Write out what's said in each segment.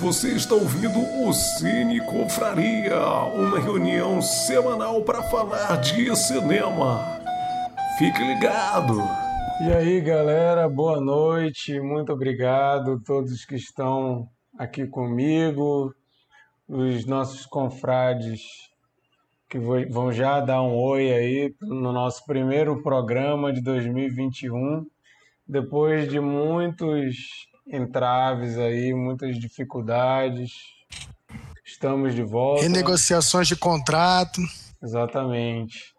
Você está ouvindo o Cine Confraria, uma reunião semanal para falar de cinema. Fique ligado! E aí, galera, boa noite, muito obrigado a todos que estão aqui comigo, os nossos confrades que vão já dar um oi aí no nosso primeiro programa de 2021, depois de muitos entraves aí, muitas dificuldades. Estamos de volta. Renegociações de contrato. Exatamente.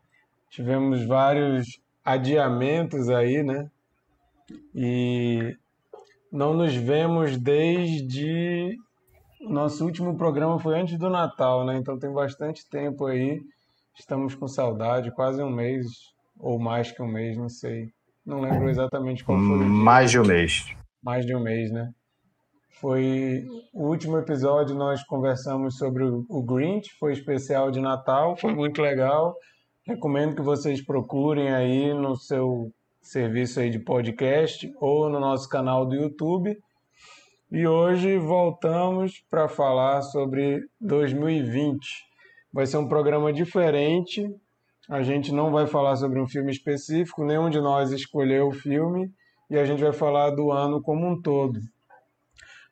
Tivemos vários adiamentos aí, né? E não nos vemos desde. Nosso último programa foi antes do Natal, né? Então tem bastante tempo aí. Estamos com saudade, quase um mês, ou mais que um mês, não sei. Não lembro exatamente qual foi o dia. Mais de um mês. Mais de um mês, né? Foi o último episódio, nós conversamos sobre o Grinch, foi especial de Natal, foi muito legal. Recomendo que vocês procurem aí no seu serviço aí de podcast ou no nosso canal do YouTube. E hoje voltamos para falar sobre 2020. Vai ser um programa diferente. A gente não vai falar sobre um filme específico, nenhum de nós escolheu o filme e a gente vai falar do ano como um todo.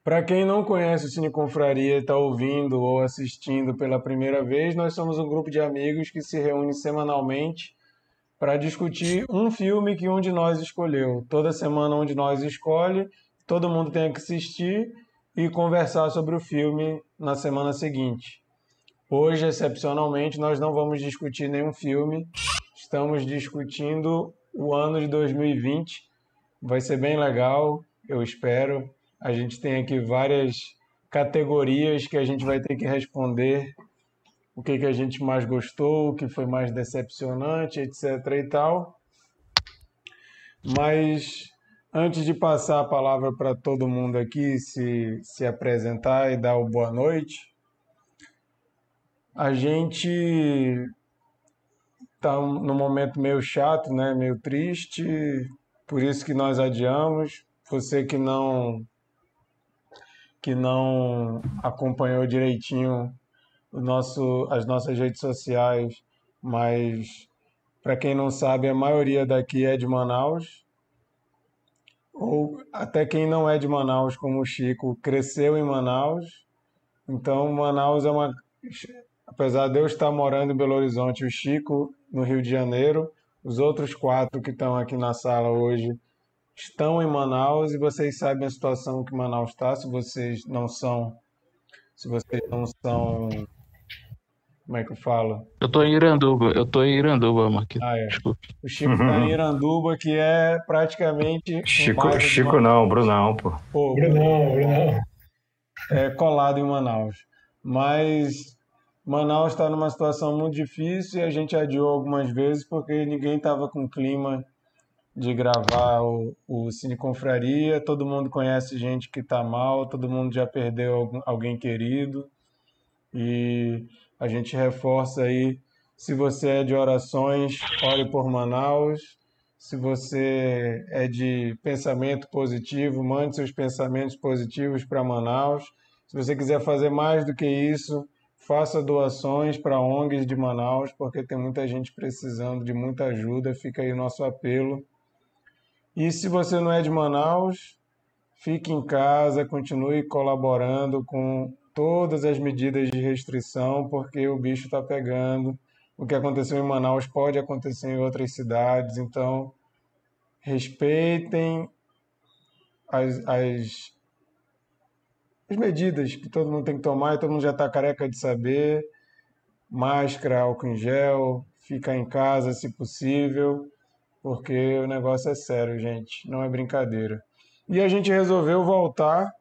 Para quem não conhece o Cine Confraria está ouvindo ou assistindo pela primeira vez, nós somos um grupo de amigos que se reúne semanalmente para discutir um filme que um de nós escolheu. Toda semana um de nós escolhe, todo mundo tem que assistir e conversar sobre o filme na semana seguinte. Hoje, excepcionalmente, nós não vamos discutir nenhum filme, estamos discutindo o ano de 2020. Vai ser bem legal, eu espero. A gente tem aqui várias categorias que a gente vai ter que responder o que, que a gente mais gostou, o que foi mais decepcionante, etc. e tal. Mas antes de passar a palavra para todo mundo aqui se, se apresentar e dar o boa noite, a gente está num momento meio chato, né? meio triste, por isso que nós adiamos. Você que não que não acompanhou direitinho o nosso, as nossas redes sociais, mas para quem não sabe, a maioria daqui é de Manaus, ou até quem não é de Manaus, como o Chico, cresceu em Manaus. Então, Manaus é uma. Apesar de eu estar morando em Belo Horizonte, o Chico no Rio de Janeiro, os outros quatro que estão aqui na sala hoje estão em Manaus e vocês sabem a situação que Manaus está, se vocês não são se vocês não são como é que eu falo? Eu tô em Iranduba, eu tô em Iranduba, Marquinhos. Ah, é. O Chico uhum. tá em Iranduba, que é praticamente. Chico, Chico não, Brunão, pô. pô Brunão, Brunão. É colado em Manaus. Mas Manaus está numa situação muito difícil e a gente adiou algumas vezes porque ninguém estava com clima de gravar o, o Cine Confraria. Todo mundo conhece gente que está mal, todo mundo já perdeu alguém querido. E a gente reforça aí, se você é de orações, ore por Manaus. Se você é de pensamento positivo, mande seus pensamentos positivos para Manaus. Se você quiser fazer mais do que isso, faça doações para ONGs de Manaus, porque tem muita gente precisando de muita ajuda. Fica aí nosso apelo. E se você não é de Manaus, fique em casa, continue colaborando com todas as medidas de restrição, porque o bicho está pegando. O que aconteceu em Manaus pode acontecer em outras cidades, então respeitem as, as, as medidas que todo mundo tem que tomar e todo mundo já está careca de saber. Máscara, álcool em gel, ficar em casa se possível porque o negócio é sério, gente, não é brincadeira. E a gente resolveu voltar,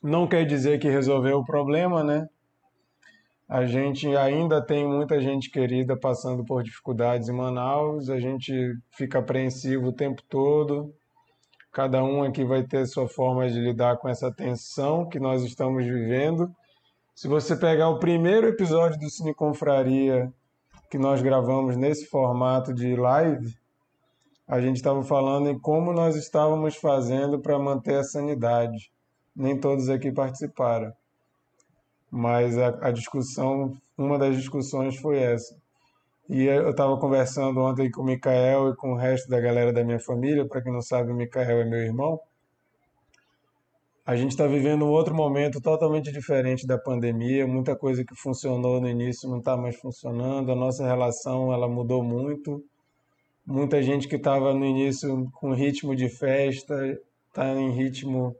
não quer dizer que resolveu o problema, né? A gente ainda tem muita gente querida passando por dificuldades em Manaus, a gente fica apreensivo o tempo todo. Cada um aqui vai ter sua forma de lidar com essa tensão que nós estamos vivendo. Se você pegar o primeiro episódio do Cine Confraria que nós gravamos nesse formato de live, a gente estava falando em como nós estávamos fazendo para manter a sanidade. Nem todos aqui participaram. mas a, a discussão, uma das discussões foi essa. E eu estava conversando ontem com o Mikael e com o resto da galera da minha família. Para quem não sabe, o Mikael é meu irmão. A gente está vivendo um outro momento totalmente diferente da pandemia. Muita coisa que funcionou no início não está mais funcionando. A nossa relação ela mudou muito. Muita gente que estava no início com ritmo de festa está em ritmo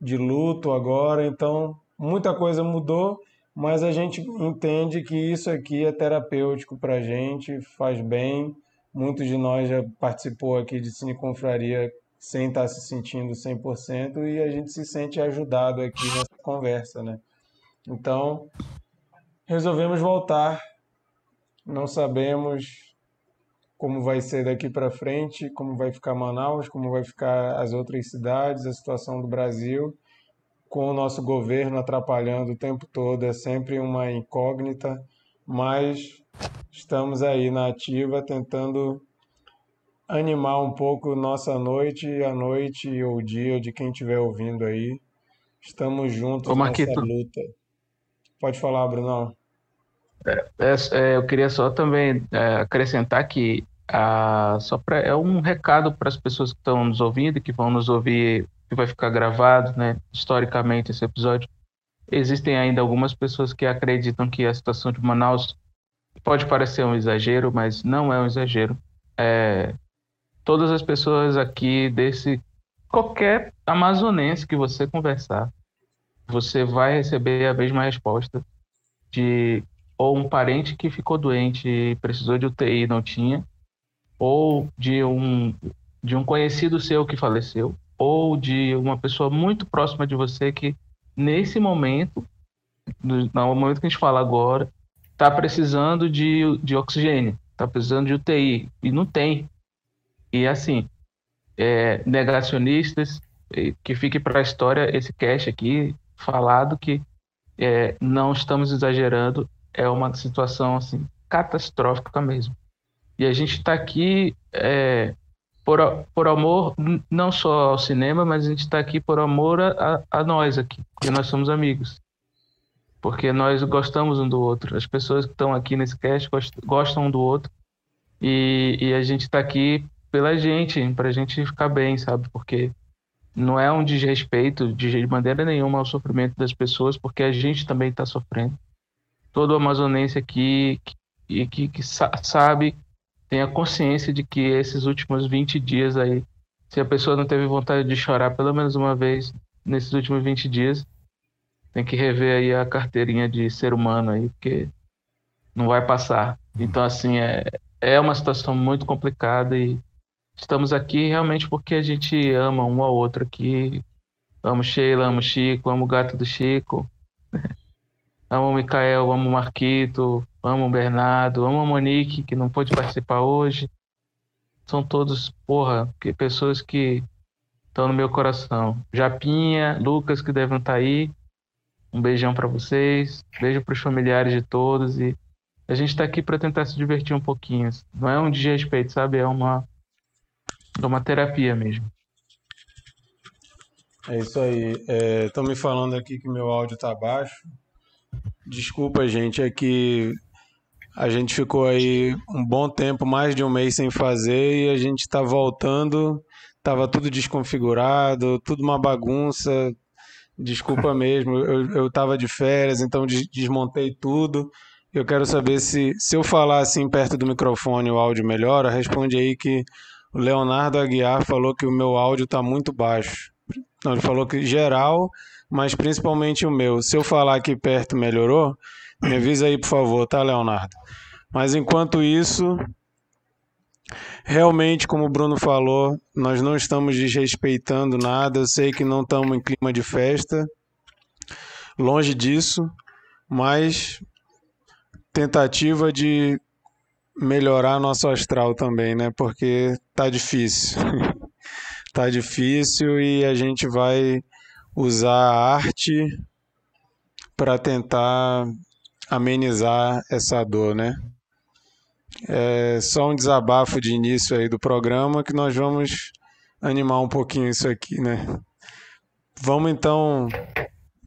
de luto agora. Então, muita coisa mudou mas a gente entende que isso aqui é terapêutico para a gente, faz bem. Muitos de nós já participou aqui de Cine Confraria sem estar tá se sentindo 100% e a gente se sente ajudado aqui nessa conversa, né? Então, resolvemos voltar. Não sabemos como vai ser daqui para frente, como vai ficar Manaus, como vai ficar as outras cidades, a situação do Brasil com o nosso governo atrapalhando o tempo todo, é sempre uma incógnita, mas estamos aí na ativa tentando animar um pouco nossa noite, a noite ou o dia de quem estiver ouvindo aí. Estamos juntos Ô, nessa luta. Pode falar, Brunão. É, é, é, eu queria só também é, acrescentar que a, só pra, é um recado para as pessoas que estão nos ouvindo que vão nos ouvir que vai ficar gravado, né, historicamente esse episódio. Existem ainda algumas pessoas que acreditam que a situação de Manaus pode parecer um exagero, mas não é um exagero. É, todas as pessoas aqui desse qualquer amazonense que você conversar, você vai receber a mesma resposta de ou um parente que ficou doente e precisou de UTI e não tinha, ou de um de um conhecido seu que faleceu, ou de uma pessoa muito próxima de você que, nesse momento, no, momento que a gente fala agora, está precisando de, de oxigênio, está precisando de UTI, e não tem. E assim, é, negacionistas, que fique para a história esse cast aqui falado que é, não estamos exagerando, é uma situação assim catastrófica mesmo. E a gente está aqui é, por, por amor não só ao cinema, mas a gente está aqui por amor a, a nós aqui, porque nós somos amigos. Porque nós gostamos um do outro. As pessoas que estão aqui nesse cast gostam um do outro. E, e a gente está aqui pela gente, para a gente ficar bem, sabe? Porque não é um desrespeito de maneira nenhuma ao sofrimento das pessoas, porque a gente também está sofrendo. Todo amazonense aqui que, que, que sabe tenha consciência de que esses últimos 20 dias aí, se a pessoa não teve vontade de chorar pelo menos uma vez nesses últimos 20 dias, tem que rever aí a carteirinha de ser humano aí, porque não vai passar. Então, assim, é, é uma situação muito complicada e estamos aqui realmente porque a gente ama um ao outro aqui. Amo Sheila, amo Chico, amo o gato do Chico. Amo o Mikael, amo o Marquito, amo o Bernardo, amo a Monique, que não pôde participar hoje. São todos, porra, que pessoas que estão no meu coração. Japinha, Lucas, que devem estar aí. Um beijão para vocês. Beijo para os familiares de todos. E a gente está aqui para tentar se divertir um pouquinho. Não é um desrespeito, sabe? É uma, é uma terapia mesmo. É isso aí. Estão é, me falando aqui que meu áudio está baixo. Desculpa, gente, é que a gente ficou aí um bom tempo, mais de um mês sem fazer, e a gente está voltando. Tava tudo desconfigurado, tudo uma bagunça. Desculpa mesmo, eu, estava de férias, então desmontei tudo. Eu quero saber se, se eu falar assim perto do microfone o áudio melhora. Responde aí que o Leonardo Aguiar falou que o meu áudio está muito baixo. Não, ele falou que geral, mas principalmente o meu. Se eu falar aqui perto melhorou, me avisa aí, por favor, tá, Leonardo? Mas enquanto isso, realmente, como o Bruno falou, nós não estamos desrespeitando nada. Eu sei que não estamos em clima de festa, longe disso, mas tentativa de melhorar nosso astral também, né? Porque tá difícil. tá difícil e a gente vai usar a arte para tentar amenizar essa dor, né? É só um desabafo de início aí do programa que nós vamos animar um pouquinho isso aqui, né? Vamos então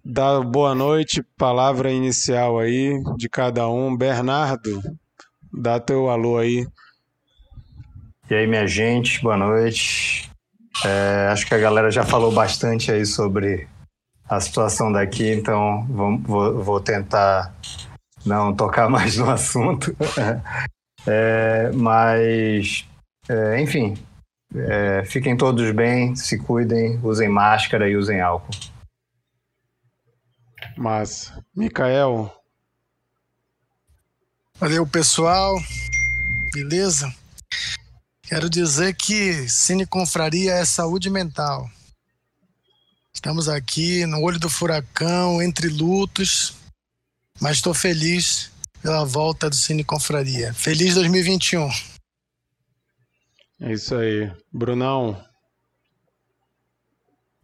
dar boa noite, palavra inicial aí de cada um. Bernardo, dá teu alô aí. E aí, minha gente, boa noite. É, acho que a galera já falou bastante aí sobre a situação daqui, então vou, vou tentar não tocar mais no assunto. É, mas, é, enfim, é, fiquem todos bem, se cuidem, usem máscara e usem álcool. Mas, Mikael. Valeu, pessoal. Beleza? Quero dizer que Cine Confraria é saúde mental. Estamos aqui no olho do furacão, entre lutos, mas estou feliz pela volta do Cine Confraria. Feliz 2021. É isso aí. Brunão.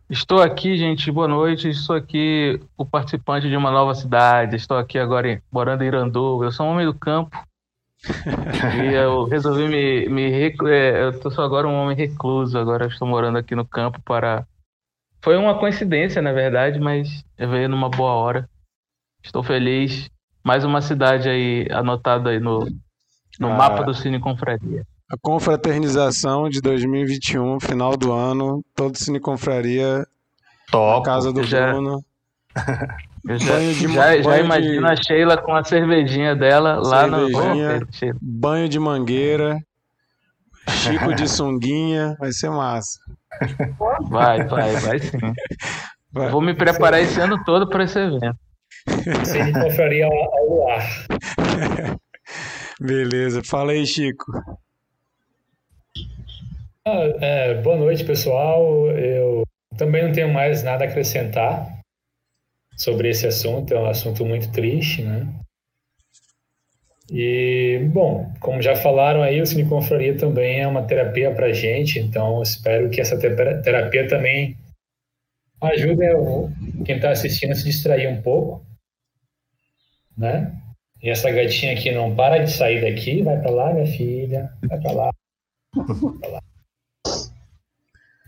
Estou aqui, gente. Boa noite. Estou aqui, o participante de uma nova cidade. Estou aqui agora morando em Iranduba. Eu sou um homem do campo. E eu resolvi me, me é, eu sou agora um homem recluso. Agora estou morando aqui no campo para. Foi uma coincidência, na verdade, mas eu veio numa boa hora. Estou feliz. Mais uma cidade aí anotada aí no, no ah, mapa do Cine Confraria. A confraternização de 2021, final do ano, todo Cine Confraria Top. na casa do já, Bruno. Eu já, de, já, já imagino de... a Sheila com a cervejinha dela lá no. Banho de mangueira, Chico de sunguinha, vai ser massa. Vai, vai, vai sim. Vai. Vou me preparar esse ano todo para esse evento. Cine Confraria ao luar. Beleza, fala aí, Chico. Ah, é, boa noite, pessoal. Eu também não tenho mais nada a acrescentar sobre esse assunto. É um assunto muito triste, né? E, bom, como já falaram aí, o Cine Confraria também é uma terapia para gente, então espero que essa terapia também ajude quem está assistindo a se distrair um pouco né? E essa gatinha aqui não para de sair daqui, vai para lá, minha filha, vai para lá. Vai lá.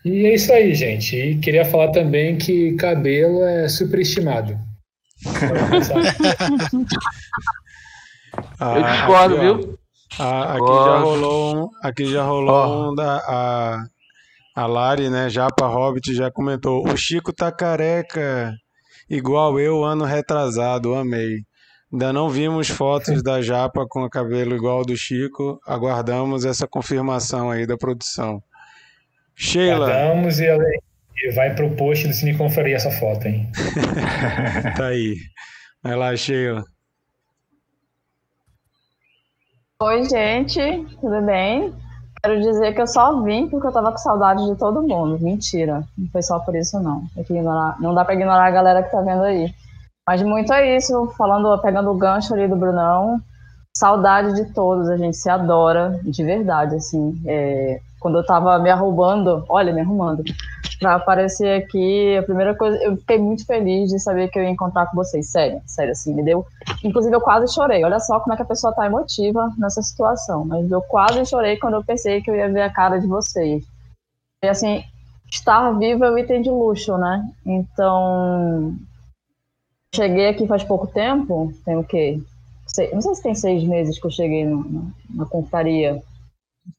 E é isso aí, gente. E queria falar também que cabelo é superestimado. ah, Eu discordo, aqui, viu? Ah, aqui já rolou um, aqui já rolou oh. um da a, a Lari, né? Japa Hobbit já comentou. O Chico tá careca, igual eu ano retrasado, amei. Ainda não vimos fotos da Japa com o cabelo igual ao do Chico. Aguardamos essa confirmação aí da produção. Sheila. Aguardamos e, e vai pro post do Cine conferir essa foto, hein? tá aí. Vai lá, Sheila. Oi, gente, tudo bem? Quero dizer que eu só vim porque eu tava com saudade de todo mundo. Mentira, não foi só por isso, não. Não dá pra ignorar a galera que tá vendo aí. Mas muito é isso, falando, pegando o gancho ali do Brunão, saudade de todos, a gente se adora, de verdade, assim. É, quando eu tava me arrumando, olha, me arrumando, pra aparecer aqui, a primeira coisa, eu fiquei muito feliz de saber que eu ia encontrar com vocês, sério, sério, assim, me deu. Inclusive, eu quase chorei, olha só como é que a pessoa tá emotiva nessa situação, mas eu quase chorei quando eu pensei que eu ia ver a cara de vocês. E assim, estar vivo é um item de luxo, né? Então, Cheguei aqui faz pouco tempo, tem o quê? não sei se tem seis meses que eu cheguei no, no, na confraria.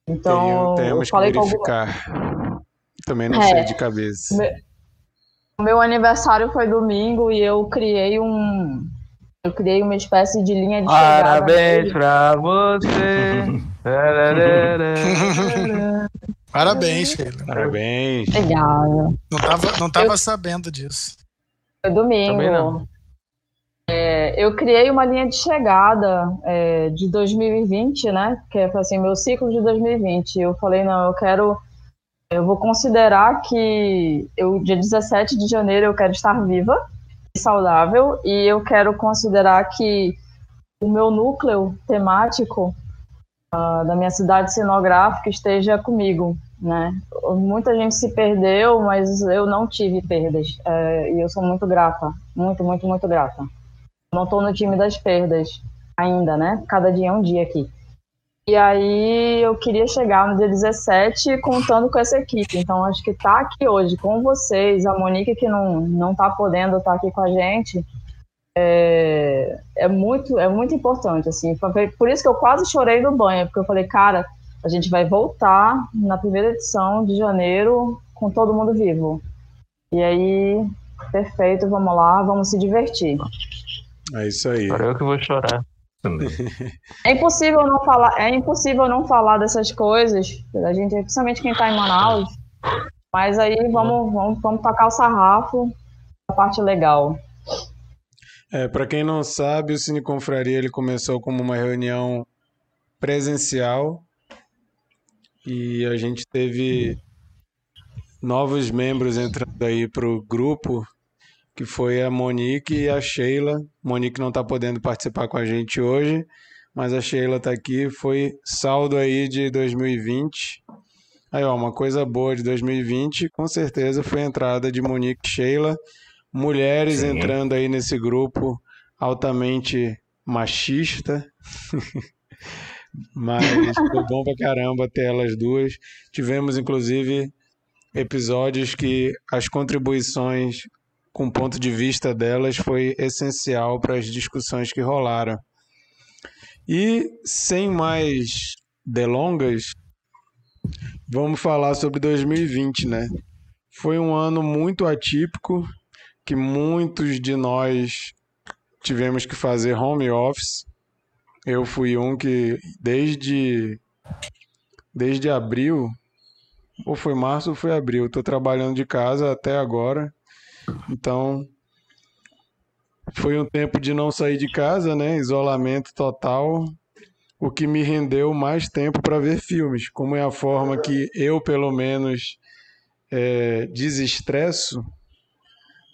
Então, Tenho, eu falei que verificar. Também não é, sei de cabeça. Meu, meu aniversário foi domingo e eu criei um. Eu criei uma espécie de linha de Parabéns pra você. Parabéns, Sheila. Parabéns. Legal. Não tava, não tava eu... sabendo disso. Foi domingo. É, eu criei uma linha de chegada é, de 2020, né? Que é assim, meu ciclo de 2020. Eu falei, não, eu quero. Eu vou considerar que eu, dia 17 de janeiro eu quero estar viva e saudável, e eu quero considerar que o meu núcleo temático uh, da minha cidade cenográfica esteja comigo, né? Muita gente se perdeu, mas eu não tive perdas, uh, e eu sou muito grata, muito, muito, muito grata. Não estou no time das perdas ainda, né? Cada dia é um dia aqui. E aí eu queria chegar no dia 17 contando com essa equipe. Então acho que tá aqui hoje com vocês, a Monique que não, não tá podendo estar tá aqui com a gente, é, é, muito, é muito importante, assim. Por isso que eu quase chorei no banho, porque eu falei, cara, a gente vai voltar na primeira edição de janeiro com todo mundo vivo. E aí, perfeito, vamos lá, vamos se divertir. É isso aí. Agora eu que vou chorar. É impossível não falar, é impossível não falar dessas coisas, a gente, principalmente quem está em Manaus. Mas aí vamos, vamos, vamos tacar o sarrafo, a parte legal. É, para quem não sabe, o Cine Confraria ele começou como uma reunião presencial e a gente teve novos membros entrando aí para o grupo que foi a Monique e a Sheila. Monique não está podendo participar com a gente hoje, mas a Sheila está aqui. Foi saldo aí de 2020. Aí, ó, uma coisa boa de 2020, com certeza foi a entrada de Monique e Sheila, mulheres Sim. entrando aí nesse grupo altamente machista. mas foi bom pra caramba ter elas duas. Tivemos, inclusive, episódios que as contribuições com o ponto de vista delas foi essencial para as discussões que rolaram. E sem mais delongas, vamos falar sobre 2020, né? Foi um ano muito atípico que muitos de nós tivemos que fazer home office. Eu fui um que desde desde abril ou foi março ou foi abril, estou trabalhando de casa até agora então, foi um tempo de não sair de casa, né? Isolamento total, o que me rendeu mais tempo para ver filmes, como é a forma que eu, pelo menos, é, desestresso.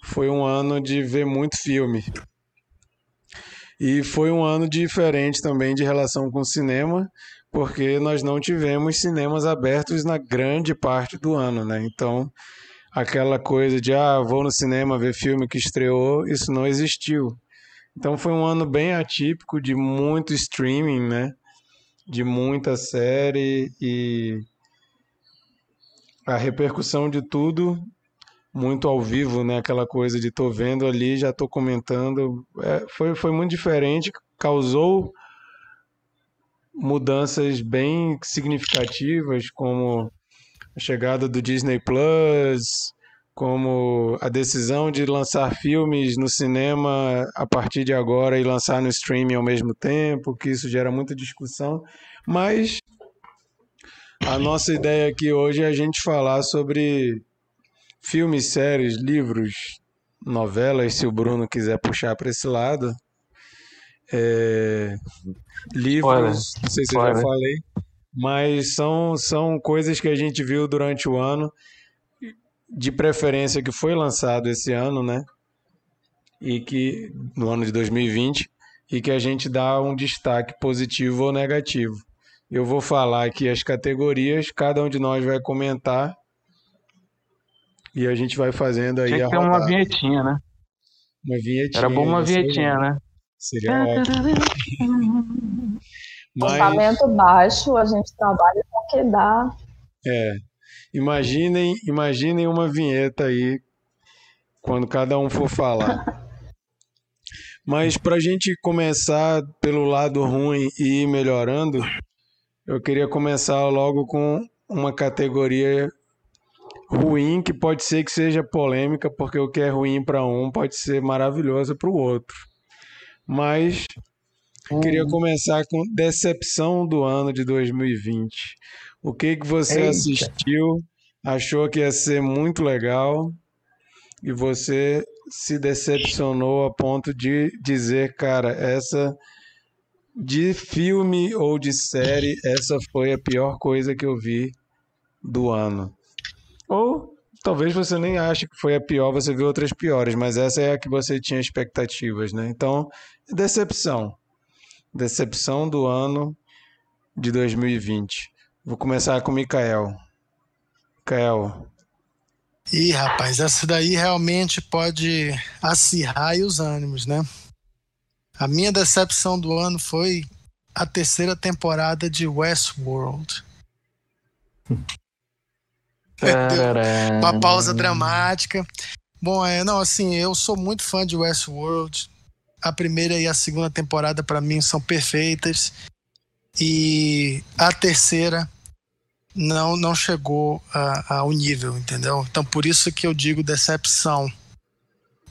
Foi um ano de ver muito filme. E foi um ano diferente também de relação com o cinema, porque nós não tivemos cinemas abertos na grande parte do ano, né? Então, aquela coisa de ah, vou no cinema ver filme que estreou, isso não existiu. Então foi um ano bem atípico de muito streaming, né? De muita série e a repercussão de tudo muito ao vivo, né? Aquela coisa de tô vendo ali, já tô comentando. É, foi, foi muito diferente, causou mudanças bem significativas, como a chegada do Disney Plus, como a decisão de lançar filmes no cinema a partir de agora e lançar no streaming ao mesmo tempo, que isso gera muita discussão, mas a nossa ideia aqui hoje é a gente falar sobre filmes, séries, livros, novelas, se o Bruno quiser puxar para esse lado. É... livros, não sei se eu já falei mas são, são coisas que a gente viu durante o ano, de preferência que foi lançado esse ano, né? E que no ano de 2020 e que a gente dá um destaque positivo ou negativo. Eu vou falar aqui as categorias, cada um de nós vai comentar e a gente vai fazendo aí Tinha a ter uma vinhetinha, né? Uma vinhetinha. Era bom uma vinhetinha, né? Seria ótimo. Mas... Orçamento baixo, a gente trabalha com o que dá. É. Imaginem, imaginem uma vinheta aí quando cada um for falar. Mas para a gente começar pelo lado ruim e ir melhorando, eu queria começar logo com uma categoria ruim que pode ser que seja polêmica, porque o que é ruim para um pode ser maravilhoso para o outro. Mas Queria hum. começar com decepção do ano de 2020. O que que você Eita. assistiu, achou que ia ser muito legal e você se decepcionou a ponto de dizer, cara, essa de filme ou de série, essa foi a pior coisa que eu vi do ano. Ou talvez você nem ache que foi a pior, você viu outras piores, mas essa é a que você tinha expectativas, né? Então, decepção. Decepção do ano de 2020. Vou começar com o Mikael. Mikael. Ih, rapaz, essa daí realmente pode acirrar os ânimos, né? A minha decepção do ano foi a terceira temporada de Westworld. Uma pausa dramática. Bom, é, não, assim, eu sou muito fã de Westworld. A primeira e a segunda temporada para mim são perfeitas. E a terceira não não chegou ao nível, entendeu? Então por isso que eu digo decepção.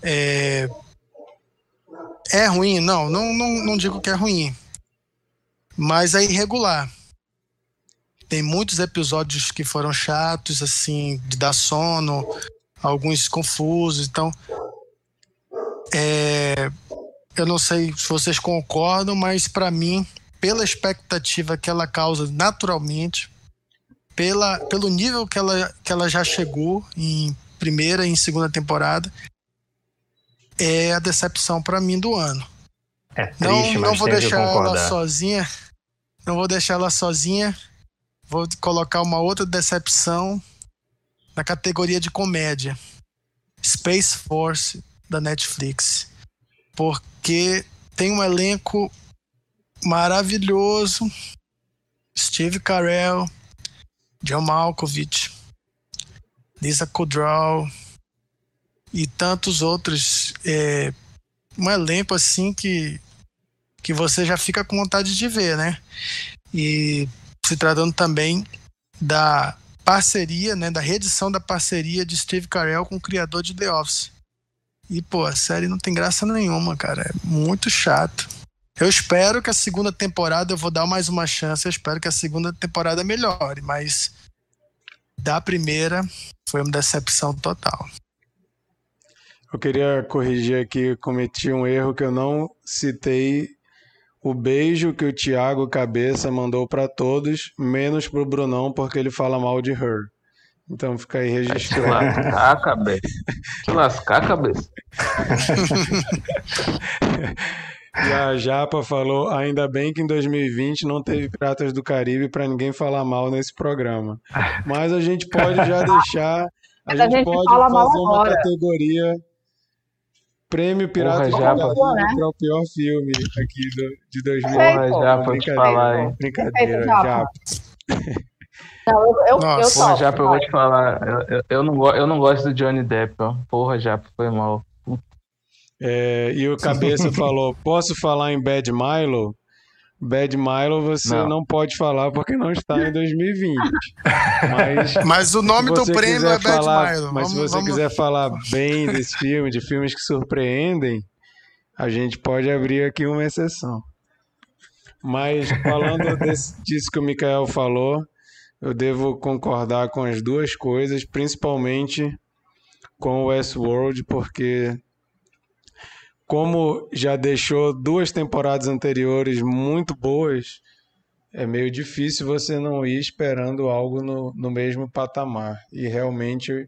É, é ruim? Não, não, não, não digo que é ruim. Mas é irregular. Tem muitos episódios que foram chatos, assim, de dar sono, alguns confusos. Então, é, eu não sei se vocês concordam, mas para mim, pela expectativa que ela causa naturalmente, pela, pelo nível que ela, que ela já chegou em primeira e em segunda temporada, é a decepção para mim do ano. É triste, não, não vou deixar ela sozinha. Não vou deixar ela sozinha. Vou colocar uma outra decepção na categoria de comédia. Space Force da Netflix. Porque tem um elenco maravilhoso. Steve Carell, John Malkovich, Lisa Kudrow e tantos outros. É, um elenco assim que, que você já fica com vontade de ver, né? E se tratando também da parceria, né, da reedição da parceria de Steve Carell com o criador de The Office. E, pô, a série não tem graça nenhuma, cara. É muito chato. Eu espero que a segunda temporada, eu vou dar mais uma chance, eu espero que a segunda temporada melhore, mas da primeira foi uma decepção total. Eu queria corrigir aqui, cometi um erro que eu não citei o beijo que o Thiago Cabeça mandou para todos, menos pro Brunão, porque ele fala mal de Her. Então fica aí Vai te registrado. lascar a cabeça. Te lascar a cabeça. E a Japa falou: ainda bem que em 2020 não teve Piratas do Caribe para ninguém falar mal nesse programa. Mas a gente pode já deixar. A Mas a gente gente pode fazer uma agora. categoria Prêmio Piratas do Japa. Caribe Né? para o pior filme aqui do, de 2020. Perfeito. Porra, eu te falar, hein? Brincadeira, Perfeito, Japa. Não, eu, eu, Nossa. eu Porra, topo, Japa, eu vou te falar. Eu, eu, não, eu não gosto do Johnny Depp, ó. Porra, Japa, foi mal. É, e o Cabeça falou: Posso falar em Bad Milo? Bad Milo você não. Não. pode falar porque não está em 2020. Mas Mas o nome se do prêmio é Bad falar, Milo. Mas se Vamos- você vamos- quiser falar bem desse filme, de filmes que surpreendem, a gente pode abrir aqui uma exceção. Mas falando desse- disso que o Mikael falou, eu devo concordar com as duas coisas, principalmente com o Westworld, porque como já deixou duas temporadas anteriores muito boas, é meio difícil você não ir esperando algo no, no mesmo patamar. E realmente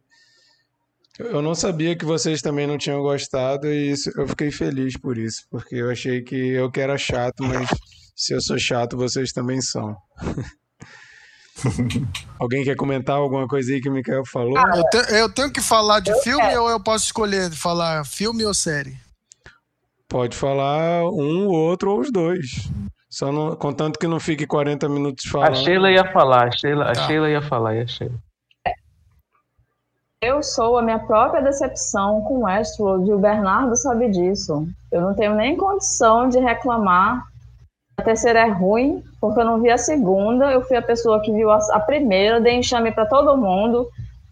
eu não sabia que vocês também não tinham gostado e isso, eu fiquei feliz por isso, porque eu achei que eu que era chato, mas se eu sou chato, vocês também são. Alguém quer comentar alguma coisa aí que o Mikael falou? Eu, te- eu tenho que falar de filme ou eu posso escolher falar filme ou série? Pode falar um, o outro ou os dois. Só não, contanto que não fique 40 minutos A falando. Sheila ia falar, a Sheila, a Tá. Sheila ia falar, e a Sheila. Eu sou a minha própria decepção com Westworld e o Bernardo sabe disso. Eu não tenho nem condição de reclamar. A terceira é ruim, porque eu não vi a segunda. Eu fui a pessoa que viu a, a primeira, dei enxame pra todo mundo.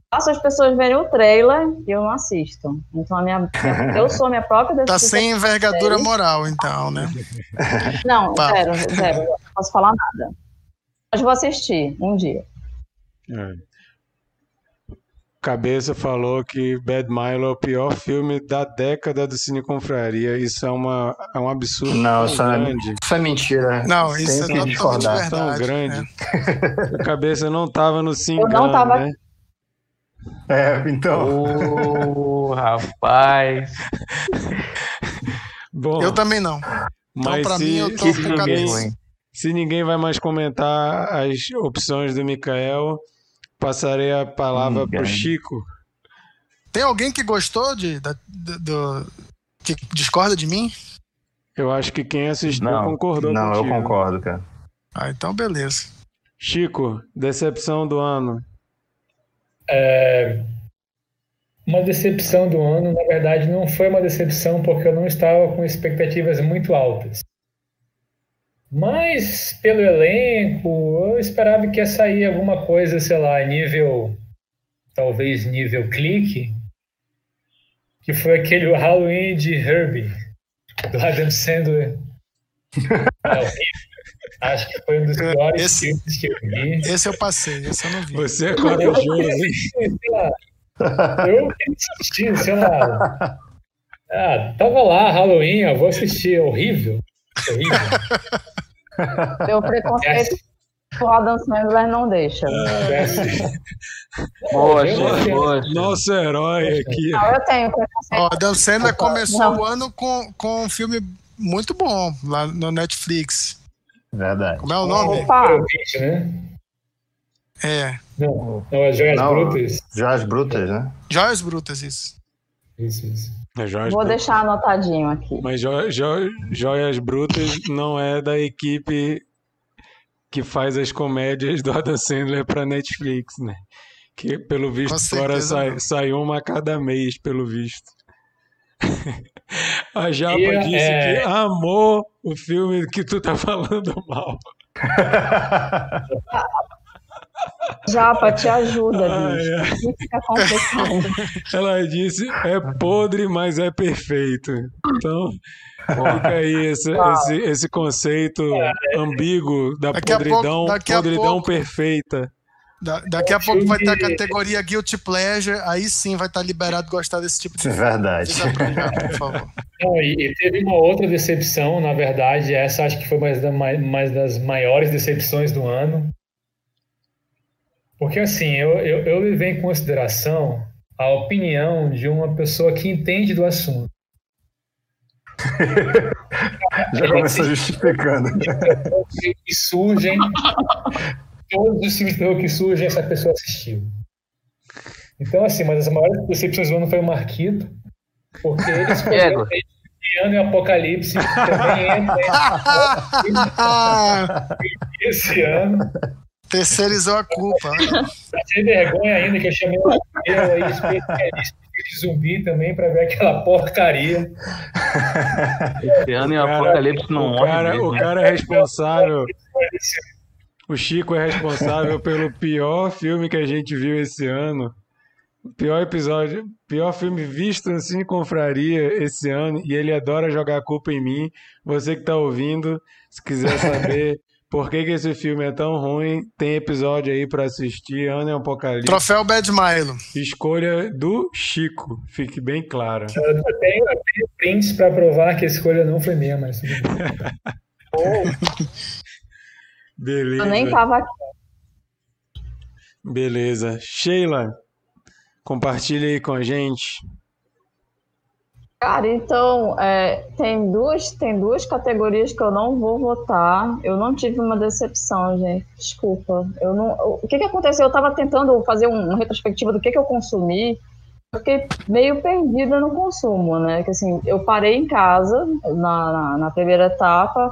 Faço as pessoas verem o trailer e eu não assisto. Então, a minha, eu sou a minha própria Tá sem envergadura moral, então, né? Não, Pá. zero, zero. Não posso falar nada. Mas vou assistir um dia. É. Cabeça falou que Bad Milo é o pior filme da década do Cine Confraria. Isso é, uma, é um absurdo Não, isso é, grande. isso é mentira. Não, Tem isso é totalmente discordar. Tão verdade. grande. né? O Cabeça não estava no Eu Cingano, não tava- né? É, então. Ô, rapaz. Bom, Eu também não. mas pra se, mim, eu tô se com ninguém, cabeça. se ninguém vai mais comentar as opções do Mikael, passarei a palavra Ninguém. para o Chico. Tem alguém que gostou de, da- do, do- que discorda de mim? Eu acho que quem assistiu Não, concordou não, contigo. eu concordo, cara. Ah, então beleza. Chico, decepção do ano. É, Uma decepção do ano, na verdade, não foi uma decepção porque eu não estava com expectativas muito altas. Mas, pelo elenco, eu esperava que ia sair alguma coisa, sei lá, nível. Talvez nível clique. Que foi aquele Halloween de Herbie, do Adam Sandler. É horrível. Acho que foi um dos piores Esse- filmes que eu vi. Esse eu passei, esse eu não vi. Você é corajoso, hein? sei lá, eu queria assistir, sei lá. Ah, tava lá, Halloween, eu vou assistir, é horrível. Horrível. Meu preconceito o Adam Sandler não deixa. Boa, boa. chefe. Nosso herói aqui. Não, eu tenho preconceito. Ó, Dan Sandler começou Não. o ano com, com um filme muito bom lá no Netflix. Verdade. Como é o nome? Opa, né? É. Não, não, as Joias Não. Brutas. Joias Brutas, né? Joias Brutas, isso. Isso, isso. É Joias vou Brutas. deixar anotadinho aqui. Mas Jo- Jo- Joias Brutas não é da equipe que faz as comédias do Adam Sandler para Netflix, né? Que pelo visto agora sai, sai uma a cada mês, pelo visto. A Japa E, disse é, que amou o filme que tu tá falando mal. Japa, te ajuda, Ai, bicho. ai. Fica complicado. Ela disse é podre, mas é perfeito. Então fica aí esse, esse, esse conceito ambíguo da Daqui a pouco- podridão, podridão pouco- perfeita. Da- daqui a pouco vai ter a categoria Guilty Pleasure, aí sim vai estar liberado gostar desse tipo de filme. Verdade. Por favor. Não, e, teve uma outra decepção, na verdade, essa acho que foi mais, da, mais, mais das maiores decepções do ano. Porque assim, eu, eu, eu levei em consideração a opinião de uma pessoa que entende do assunto. Já começou justificando. que surgem, todos os filmes que surgem, essa pessoa assistiu. Então, assim, mas as maiores decepções do ano foi o Marquito, porque ele escolheu Égua. Ano e Apocalipse, que também entra Ah, esse ano. Terceirizou a culpa. Sem vergonha ainda que eu chamei aí, especialista de zumbi também, para ver aquela porcaria. Esse ano e o cara- Apocalipse não O morre cara, mesmo, o né? cara é responsável. O Chico é responsável pelo pior filme que a gente viu esse ano. O pior episódio, pior filme visto assim em confraria esse ano. E ele adora jogar a culpa em mim. Você que tá ouvindo, se quiser saber por que, que esse filme é tão ruim, tem episódio aí pra assistir. Ano e Apocalipse. Troféu Bad Milo. Escolha do Chico, fique bem clara. Eu tenho, eu tenho prints para provar que a escolha não foi minha, mas. Beleza. Eu nem tava aqui. Beleza. Sheila, compartilha aí com a gente. Cara, então, é, tem, duas, tem duas categorias que eu não vou votar. Eu não tive uma decepção, gente. Desculpa. Eu não, o que, que aconteceu? Eu estava tentando fazer um, uma retrospectiva do que, que eu consumi. Eu fiquei meio perdida no consumo, né? Que assim, eu parei em casa na, na, na primeira etapa.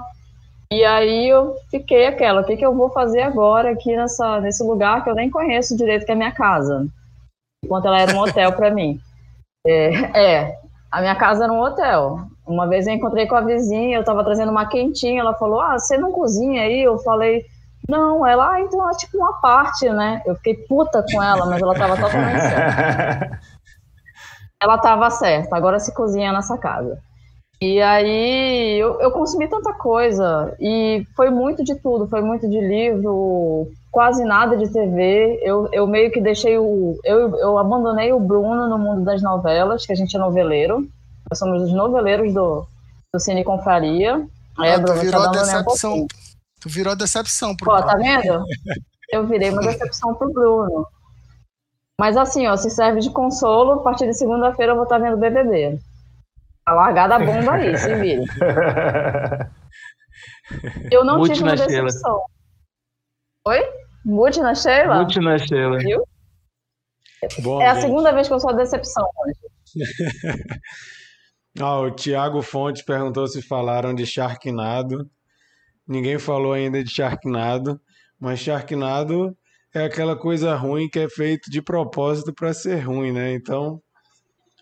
E aí eu fiquei aquela, o que, que eu vou fazer agora aqui nessa, nesse lugar que eu nem conheço direito, que é a minha casa. Enquanto ela era um hotel para mim. É, é, a minha casa era um hotel. Uma vez eu encontrei com a vizinha, eu estava trazendo uma quentinha, ela falou: Ah, você não cozinha aí? Eu falei: Não, ela, ah, então é tipo uma parte, né? Eu fiquei puta com ela, mas ela estava totalmente certa. Ela estava certa, agora se cozinha nessa casa. E aí eu, eu consumi tanta coisa, e foi muito de tudo: foi muito de livro, quase nada de TV. Eu, eu meio que deixei o. Eu, eu abandonei o Bruno no mundo das novelas, que a gente é noveleiro. Nós somos os noveleiros do, do Cine Confraria. É, Ah, tu Bruno, virou tá um decepção. pouquinho. Tu virou a decepção pro Ó, tá Bruno. vendo? Eu virei uma decepção pro Bruno. Mas assim, ó, se serve de consolo, a partir de segunda-feira eu vou estar vendo BBB. Tá largada a bomba aí, se vira. Eu não Mute tive uma decepção. Oi? Mute na Sheila? Mute na Sheila. Bom, É a gente, segunda vez que eu sou a decepção hoje. Ah, o Thiago Fontes perguntou se falaram de Sharknado. Ninguém falou ainda de Sharknado, mas Sharknado é aquela coisa ruim que é feito de propósito para ser ruim, né? Então,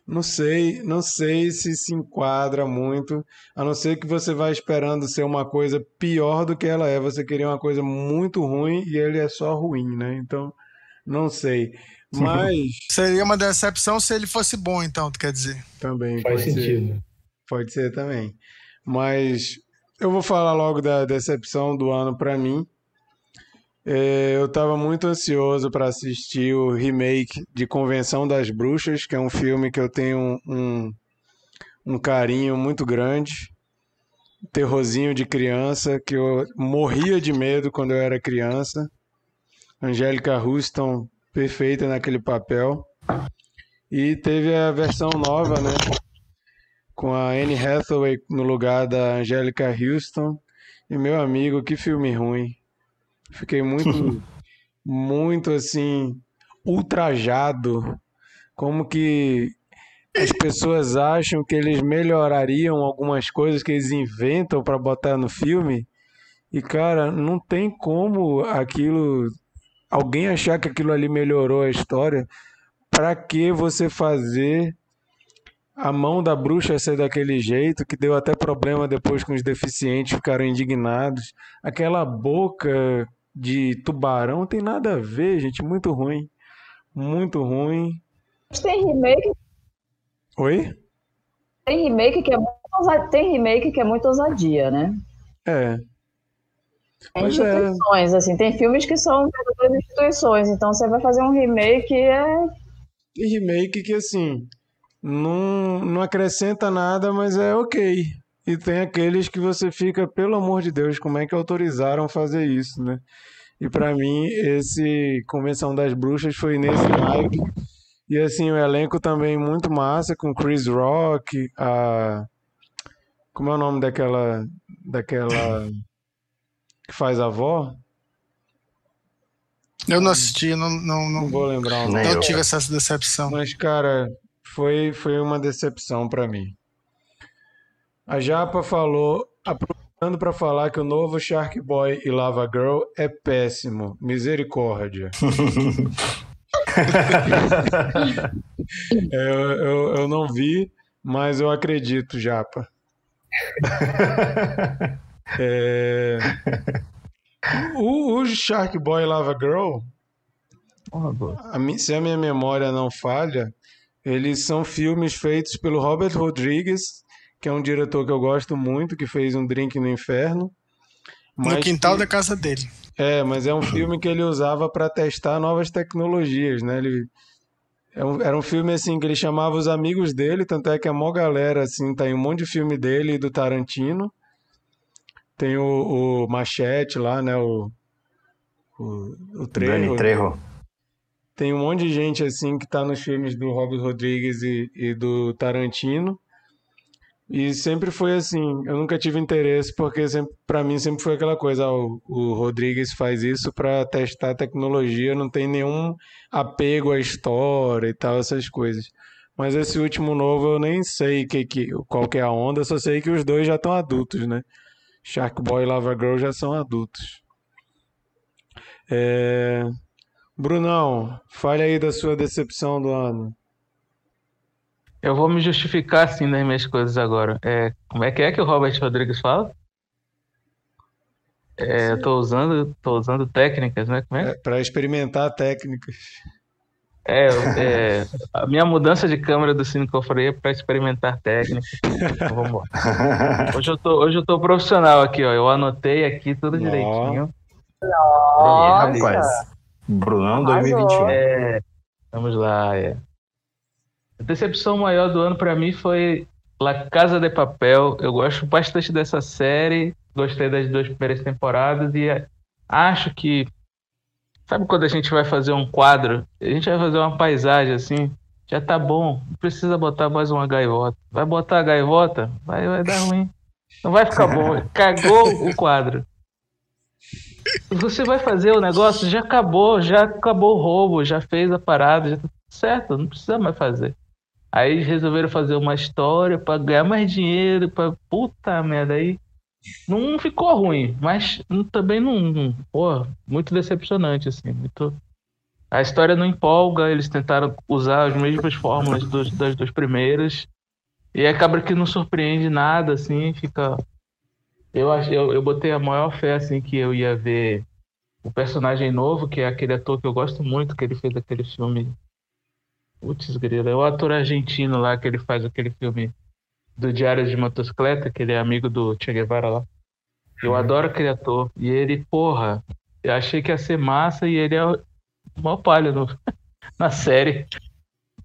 não sei, não sei se se enquadra muito, a não ser que você vai esperando ser uma coisa pior do que ela é. Você queria uma coisa muito ruim e ele é só ruim, né? Então, não sei. Mas. Seria uma decepção se ele fosse bom, então, tu quer dizer? Também. Faz pode sentido. Ser. Pode ser também. Mas eu vou falar logo da decepção do ano para mim. É, eu estava muito ansioso para assistir o remake de Convenção das Bruxas, que é um filme que eu tenho um, um carinho muito grande. Terrorzinho de criança, que eu morria de medo quando eu era criança. Angélica Houston, perfeita naquele papel. E teve a versão nova, né? Com a Anne Hathaway no lugar da Angélica Houston. E meu amigo, que filme ruim. Fiquei muito, muito assim, ultrajado. Como que as pessoas acham que eles melhorariam algumas coisas que eles inventam para botar no filme. E, cara, não tem como aquilo. Alguém achar que aquilo ali melhorou a história. Para que você fazer a mão da bruxa ser daquele jeito, que deu até problema depois com os deficientes ficaram indignados. Aquela boca de tubarão tem nada a ver, gente, muito ruim. Muito ruim. Tem remake. Oi? Tem remake que é muito ousadia, tem remake que é muito ousadia, né? É. Tem é. instituições, assim, tem filmes que são instituições, então você vai fazer um remake é E remake que assim não, não acrescenta nada, mas é ok. E tem aqueles que você fica, pelo amor de Deus, como é que autorizaram fazer isso, né? E pra mim, esse Convenção das Bruxas foi nesse naipe. E assim, o elenco também muito massa, com Chris Rock, a. Como é o nome daquela. daquela. que faz a avó? Eu não assisti, não, não, Não não, vou lembrar o nome. Nem não eu. tive essa decepção. Mas, cara, foi, foi uma decepção pra mim. A Japa falou, aproveitando pra falar que o novo Shark Boy e Lava Girl é péssimo. Misericórdia. Eu, eu, eu não vi, mas eu acredito, Japa. É, O, o Shark Boy e Lava Girl, a se a minha memória não falha, eles são filmes feitos pelo Robert Rodrigues, que é um diretor que eu gosto muito, que fez um Drink no Inferno. No Mas quintal que- da casa dele. É, mas é um filme que ele usava para testar novas tecnologias, né? Ele é um- era um filme assim que ele chamava os amigos dele, tanto é que a maior galera assim tá em um monte de filme dele e do Tarantino. Tem o, o Machete lá, né? O, o, o Trejo. Dani Trejo. Tem um monte de gente assim que tá nos filmes do Robert Rodrigues e, e do Tarantino. E sempre foi assim, eu nunca tive interesse porque para mim sempre foi aquela coisa, o, o Rodrigues faz isso para testar a tecnologia, não tem nenhum apego à história e tal, essas coisas. Mas esse último novo eu nem sei que, que, qual que é a onda, só sei que os dois já estão adultos, né? Shark Boy e Lava Girl já são adultos. É... Brunão, fale aí da sua decepção do ano. Eu vou me justificar assim nas minhas coisas agora. É, como é que é que o Robert Rodrigues fala? É, eu tô usando, tô usando técnicas, né? Como é? É, para experimentar técnicas. É, é, a minha mudança de câmera do Cine Confraria é para experimentar técnicas. Então, vamos lá. Hoje eu tô, hoje eu tô profissional aqui, ó. Eu anotei aqui tudo Ó. direitinho. Nossa. rapaz. Brunão Arrasou. 2021. É, vamos lá. É. A decepção maior do ano para mim foi La Casa de Papel. Eu gosto bastante dessa série, gostei das duas primeiras temporadas e é, acho que sabe quando a gente vai fazer um quadro, a gente vai fazer uma paisagem assim, já tá bom, não precisa botar mais uma gaivota. Vai botar a gaivota, vai, vai dar ruim. Não vai ficar bom. Cagou o quadro. Você vai fazer o negócio, já acabou, já acabou o roubo, já fez a parada, já tá certo, não precisa mais fazer. Aí eles resolveram fazer uma história pra ganhar mais dinheiro, pra puta merda aí. Não ficou ruim, mas também não, não. Pô, muito decepcionante, assim. Muito... A história não empolga, eles tentaram usar as mesmas fórmulas dos, das duas primeiras. E acaba que não surpreende nada, assim, fica. Eu, eu, eu botei a maior fé, assim, que eu ia ver o personagem novo, que é aquele ator que eu gosto muito, que ele fez aquele filme. Putz, grila, é o ator argentino lá que ele faz aquele filme do Diário de Motocicleta, que ele é amigo do Che Guevara lá. Eu adoro aquele ator. E ele, porra, eu achei que ia ser massa e ele é mó palha no, na série.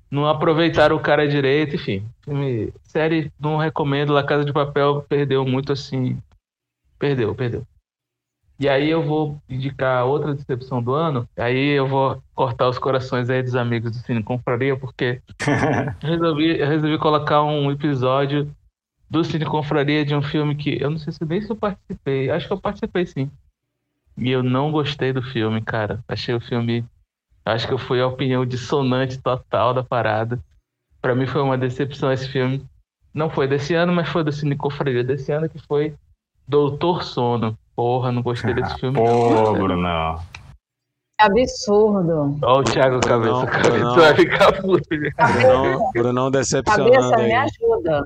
Não aproveitaram o cara direito, enfim. Filme, série, não recomendo. La Casa de Papel perdeu muito assim. Perdeu, perdeu. E aí eu vou indicar outra decepção do ano. Aí eu vou cortar os corações aí dos amigos do Cine Confraria, porque eu resolvi, eu resolvi colocar um episódio do Cine Confraria de um filme que eu não sei se nem se eu participei. Acho que eu participei sim. E eu não gostei do filme, cara. Achei o filme. Acho que eu fui a opinião dissonante total da parada. Para mim foi uma decepção esse filme. Não foi desse ano, mas foi do Cine Confraria desse ano, que foi Doutor Sono. Porra, não gostei desse filme. Pô, Bruno. Absurdo. Olha o Thiago Cabeça. Cabeça vai ficar puto. Brunão, Brunão decepcionando Cabeça, me ajuda.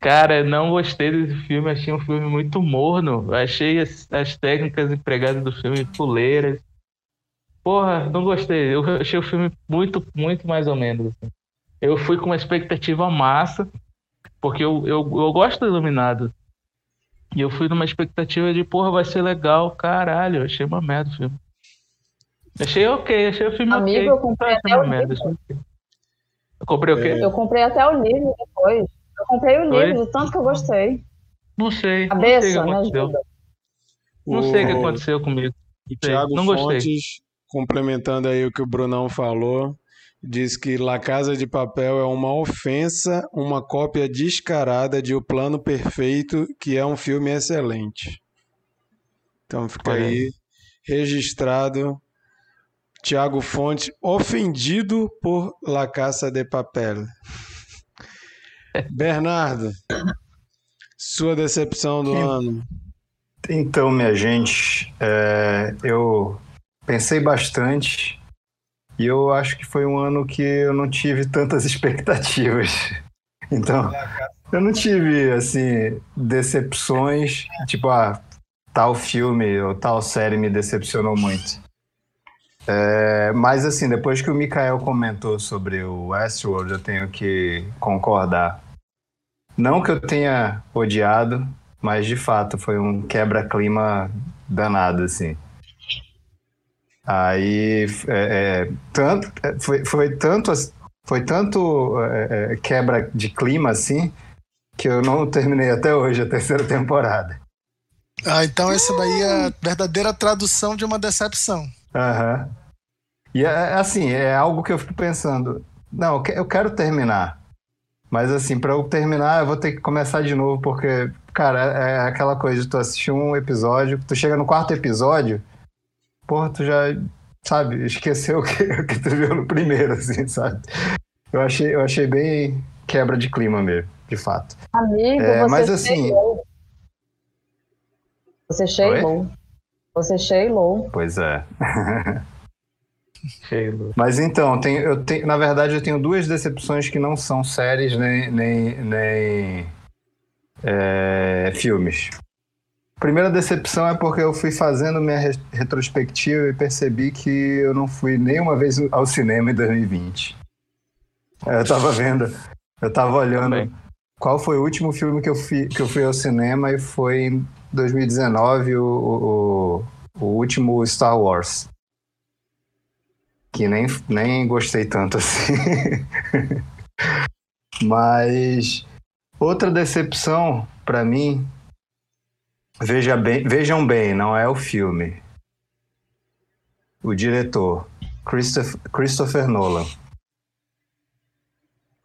Cara, não gostei desse filme. Achei um filme muito morno. Achei as, as técnicas empregadas do filme fuleiras. Porra, não gostei. Eu achei o filme muito, muito mais ou menos. assim. Eu fui com uma expectativa massa, porque eu, eu, eu gosto do Iluminado. E eu fui numa expectativa de, porra, vai ser legal. Caralho, eu achei uma merda o filme. Achei ok, achei o filme Amigo, ok. eu comprei até uma o merda, livro. achei ok. Eu comprei o quê? Eu comprei até o livro depois. Eu comprei o Foi? livro, do tanto que eu gostei. Não sei. Não sei o Cabeça, que me aconteceu. ajuda. Não sei o que O- aconteceu comigo. O Thiago não gostei. Fontes, complementando aí o que o Brunão falou, diz que La Casa de Papel é uma ofensa, uma cópia descarada de O Plano Perfeito, que é um filme excelente. Então fica Olha aí registrado Thiago Fontes ofendido por La Casa de Papel. Bernardo, sua decepção do ano. Então, minha gente, é, eu pensei bastante e eu acho que foi um ano que eu não tive tantas expectativas. Então, eu não tive, assim, decepções, tipo, ah, tal filme ou tal série me decepcionou muito. É, mas, assim, depois que o Mikael comentou sobre o Westworld, eu tenho que concordar. Não que eu tenha odiado, mas de fato foi um quebra-clima danado, assim. Aí é, é, tanto, é, foi, foi tanto foi tanto é, é, quebra de clima assim que eu não terminei até hoje a terceira temporada. Ah, então essa daí é a verdadeira tradução de uma decepção. Aham. E é assim, é algo que eu fico pensando. Não, eu que- eu quero terminar. Mas assim, pra eu terminar, eu vou ter que começar de novo, porque, cara, é é aquela coisa de tu assistir um episódio, tu chega no quarto episódio, porra, tu já, sabe, esqueceu o que, o que tu viu no primeiro, assim, sabe? Eu achei, eu achei bem quebra de clima mesmo, de fato. Amigo, É, você mas assim- cheilou. Você cheilou. Você cheilou. Pois é. Cheio. Mas então, tem, eu tenho, na verdade, eu tenho duas decepções que não são séries nem, nem, nem é, filmes. Primeira decepção é porque eu fui fazendo minha re- retrospectiva e percebi que eu não fui nenhuma vez ao cinema em 2020. Eu tava vendo, eu tava olhando Também. qual foi o último filme que eu fui, que eu fui ao cinema e foi em 2019 o, o, o último Star Wars. Que nem, nem gostei tanto assim. Mas outra decepção pra mim, veja bem, vejam bem, não é o filme. O diretor, Christopher, Christopher Nolan.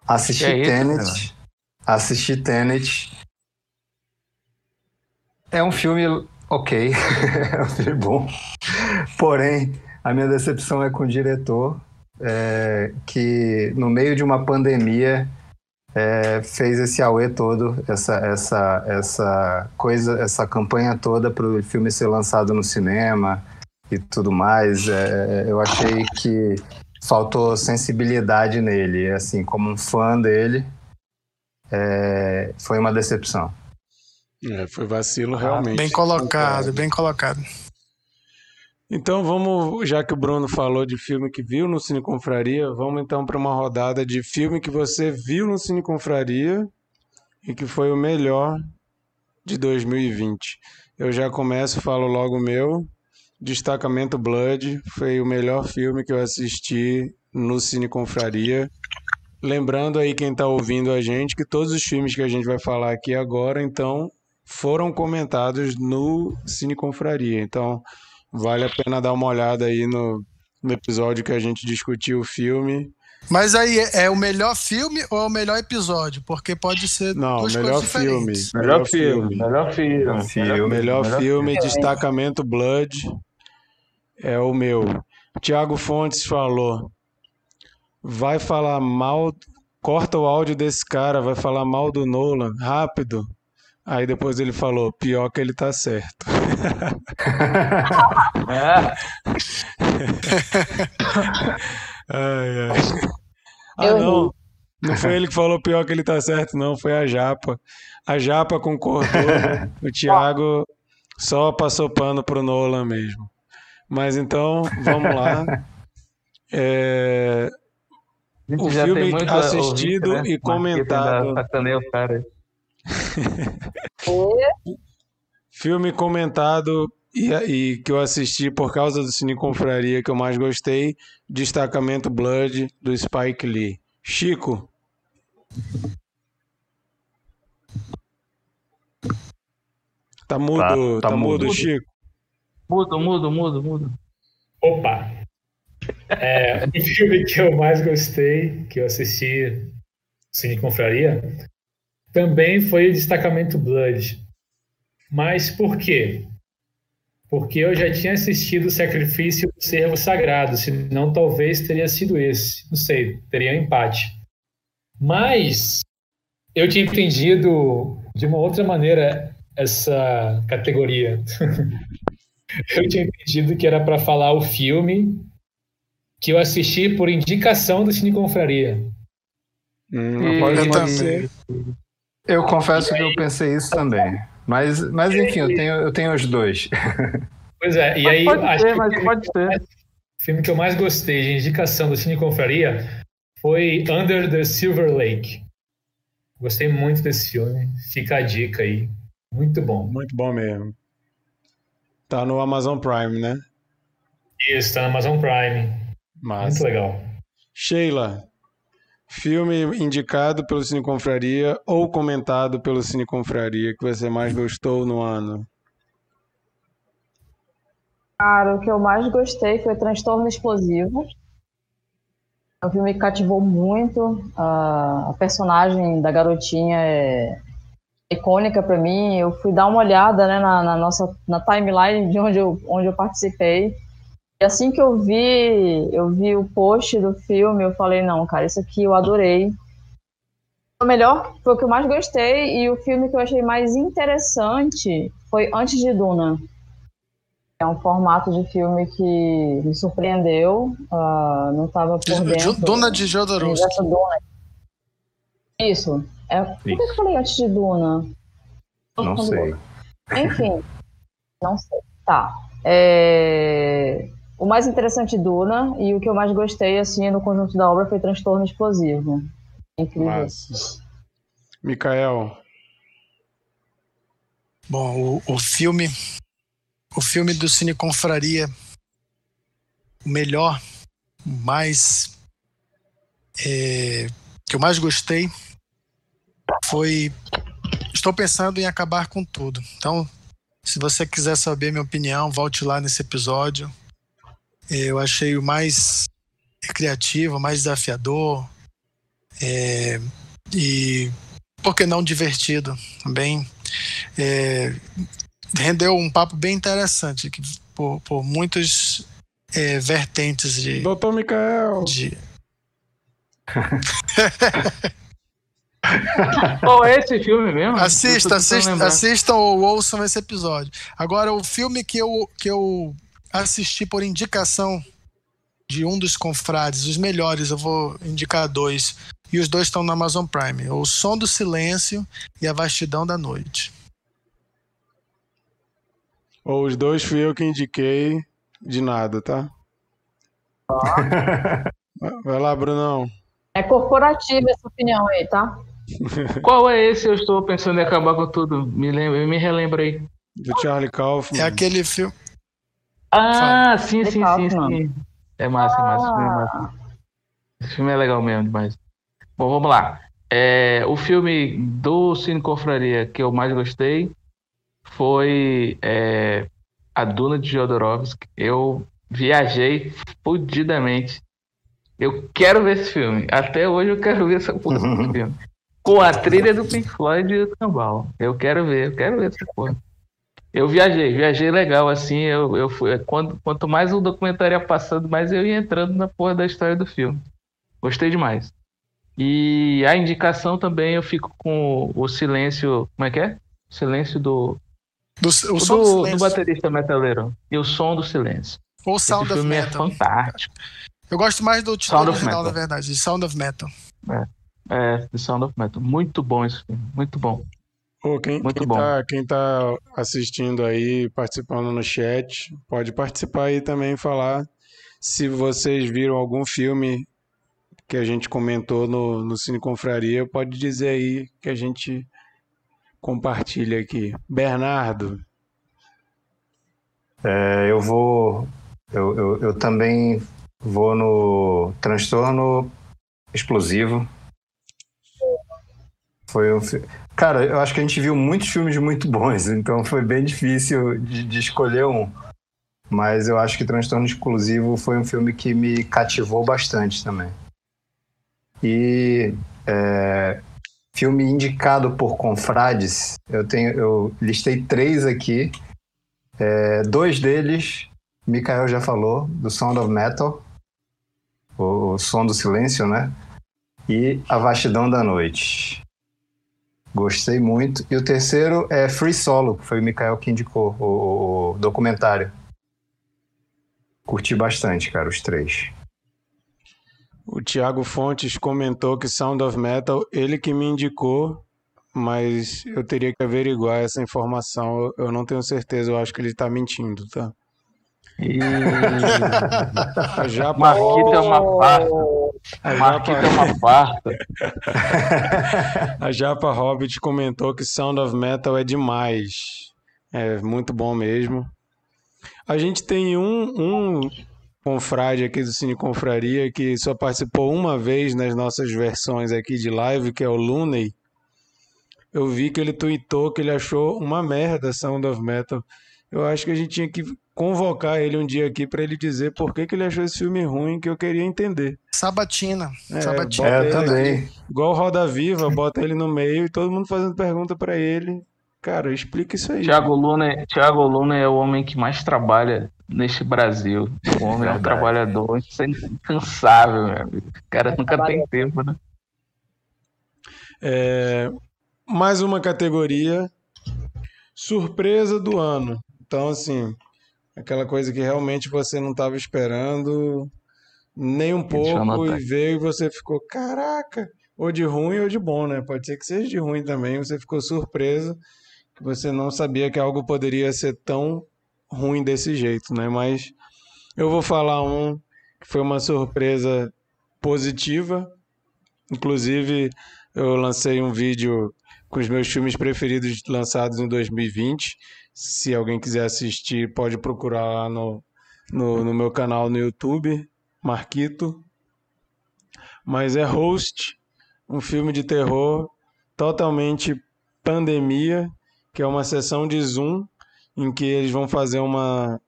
Assisti é isso, Tenet. Assisti Tenet. É um filme ok, é um filme bom. Porém, a minha decepção é com o diretor é, que no meio de uma pandemia é, fez esse auê todo, essa, essa, essa coisa, essa campanha toda para o filme ser lançado no cinema e tudo mais. É, eu achei que faltou sensibilidade nele, assim, como um fã dele, é, foi uma decepção. É, foi vacilo realmente. Bem colocado, bem colocado. Então vamos, já que o Bruno falou de filme que viu no Cine Confraria, vamos então para uma rodada de filme que você viu no Cine Confraria e que foi o melhor de 2020. Eu já começo, falo logo o meu. Destacamento Blood foi o melhor filme que eu assisti no Cine Confraria. Lembrando aí quem está ouvindo a gente que todos os filmes que a gente vai falar aqui agora, então, foram comentados no Cine Confraria. Então, Vale a pena dar uma olhada aí no, no episódio que a gente discutiu o filme. Mas aí é, é o melhor filme ou é o melhor episódio? Porque pode ser Não, duas melhor coisas filme. diferentes. Melhor filme, melhor filme. Melhor filme. Melhor, Melhor filme, filme. destacamento Blood é o meu. Tiago Fontes falou: vai falar mal, corta o áudio desse cara, vai falar mal do Nolan, rápido. Aí depois ele falou: pior que ele tá certo. É, Ai, ai. Ah, não. Não foi ele que falou pior que ele tá certo, não. Foi a Japa. A Japa concordou. o Thiago só passou pano pro Nolan mesmo. Mas então, vamos lá. É, O filme assistido ouvinte, né? e comentado. Marqueta filme comentado e, e que eu assisti por causa do Cine Confraria que eu mais gostei. Destacamento Blood do Spike Lee. Chico. Tá mudo, tá, tá mudo, mudo. Chico. Mudo, mudo, mudo, mudo. Opa! É, o filme que eu mais gostei, que eu assisti Cine Confraria, também foi o Destacamento Blood. Mas por quê? Porque eu já tinha assistido o Sacrifício do Servo Sagrado, senão talvez teria sido esse. Não sei, teria um empate. Mas eu tinha entendido de uma outra maneira essa categoria. eu tinha entendido que era para falar o filme que eu assisti por indicação do Cine Confraria. Hum, E- pode eu ser. Eu confesso que eu pensei isso também. Mas, mas enfim, eu tenho, eu tenho os dois. Pois é, e aí pode acho ser, que mas pode ser. o filme que eu mais gostei de indicação do Cine Confraria foi Under the Silver Lake. Gostei muito desse filme. Fica a dica aí. Muito bom. Muito bom mesmo. Tá no Amazon Prime, né? Isso, tá na Amazon Prime. Massa. Muito legal. Sheila, filme indicado pelo Cine Confraria ou comentado pelo Cine Confraria que você mais gostou no ano? Cara, o que eu mais gostei foi Transtorno Explosivo. É um filme que cativou muito. A, a personagem da garotinha é icônica para mim. Eu fui dar uma olhada né, na, na nossa na timeline de onde eu, onde eu participei. E assim que eu vi, eu vi o post do filme, eu falei, não, cara, isso aqui eu adorei. O melhor, foi o que eu mais gostei, e o filme que eu achei mais interessante foi Antes de Duna. É um formato de filme que me surpreendeu. ah, não estava por dentro. Dona de Jodorowsky. Duna. Isso. É, por que eu falei antes de Duna? Não sei. Enfim, não sei. Tá. É, O mais interessante Duna e o que eu mais gostei assim no conjunto da obra foi Transtorno Explosivo. Incrível. Massa. Mikael, Bom, o, o filme, o filme do Cine Confraria, o melhor, o mais é, que eu mais gostei foi Estou pensando em acabar com tudo. Então, se você quiser saber minha opinião, volte lá nesse episódio. Eu achei o mais criativo, mais desafiador é, e, por que não, divertido também. É, rendeu um papo bem interessante, que por, por muitos é, vertentes de. Doutor Mikael! de... Qual é esse filme mesmo? Assista, assista, assistam ou ouçam esse episódio. Agora, o filme que eu, que eu assisti por indicação de um dos confrades, os melhores, eu vou indicar dois. E os dois estão no Amazon Prime: O Som do Silêncio e A Vastidão da Noite. Ou os dois fui eu que indiquei de nada, tá? Vai lá, Brunão. É corporativa essa opinião aí, tá? Qual é esse? Eu estou pensando em acabar com tudo. Me, lembra, me relembra aí. Do Charlie Kaufman. É aquele filme. Ah, sim, sim, sim, Kaufman. sim. É massa, é massa. Esse filme é massa. Esse filme é legal mesmo demais. Bom, vamos lá. É, o filme do Cine Confraria que eu mais gostei foi é, A Duna de Jodorowsky. Eu viajei fudidamente. Eu quero ver esse filme. Até hoje eu quero ver essa porra desse filme. Com a trilha do Pink Floyd e do Cambal. Eu quero ver, eu quero ver essa porra. Eu viajei, viajei legal, assim, eu, eu fui, quando, quanto mais o documentário ia passando, mais eu ia entrando na porra da história do filme. Gostei demais. E a indicação também eu fico com o silêncio, como é que é? Silêncio do, Do, o o Som do, do, Silêncio. do baterista metaleiro. E o som do silêncio. Esse Sound of filme é Metal. fantástico. Eu gosto mais do título Sound of original, Metal. na verdade, de Sound of Metal. É, The Sound of Metal. Muito bom esse filme, muito bom. Pô, quem, Muito quem bom. tá, quem tá assistindo aí, participando no chat, pode participar aí também e falar se vocês viram algum filme que a gente comentou no, no Cine Confraria, pode dizer aí que a gente compartilha aqui. Bernardo, É, eu vou. Eu, eu, eu também vou no transtorno explosivo. Foi um. fi- Cara, eu acho que a gente viu muitos filmes muito bons, então foi bem difícil de, de escolher um. Mas eu acho que Transtorno Explosivo foi um filme que me cativou bastante também. E é, filme indicado por confrades, eu tenho, eu listei três aqui. É, dois deles, Mikael já falou, do Sound of Metal, o, o Som do Silêncio, né? E A Vastidão da Noite. Gostei muito. E o terceiro é Free Solo, que foi o Mikael que indicou, o, o- o documentário. Curti bastante, cara, os três. o Thiago Fontes comentou que Sound of Metal, ele que me indicou, mas eu teria que averiguar essa informação. Eu, eu não tenho certeza, eu acho que ele tá mentindo, tá? E... A Japa Marquito é uma farta. A Marquito Japa, é uma farta. a Japa Hobbit comentou que Sound of Metal é demais. É muito bom mesmo. A gente tem um, um confrade aqui do Cine Confraria que só participou uma vez nas nossas versões aqui de live, que é o Looney. Eu vi que ele tweetou que ele achou uma merda Sound of Metal. Eu acho que a gente tinha que convocar ele um dia aqui para ele dizer por que, que ele achou esse filme ruim, que eu queria entender. Sabatina. É, Sabatina. bota É, ele também. Igual Roda Viva, bota ele no meio e todo mundo fazendo pergunta pra ele. Cara, explica isso aí. Thiago Luna, Thiago Luna é o homem que mais trabalha neste Brasil. O homem é um Verdade. trabalhador incansável, meu amigo. O cara nunca tem tempo, né? É, mais uma categoria, surpresa do ano. Então, assim, aquela coisa que realmente você não estava esperando nem um pouco e veio e você ficou, caraca, ou de ruim ou de bom, né? Pode ser que seja de ruim também, você ficou surpreso que você não sabia que algo poderia ser tão ruim desse jeito, né? Mas eu vou falar um que foi uma surpresa positiva. Inclusive, eu lancei um vídeo com os meus filmes preferidos lançados em 2020. Se alguém quiser assistir, pode procurar lá no, no, no meu canal no YouTube, Marquito. Mas é Host, um filme de terror totalmente pandemia, que é uma sessão de Zoom em que eles vão fazer uma.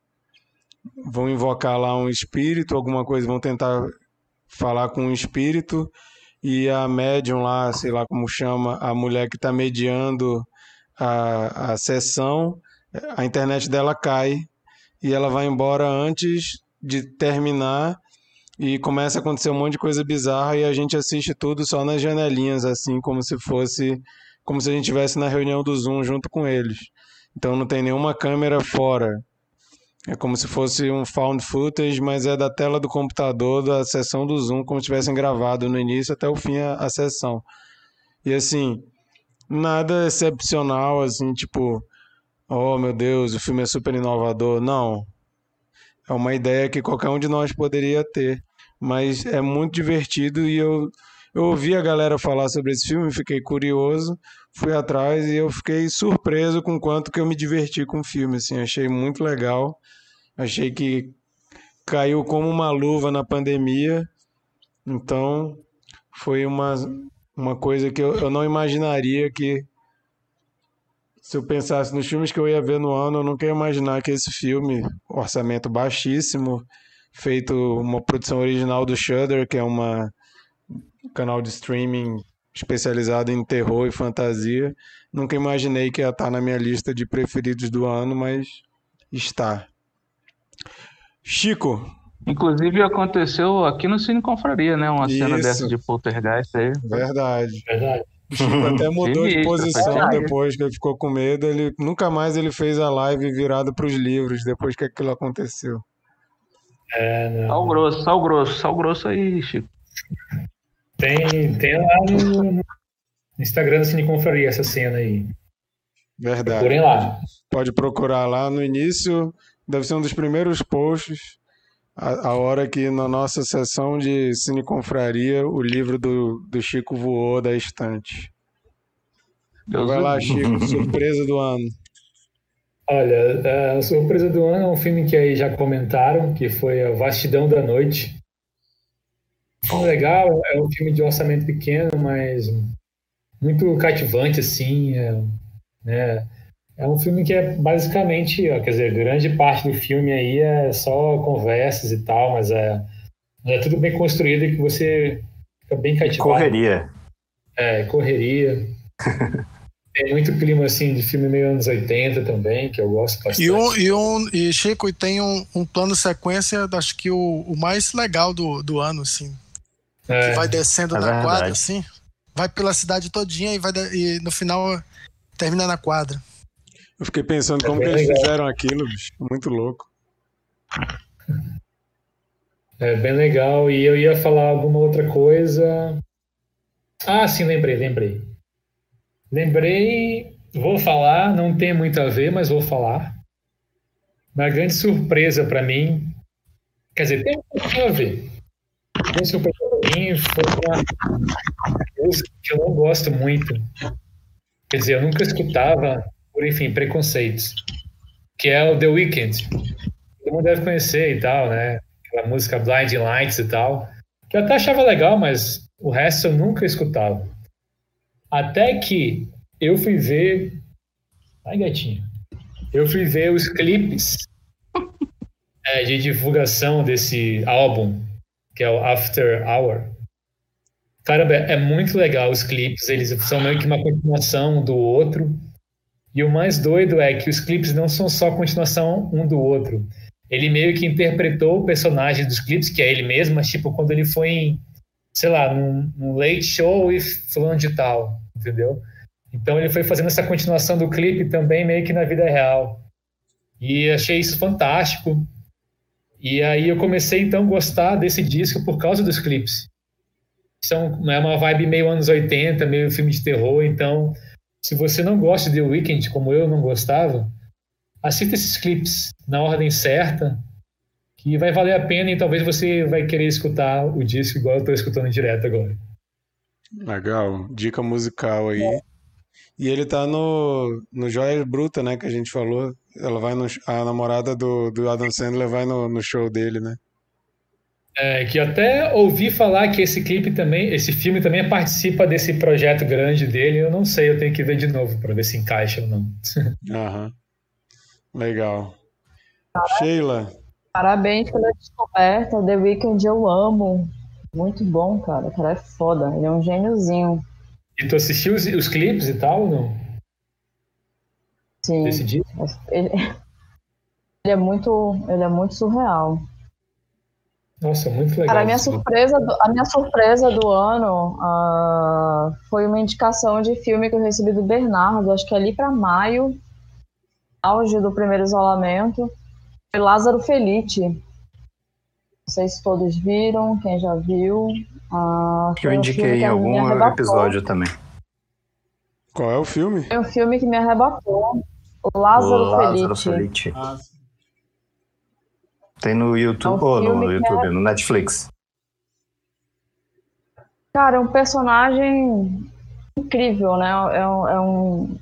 vão invocar lá um espírito, alguma coisa, vão tentar falar com um espírito e a médium lá, sei lá como chama, a mulher que está mediando a, a sessão, a internet dela cai e ela vai embora antes de terminar e começa a acontecer um monte de coisa bizarra e a gente assiste tudo só nas janelinhas, assim, como se fosse. Como se a gente estivesse na reunião do Zoom junto com eles. Então não tem nenhuma câmera fora. É como se fosse um found footage, mas é da tela do computador, da sessão do Zoom, como se tivessem gravado no início até o fim a, a sessão. E assim, nada excepcional, assim, tipo, oh meu Deus, o filme é super inovador. Não. É uma ideia que qualquer um de nós poderia ter mas é muito divertido e eu, eu ouvi a galera falar sobre esse filme, fiquei curioso, fui atrás e eu fiquei surpreso com quanto que eu me diverti com o filme, assim, achei muito legal, achei que caiu como uma luva na pandemia, então foi uma, uma coisa que eu, eu não imaginaria que se eu pensasse nos filmes que eu ia ver no ano, eu nunca ia imaginar que esse filme, orçamento baixíssimo, feito uma produção original do Shudder, que é uma um canal de streaming especializado em terror e fantasia. Nunca imaginei que ia estar na minha lista de preferidos do ano, mas está. Chico. Inclusive aconteceu aqui no Cine Confraria, né? Uma Isso. cena dessa de poltergeist aí. Verdade. Verdade. O Chico até mudou de posição depois que ele ficou com medo. Ele nunca mais ele fez a live virada para os livros depois que aquilo aconteceu. É, não. Sal grosso, sal grosso, sal grosso aí, Chico. Tem, tem lá no Instagram do Cine Confraria essa cena aí. Verdade. Procurem lá. Pode procurar lá no início, deve ser um dos primeiros posts, a, a hora que na nossa sessão de Cine Confraria o livro do, do Chico voou da estante. Deus Vai lá, Chico, surpresa do ano. Olha, a surpresa do ano é um filme que aí já comentaram, que foi A Vastidão da Noite. Filme legal, é um filme de orçamento pequeno, mas muito cativante, assim, é, né? É um filme que é basicamente, ó, quer dizer, grande parte do filme aí é só conversas e tal, mas é, é tudo bem construído e que você fica bem cativado. Correria. É, correria. Tem muito clima assim de filme meio anos 80 também, que eu gosto bastante. E, um, e, um, e Chico, e tem um, um plano sequência, acho que o, o mais legal do, do ano, assim. É. Que vai descendo é na verdade. quadra, assim. Vai pela cidade todinha e, vai de, e no final termina na quadra. Eu fiquei pensando é como que eles legal. fizeram aquilo, bicho. Muito louco. É bem legal. E eu ia falar alguma outra coisa. Ah, sim, lembrei, lembrei. Lembrei, vou falar, não tem muito a ver, mas vou falar. Uma grande surpresa para mim, quer dizer, tem um pouquinho a ver. Uma surpresa para mim foi uma música que eu não gosto muito. Quer dizer, eu nunca escutava, por enfim, preconceitos. Que é o The Weeknd. Todo mundo deve conhecer e tal, né? Aquela música Blinding Lights e tal. Que eu até achava legal, mas o resto eu nunca escutava. Até que eu fui ver. Ai, gatinho. Eu fui ver os clipes é, de divulgação desse álbum, que é o After Hour. Caramba, é muito legal os clipes, eles são meio que uma continuação do outro. E o mais doido é que os clipes não são só continuação um do outro. Ele meio que interpretou o personagem dos clipes, que é ele mesmo, mas tipo, quando ele foi em sei lá, num, num late show e fulano de tal, entendeu? Então ele foi fazendo essa continuação do clipe também meio que na vida real. E achei isso fantástico. E aí eu comecei então a gostar desse disco por causa dos clipes. São, é uma vibe meio anos 80, meio filme de terror, então se você não gosta de The Weeknd, como eu não gostava, assista esses clipes na ordem certa, que vai valer a pena e talvez você vai querer escutar o disco igual eu estou escutando direto agora. Legal, dica musical aí. É. E ele tá no, no Joia Bruta, né, que a gente falou. Ela vai no, a namorada do, do Adam Sandler vai no, no show dele, né? É, que até ouvi falar que esse clipe também, esse filme também participa desse projeto grande dele. Eu não sei, eu tenho que ver de novo para ver se encaixa ou não. Aham. Legal. Sheila, Parabéns pela descoberta. The Weeknd eu amo. Muito bom, cara. O cara é foda. Ele é um gêniozinho. E tu assistiu os, os clipes e tal, não? Sim. Ele, ele, é muito, ele é muito surreal. Nossa, muito legal. Cara, a minha surpresa do, a minha surpresa do ano uh, foi uma indicação de filme que eu recebi do Bernardo, acho que ali para maio, auge do primeiro isolamento. Foi Lázaro Felice. Não sei se todos viram, quem já viu. Uh, que eu indiquei em algum episódio também. Qual é o filme? É um filme que me arrebatou. Lázaro, Lázaro Felice. Ah, tem no YouTube, é um ou no, YouTube, é... no Netflix. Cara, é um personagem incrível, né? É um, é um,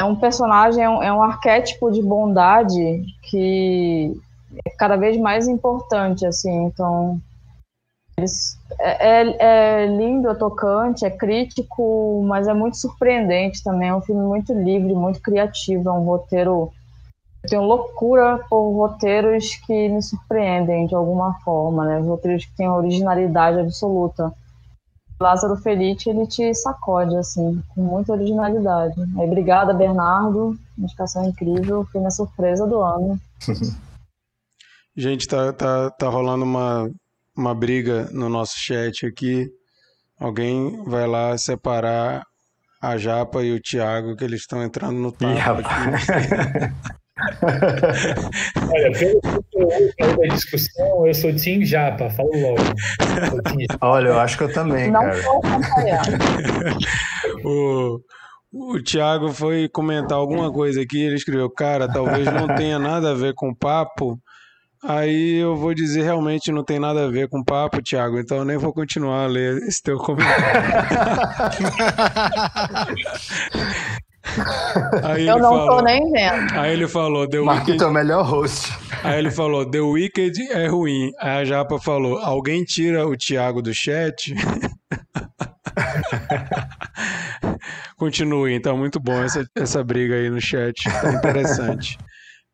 é um personagem, é um, é um arquétipo de bondade que é cada vez mais importante, assim. Então, é, é, é, lindo, é tocante, é crítico, mas é muito surpreendente também. É um filme muito livre, muito criativo, é um roteiro eu tenho loucura por roteiros que me surpreendem de alguma forma, né? Roteiros que têm originalidade absoluta. Lázaro Felice, ele te sacode, assim, com muita originalidade. Aí, obrigada, Bernardo. Indicação incrível. Foi minha surpresa do ano. Gente, tá, tá, tá rolando uma, uma briga no nosso chat aqui. Alguém vai lá separar a Japa e o Thiago, que eles estão entrando no tapa. Olha, pelo conteúdo da discussão, eu sou Tim Japa, falo logo. Olha, eu acho que eu também, Não cara. o, o Thiago foi comentar alguma coisa aqui, ele escreveu, cara, talvez não tenha nada a ver com o papo. Aí eu vou dizer realmente não tem nada a ver com o papo, Thiago, então eu nem vou continuar a ler esse teu comentário. Aí eu não falou, tô nem vendo. Aí ele falou, The Wicked... é o melhor host. Aí ele falou, The Wicked é ruim. Aí a Japa falou, alguém tira o Thiago do chat? Continue, então, muito bom essa, essa briga aí no chat. Tá interessante.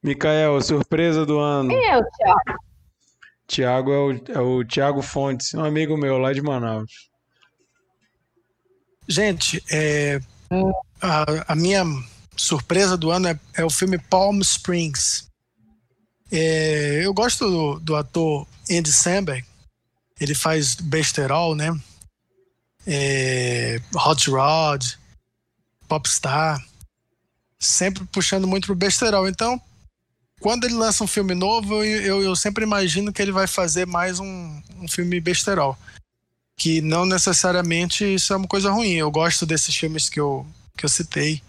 Micael, surpresa do ano. Quem é o Thiago? Thiago é o, é o Thiago Fontes, um amigo meu lá de Manaus. Gente, é, a, a minha surpresa do ano é, é o filme Palm Springs. É, eu gosto do, do, ator Andy Samberg. Ele faz besterol, né? É, Hot Rod, Popstar. Sempre puxando muito pro besterol. Então, quando ele lança um filme novo, eu, eu, eu sempre imagino que ele vai fazer mais um, um filme besterol que não necessariamente isso é uma coisa ruim. Eu gosto desses filmes que eu, que eu citei.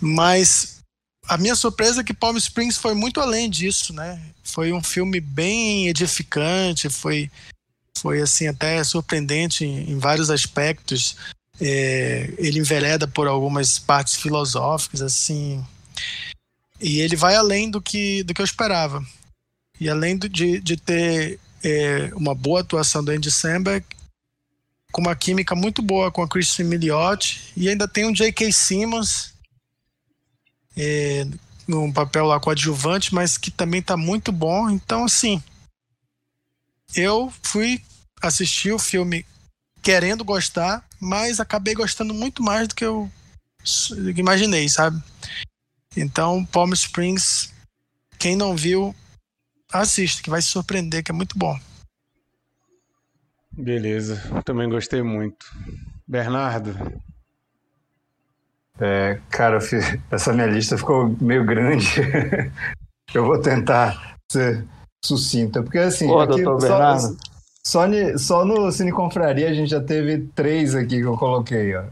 Mas a minha surpresa é que Palm Springs foi muito além disso, né? Foi um filme bem edificante, foi, foi assim até surpreendente em, em vários aspectos. É, ele envereda por algumas partes filosóficas, assim. E ele vai além do que, do que eu esperava. E além de, de ter é, uma boa atuação do Andy Samberg, com uma química muito boa com a Christian Milioti e ainda tem o J.K. Simmons é, num papel lá coadjuvante, mas que também está muito bom. Então, assim, eu fui assistir o filme querendo gostar, mas acabei gostando muito mais do que eu imaginei, sabe? Então, Palm Springs, quem não viu, assista, que vai se surpreender, que é muito bom. Beleza, também gostei muito. Bernardo? É, cara, fiz... essa minha lista ficou meio grande. eu vou tentar ser sucinta, porque assim. Pô, aqui, doutor só, Bernardo. Só, só, no Cine Confraria a gente já teve três aqui que eu coloquei. Ó.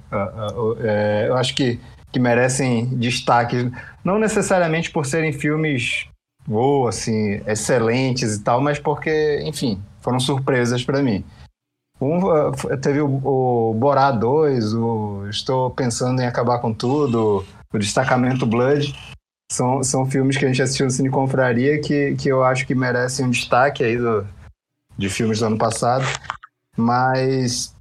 É, eu acho que, que merecem destaque, não necessariamente por serem filmes ou assim, excelentes e tal, mas porque, enfim, foram surpresas para mim. Um, eh, teve o, o Borá 2, o Estou Pensando em Acabar com Tudo, o Destacamento Blood. São, são filmes que a gente assistiu no Cine Confraria que, que eu acho que merecem um destaque aí do, de filmes do ano passado. Mas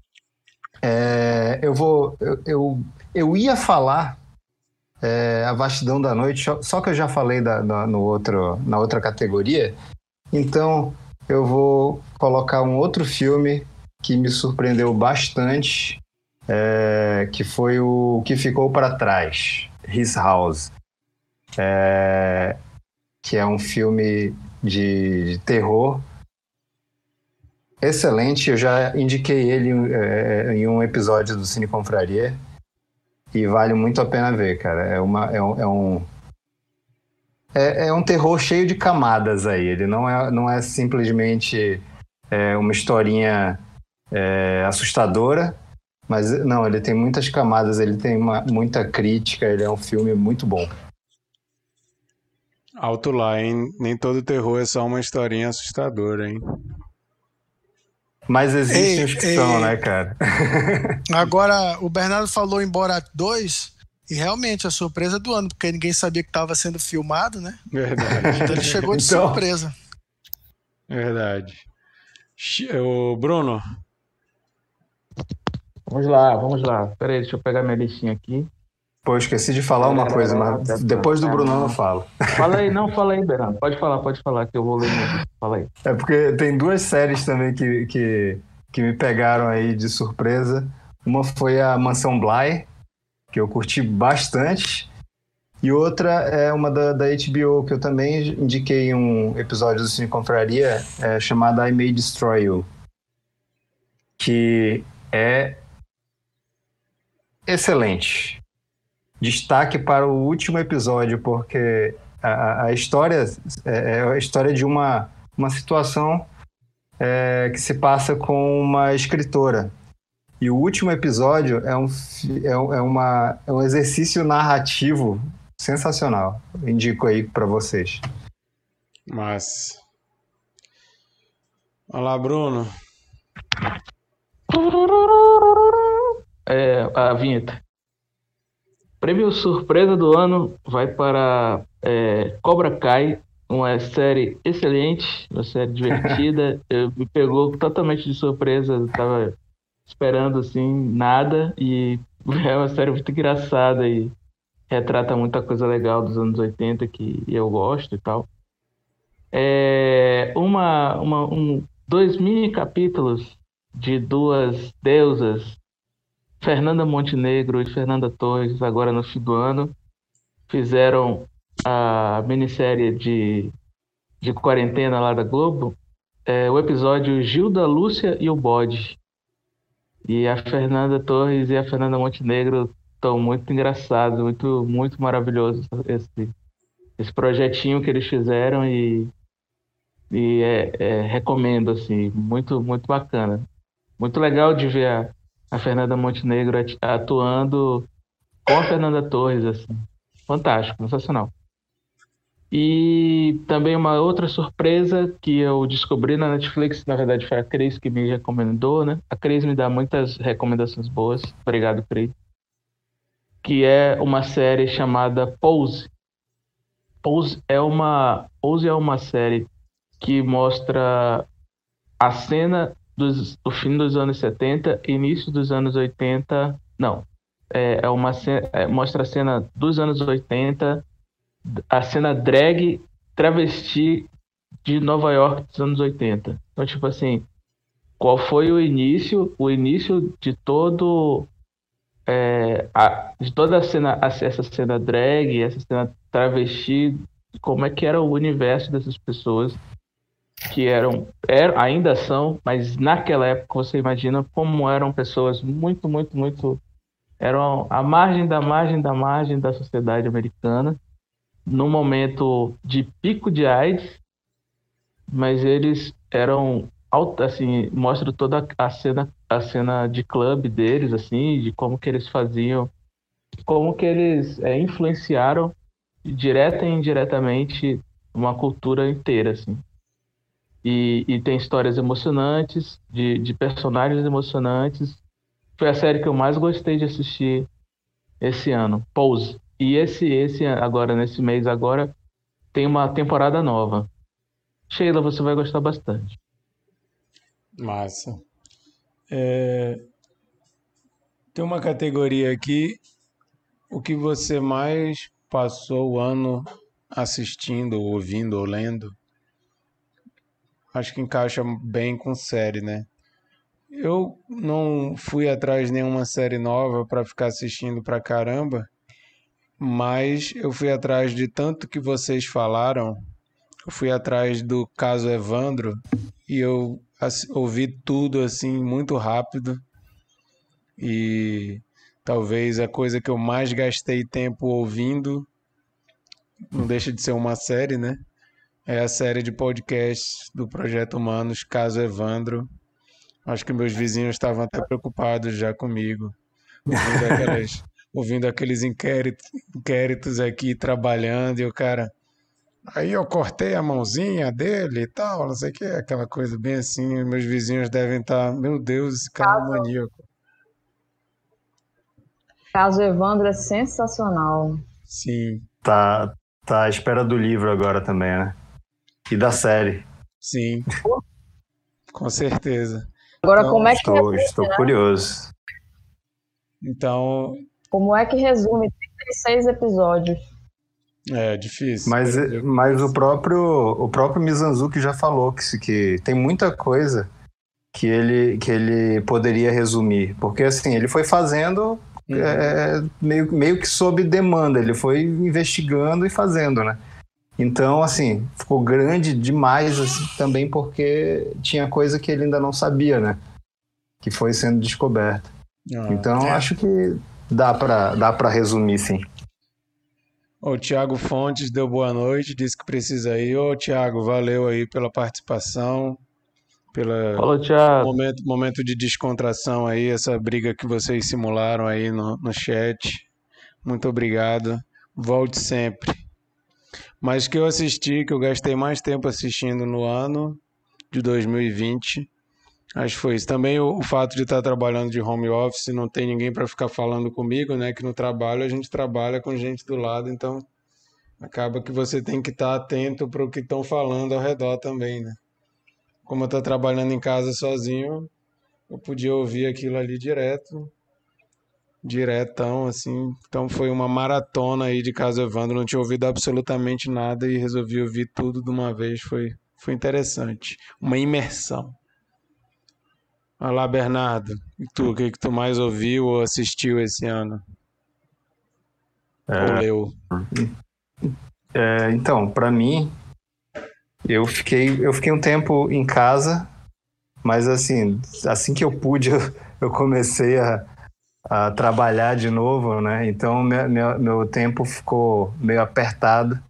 é, eu vou. Eu, eu, eu ia falar é, A Vastidão da Noite, só que eu já falei da, da, no outro, na outra categoria. Então eu vou colocar um outro filme que me surpreendeu bastante, é, que foi o que ficou para trás, His House, é, que é um filme de, de terror excelente. Eu já indiquei ele é, em um episódio do Cine Confraria e vale muito a pena ver, cara. É, uma, é, um, é um é, é, um terror cheio de camadas aí. Ele não é, não é simplesmente é, uma historinha é, assustadora, mas não, ele tem muitas camadas, ele tem uma, muita crítica, ele é um filme muito bom. Alto lá, hein? Nem todo terror é só uma historinha assustadora, hein? Mas existem os que são, né, cara? Agora, o Bernardo falou em Borat 2, e realmente a surpresa do ano, porque ninguém sabia que estava sendo filmado, né? Verdade. Então ele chegou de então... surpresa. Verdade. O Bruno. Vamos lá, vamos lá. Peraí, deixa eu pegar minha listinha aqui. Pô, eu esqueci de falar uma coisa, mas depois do Bruno eu falo. Fala aí, não, fala aí, Bernardo. Pode falar, pode falar, que eu vou ler. Fala aí. É porque tem duas séries também que, que, que me pegaram aí de surpresa. Uma foi a Mansão Bly, que eu curti bastante. E outra é uma da, da HBO, que eu também indiquei um episódio do Cine Confraria, é, chamada I May Destroy You. Que é excelente destaque para o último episódio, porque a, a história é, é a história de uma, uma situação é, que se passa com uma escritora. E o último episódio é um, é, é uma, é um exercício narrativo sensacional. Indico aí para vocês. Mas. Olá, Bruno. É, a vinheta. Prêmio surpresa do ano vai para é, Cobra Kai, uma série excelente, uma série divertida. Eu, me pegou totalmente de surpresa, eu tava esperando assim nada e é uma série muito engraçada e retrata muita coisa legal dos anos 80 que eu gosto e tal. É uma, uma um, dois mini capítulos de duas deusas Fernanda Montenegro e Fernanda Torres, agora no fim do ano, fizeram a minissérie de, de quarentena lá da Globo, é, o episódio Gilda, Lúcia e o Bode. E a Fernanda Torres e a Fernanda Montenegro estão muito engraçados, muito, muito maravilhoso esse, esse projetinho que eles fizeram e, e é, é, recomendo, assim, muito, muito bacana. Muito legal de ver a, a Fernanda Montenegro atuando com a Fernanda Torres, assim. Fantástico, sensacional. E também uma outra surpresa que eu descobri na Netflix, na verdade foi a Cris que me recomendou, né? A Cris me dá muitas recomendações boas. Obrigado, Cris. Que é uma série chamada Pose. Pose é uma, Pose é uma série que mostra a cena dos, do fim dos anos 70, início dos anos 80. Não. É, é uma é, mostra a cena dos anos 80, a cena drag travesti de Nova York dos anos 80. Então, tipo assim, qual foi o início, o início de todo é, a, de toda a cena, essa cena drag, essa cena travesti, como é que era o universo dessas pessoas que eram, eram, ainda são, mas naquela época você imagina como eram pessoas muito, muito, muito eram a margem da margem da margem da sociedade americana, no momento de pico de AIDS, mas eles eram assim, mostra toda a cena a cena de clube deles assim, de como que eles faziam, como que eles é, influenciaram direta e indiretamente uma cultura inteira assim. E, e tem histórias emocionantes, de, de personagens emocionantes. Foi a série que eu mais gostei de assistir esse ano, Pose. E esse, esse agora, nesse mês agora, tem uma temporada nova. Sheila, você vai gostar bastante. Massa. É... Tem uma categoria aqui, o que você mais passou o ano assistindo, ouvindo ou lendo? Acho que encaixa bem com série, né? Eu não fui atrás de nenhuma série nova para ficar assistindo pra caramba, mas eu fui atrás de tanto que vocês falaram. Eu fui atrás do caso Evandro e eu ouvi tudo assim muito rápido. E talvez a coisa que eu mais gastei tempo ouvindo não deixa de ser uma série, né? É a série de podcasts do Projeto Humanos, Caso Evandro. Acho que meus vizinhos estavam até preocupados já comigo, ouvindo, aquelas, ouvindo aqueles inquéritos, inquéritos aqui trabalhando, e o cara. Aí eu cortei a mãozinha dele e tal, não sei o que, aquela coisa bem assim. Meus vizinhos devem estar, meu Deus, esse cara é maníaco. Caso Evandro é sensacional. Sim. Tá, tá à espera do livro agora também, né? E da série. Sim. Com certeza. Agora, então, como é que. Estou, estou né? curioso. Então. Como é que resume 36 episódios? É difícil. Mas, mas o próprio o próprio Mizanzuki já falou que, que tem muita coisa que ele, que ele poderia resumir. Porque assim, ele foi fazendo uhum. é, meio, meio que sob demanda, ele foi investigando e fazendo, né? Então, assim, ficou grande demais assim, também porque tinha coisa que ele ainda não sabia, né? Que foi sendo descoberta. Ah, então, é. acho que dá para dá pra resumir, sim. O Tiago Fontes deu boa noite, disse que precisa ir. Ô, Tiago, valeu aí pela participação, Thiago. Momento, momento de descontração aí, essa briga que vocês simularam aí no, no chat. Muito obrigado. Volte sempre. Mas que eu assisti, que eu gastei mais tempo assistindo no ano de 2020, acho que foi isso. Também o, o fato de estar trabalhando de home office, não tem ninguém para ficar falando comigo, né? Que no trabalho a gente trabalha com gente do lado, então acaba que você tem que estar atento para o que estão falando ao redor também, né? Como eu estou trabalhando em casa sozinho, eu podia ouvir aquilo ali direto diretão, assim. Então foi uma maratona aí de Caso Evandro. Não tinha ouvido absolutamente nada e resolvi ouvir tudo de uma vez. Foi, foi interessante. Uma imersão. Olá, Bernardo. E tu, o que, que tu mais ouviu ou assistiu esse ano? É, ou leu? É, então, para mim, eu fiquei, eu fiquei um tempo em casa, mas assim, assim que eu pude, eu, eu comecei a, a trabalhar de novo, né? Então meu, meu, meu tempo ficou meio apertado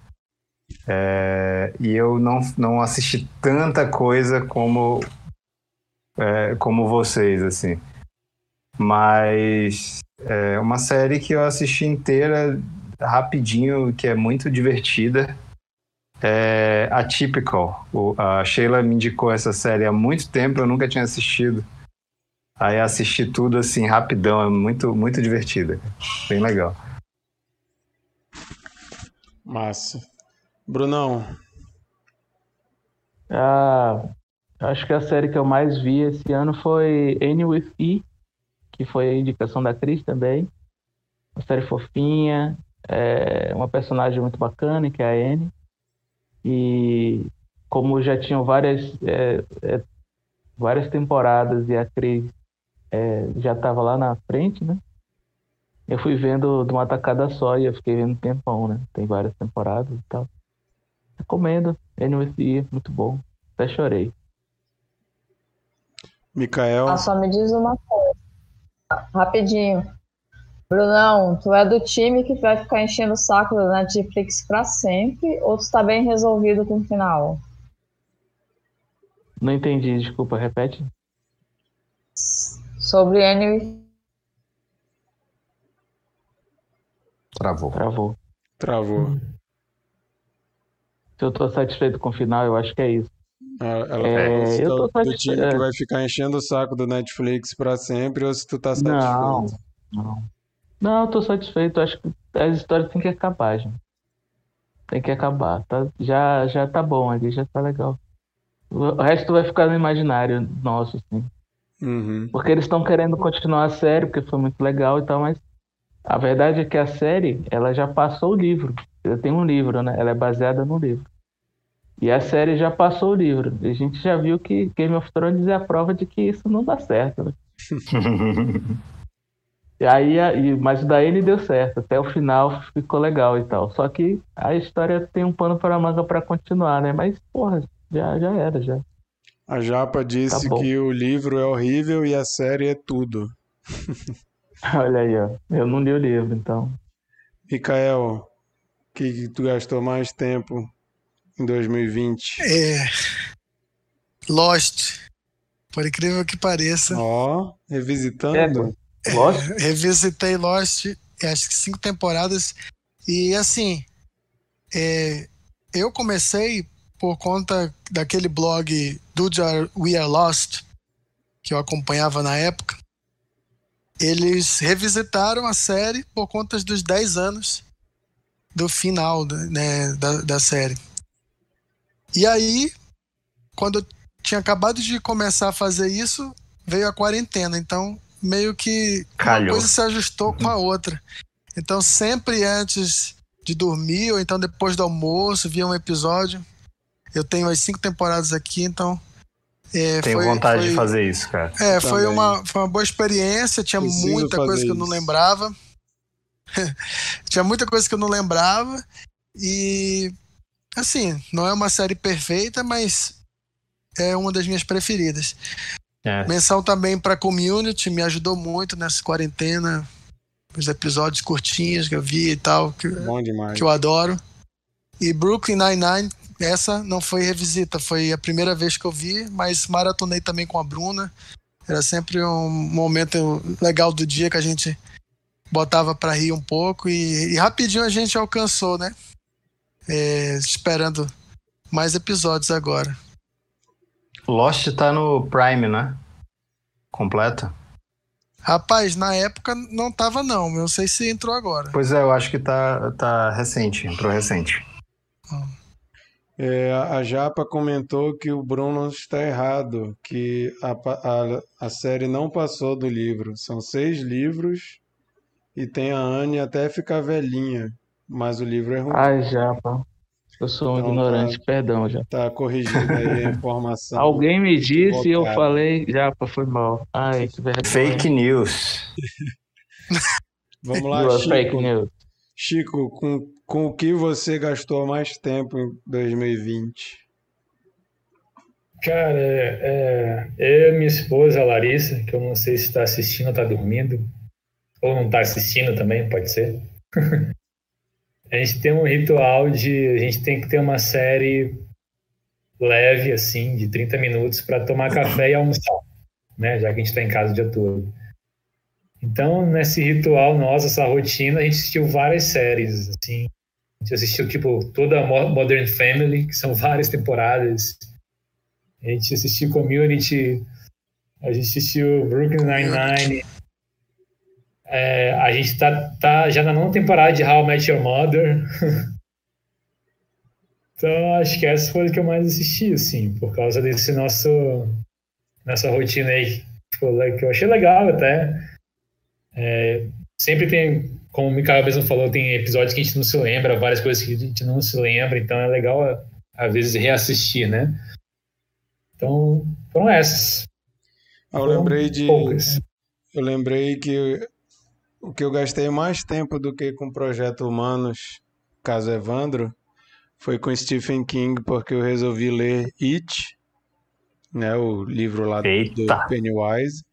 é, e eu não, não assisti tanta coisa como é, como vocês, assim. Mas é uma série que eu assisti inteira rapidinho, que é muito divertida. É Atypical. O, a Sheila me indicou essa série há muito tempo, eu nunca tinha assistido. Aí assisti tudo assim rapidão, é muito muito divertida, bem legal. Massa. Brunão. Ah, acho que a série que eu mais vi esse ano foi Annie with E, que foi a indicação da Cris também. Uma série fofinha, é uma personagem muito bacana, que é a Annie. E como já tinham várias, é, é, várias temporadas e a Cris é, já estava lá na frente, né? Eu fui vendo de uma tacada só e eu fiquei vendo um tempão, né? Tem várias temporadas e tal. Recomendo. NUSI, muito bom. Até chorei. Micael. Ah, só me diz uma coisa. Rapidinho. Brunão, tu é do time que vai ficar enchendo o saco da Netflix pra sempre ou tu tá bem resolvido com o final? Não entendi, desculpa, repete sobre N. Travou. Travou. Travou. Se eu tô satisfeito com o final, eu acho que é isso. Ela é, se eu tô do time que é. vai ficar enchendo o saco do Netflix para sempre ou se tu tá satisfeito? Não, não. Não, eu tô satisfeito. Acho que as histórias têm que acabar, gente. Tem que acabar. Tá, já, já tá bom ali, já tá legal. O resto vai ficar no imaginário nosso, assim. Uhum. Porque eles estão querendo continuar a série, porque foi muito legal e tal, mas a verdade é que a série, ela já passou o livro. Ela tem um livro, né? Ela é baseada no livro. E a série já passou o livro. A gente já viu que Game of Thrones é a prova de que isso não dá certo, né? e aí, mas o da N deu certo. Até o final ficou legal e tal. Só que a história tem um pano para manga para continuar, né? Mas, porra, já, já era, já. A Japa disse Tá que o livro é horrível e a série é tudo. Olha aí, ó. Eu não li o livro, então. Mikael, que, que tu gastou mais tempo em 2020? É. Lost. Por incrível que pareça. Ó, revisitando. É, Lógico. Revisitei Lost, acho que cinco temporadas. E assim, é, eu comecei por conta daquele blog Dude Are- We Are Lost, que eu acompanhava na época. Eles revisitaram a série por conta dos 10 anos do final né, da, da série. E aí, quando eu tinha acabado de começar a fazer isso, veio a quarentena. Então, meio que uma Calhou. coisa se ajustou com a outra. Então, sempre antes de dormir, ou então depois do almoço, via um episódio. Eu tenho as cinco temporadas aqui, então. é, Tenho foi- vontade foi- de fazer isso, cara. é, foi Também. uma, foi uma boa experiência, tinha Preciso muita coisa que eu não lembrava. tinha muita coisa que eu não lembrava. E, assim, não é uma série perfeita, mas é uma das minhas preferidas. É. Menção também para Community, me ajudou muito nessa quarentena. Os episódios curtinhos que eu vi e tal, que, Bom demais. que eu adoro. E Brooklyn Nine-Nine, essa não foi revisita, foi a primeira vez que eu vi, mas maratonei também com a Bruna. Era sempre um momento legal do dia que a gente botava para rir um pouco e, e rapidinho a gente alcançou, né? É, esperando mais episódios agora. Lost tá no Prime, né? Completa? Rapaz, na época não tava não, eu não sei se entrou agora. Pois é, eu acho que tá, tá recente, entrou recente. É, a Japa comentou que o Bruno está errado, que a, a, a série não passou do livro. São seis livros e tem a Anne até ficar velhinha, mas o livro é ruim. Ai, Japa. Eu sou um Então, ignorante, tá. perdão, já. Tá corrigida aí a informação. Alguém me disse e eu falei, Japa, foi mal. Ai, que vergonha. Fake news. Vamos lá, Duas fake Chico. news. Chico, com, com o que você gastou mais tempo em 2020? Cara, é, é, eu e minha esposa, a Larissa, que eu não sei se está assistindo está dormindo, ou não está assistindo também, pode ser. a gente tem um ritual de. A gente tem que ter uma série leve, assim, de 30 minutos, para tomar café e almoçar, né? Já que a gente está em casa o dia todo. Então, nesse ritual nosso, essa rotina, a gente assistiu várias séries, assim. A gente assistiu, tipo, toda a Mo- Modern Family, que são várias temporadas. A gente assistiu Community, a gente assistiu Brooklyn Nine-Nine. É, a gente tá, tá já na nona temporada de How I Met Your Mother. então, acho que essas foram as que eu mais assisti, assim, por causa desse nosso... Nessa rotina aí, que eu achei legal até. É, sempre tem, como o Mikael mesmo falou, tem episódios que a gente não se lembra, várias coisas que a gente não se lembra, então é legal, às vezes, reassistir, né? Então, foram essas. Ah, Eu Foram lembrei de. poucas. Eu lembrei que o que eu gastei mais tempo do que com Projeto Humanos, caso Evandro, foi com Stephen King, porque eu resolvi ler It, né, o livro lá do Eita. Pennywise,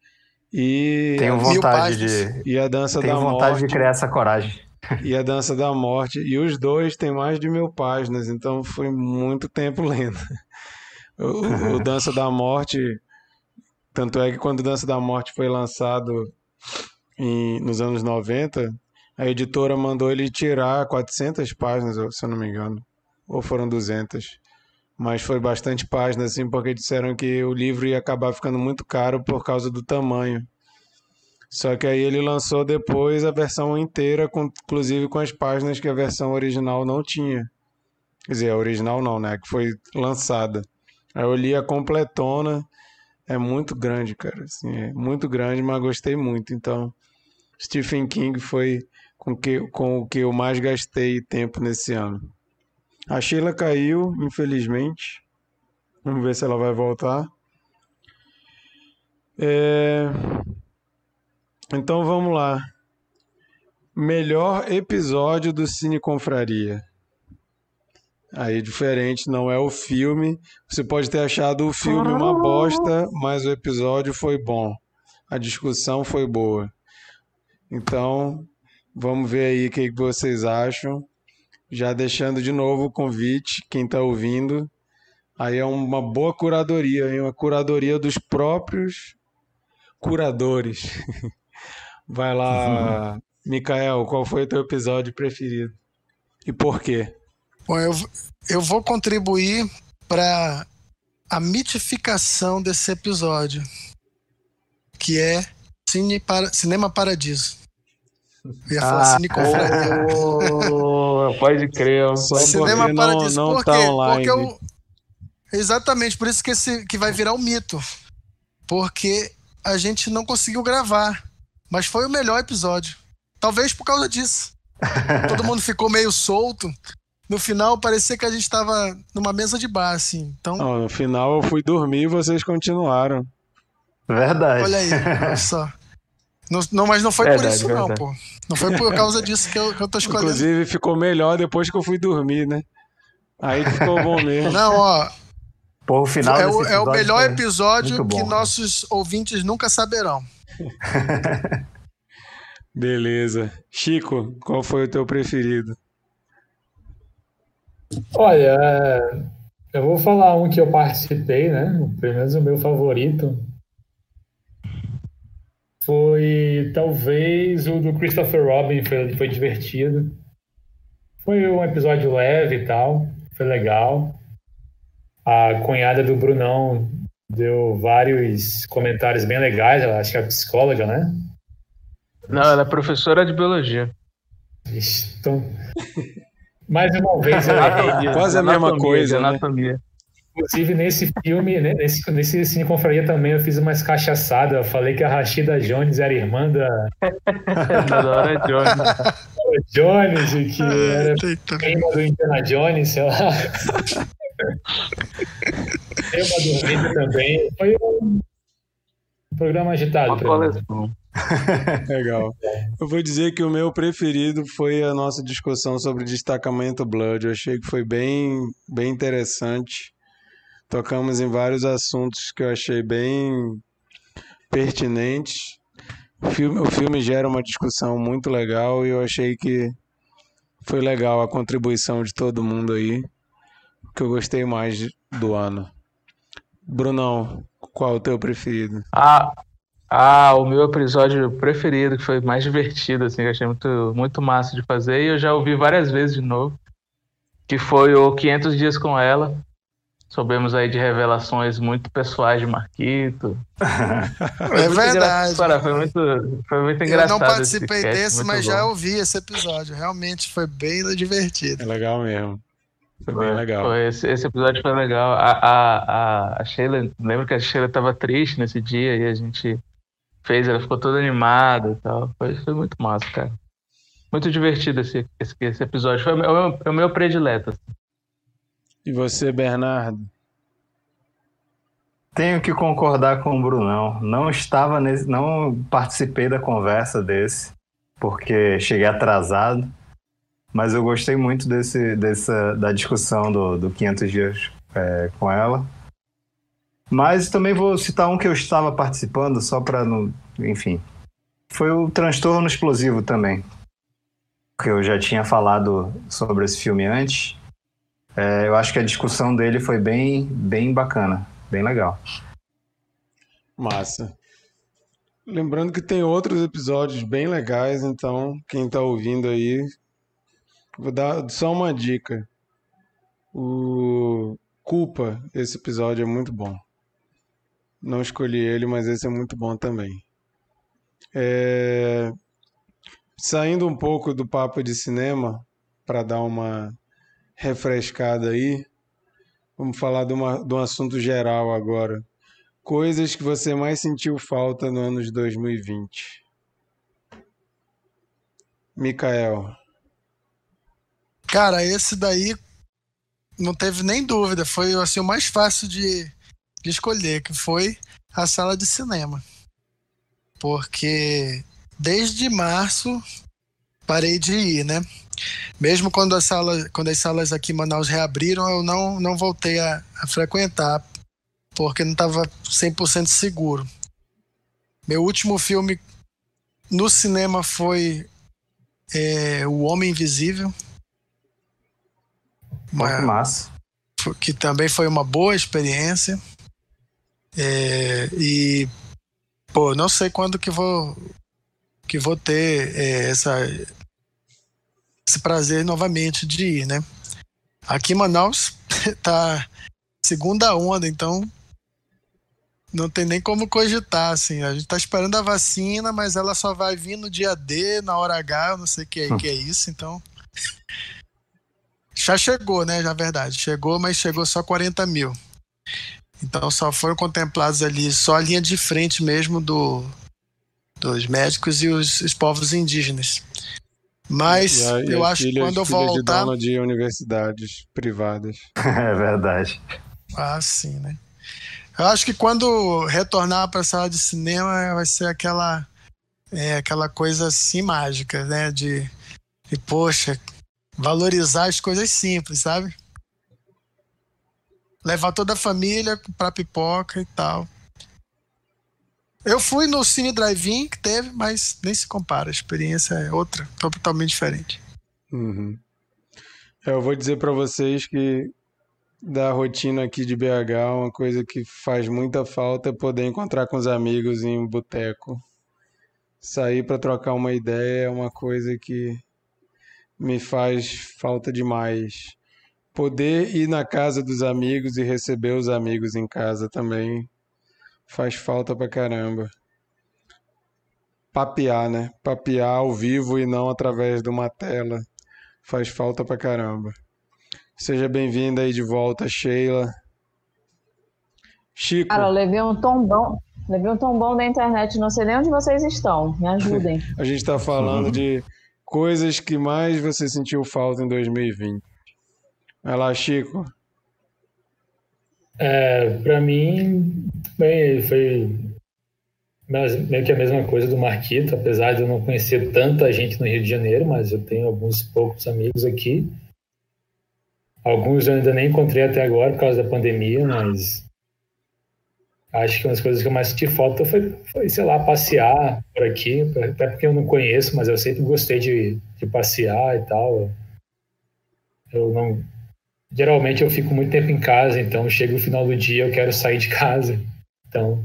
e, Tenho vontade de. e a Dança Tenho da vontade de Morte, criar essa coragem. e a Dança da Morte, e os dois têm mais de mil páginas, então foi muito tempo lendo. O, o- Dança da Morte, tanto é que quando Dança da Morte foi lançado em- nos anos 90, a editora mandou ele tirar 400 páginas, se eu não me engano, ou foram 200. Mas foi bastante páginas, assim, porque disseram que o livro ia acabar ficando muito caro por causa do tamanho. Só que aí ele lançou depois a versão inteira, com- inclusive com as páginas que a versão original não tinha. Quer dizer, a original não, né? Que foi lançada. Aí eu li a completona. É muito grande, cara. Assim, é muito grande, mas gostei muito. Então, Stephen King foi com, que, com o que eu mais gastei tempo nesse ano. A Sheila caiu, infelizmente. Vamos ver se ela vai voltar. É, Então vamos lá. Melhor episódio do Cine Confraria. Aí diferente, não é o filme. Você pode ter achado o filme uma bosta, mas o episódio foi bom. A discussão foi boa. Então, vamos ver aí o que que vocês acham. Já deixando de novo o convite, quem está ouvindo. Aí é uma boa curadoria, hein? uma curadoria dos próprios curadores. Vai lá, Mikael, qual foi o teu episódio preferido? E por quê? Bom, eu, eu vou contribuir para a mitificação desse episódio, que é Cine para, Cinema Paradiso. Eu ia falar Ah, Cine Confraria. oh, pode crer. Só Cinema não, Paradiso. não por tá quê? online. Porque eu... Exatamente, por isso que, esse, que vai virar um mito. Porque a gente não conseguiu gravar. Mas foi o melhor episódio. Talvez por causa disso. Todo mundo ficou meio solto. No final, parecia que a gente estava numa mesa de bar, assim. Então, Não, no final eu fui dormir e vocês continuaram. Verdade. olha aí, olha só. Não, não, mas não foi por Verdade, isso, não, verdade. pô. Não foi por causa disso que eu, que eu tô escolhendo. Inclusive ficou melhor depois que eu fui dormir, né? Aí ficou bom mesmo. Não, ó, Pô, o final é o, é o melhor episódio bom, que cara. nossos ouvintes nunca saberão. Beleza. Chico, qual foi o teu preferido? Olha, é, eu vou falar um que eu participei, né? Pelo menos o meu favorito. Foi talvez o do Christopher Robin, foi, foi divertido. Foi um episódio leve e tal, foi legal. A cunhada do Brunão deu vários comentários bem legais, ela acho que é psicóloga, né? Não, ela é professora de biologia. Então, mais uma vez eu errei. Quase a mesma coisa, né? anatomia. Inclusive, nesse filme, né, nesse, nesse Cine Confraria também, eu fiz umas cachaçadas. Eu falei que a Rashida Jones era irmã da Da Dora Jones. Jones e que era Eita. prima do Indiana Jones, sei lá. Deu uma dormida também. Foi um programa agitado. Legal. Eu vou dizer que o meu preferido foi a nossa discussão sobre destacamento Blood. Eu achei que foi bem, bem interessante. Tocamos em vários assuntos que eu achei bem pertinentes. O filme, o filme gera uma discussão muito legal e eu achei que foi legal a contribuição de todo mundo aí. Que eu gostei mais do ano. Brunão, qual é o teu preferido? Ah, ah, o meu episódio preferido, que foi mais divertido, assim, eu achei muito, muito massa de fazer, e eu já ouvi várias vezes de novo, que foi o 500 Dias com Ela. Soubemos aí de revelações muito pessoais de Marquito. Foi É verdade. Cara, foi muito, foi muito Eu engraçado. não esse participei sketch, desse, mas bom. já ouvi esse episódio. Realmente foi bem divertido. É legal mesmo. Foi bem legal. Foi, esse, esse episódio foi legal. A, a, a, a Sheila, lembro que a Sheila tava triste nesse dia e a gente fez, ela ficou toda animada e tal. Foi, foi muito massa, cara. Muito divertido esse, esse, esse episódio. Foi o meu, é o meu predileto. assim. E você, Bernardo? Tenho que concordar com o Brunão. Não estava nesse, não participei da conversa desse, porque cheguei atrasado. Mas eu gostei muito desse, dessa, da discussão do, do 500 dias é, com ela. Mas também vou citar um que eu estava participando, só para não. Enfim. Foi o transtorno explosivo também. Que eu já tinha falado sobre esse filme antes. É, eu acho que a discussão dele foi bem, bem bacana, bem legal. Massa. Lembrando que tem outros episódios bem legais, então quem tá ouvindo aí, vou dar só uma dica. O Culpa, esse episódio é muito bom. Não escolhi ele, mas esse é muito bom também. É, Saindo um pouco do papo de cinema, para dar uma refrescada aí, vamos falar de, uma, de um assunto geral agora. Coisas que você mais sentiu falta no ano de 2020. Mikael. Cara, esse daí não teve nem dúvida. Foi assim, o mais fácil de, de escolher, que foi a sala de cinema. Porque desde março parei de ir, né? Mesmo quando as salas, quando as salas aqui em Manaus reabriram, eu não, não voltei a, a frequentar, porque não estava 100% seguro. Meu último filme no cinema foi é, O Homem Invisível. Uma, massa. Que também foi uma boa experiência. É, e, pô, não sei quando que vou que vou ter é, essa, esse prazer novamente de ir, né? Aqui em Manaus tá segunda onda, então não tem nem como cogitar, assim. A gente tá esperando a vacina, mas ela só vai vir no dia D, na hora H, eu não sei o que, é, que é isso, então. Já chegou, né? Na verdade, chegou, mas chegou só 40 mil. Então só foram contemplados ali só a linha de frente mesmo do, dos médicos e os, os povos indígenas. Mas a, eu acho que quando eu voltar. De, de universidades privadas. é verdade. Ah, sim, né? Eu acho que quando retornar para a sala de cinema vai ser aquela é, aquela coisa assim mágica, né? De, de poxa, valorizar as coisas simples, sabe? Levar toda a família para pipoca e tal. Eu fui no Cine Drive-In que teve, mas nem se compara. A experiência é outra, totalmente diferente. Uhum. É, eu vou dizer para vocês que da rotina aqui de BH, uma coisa que faz muita falta é poder encontrar com os amigos em um boteco. Sair para trocar uma ideia é uma coisa que me faz falta demais. Poder ir na casa dos amigos e receber os amigos em casa também faz falta pra caramba. Papear, né? Papear ao vivo e não através de uma tela. Faz falta pra caramba. Seja bem-vinda aí de volta, Sheila. Chico. Cara, eu levei um tombão. Levei um tombão da internet, não sei nem onde vocês estão. Me ajudem. A gente está falando uhum. de coisas que mais você sentiu falta em 2020. Vai lá, Chico. É, para mim, bem, foi meio que a mesma coisa do Marquito, apesar de eu não conhecer tanta gente no Rio de Janeiro, mas eu tenho alguns poucos amigos aqui. Alguns eu ainda nem encontrei até agora por causa da pandemia, mas acho que uma das coisas que eu mais senti falta foi, foi sei lá, passear por aqui, até porque eu não conheço, mas eu sempre gostei de, de passear e tal. Eu não, geralmente eu fico muito tempo em casa, então chega o final do dia eu quero sair de casa. Então,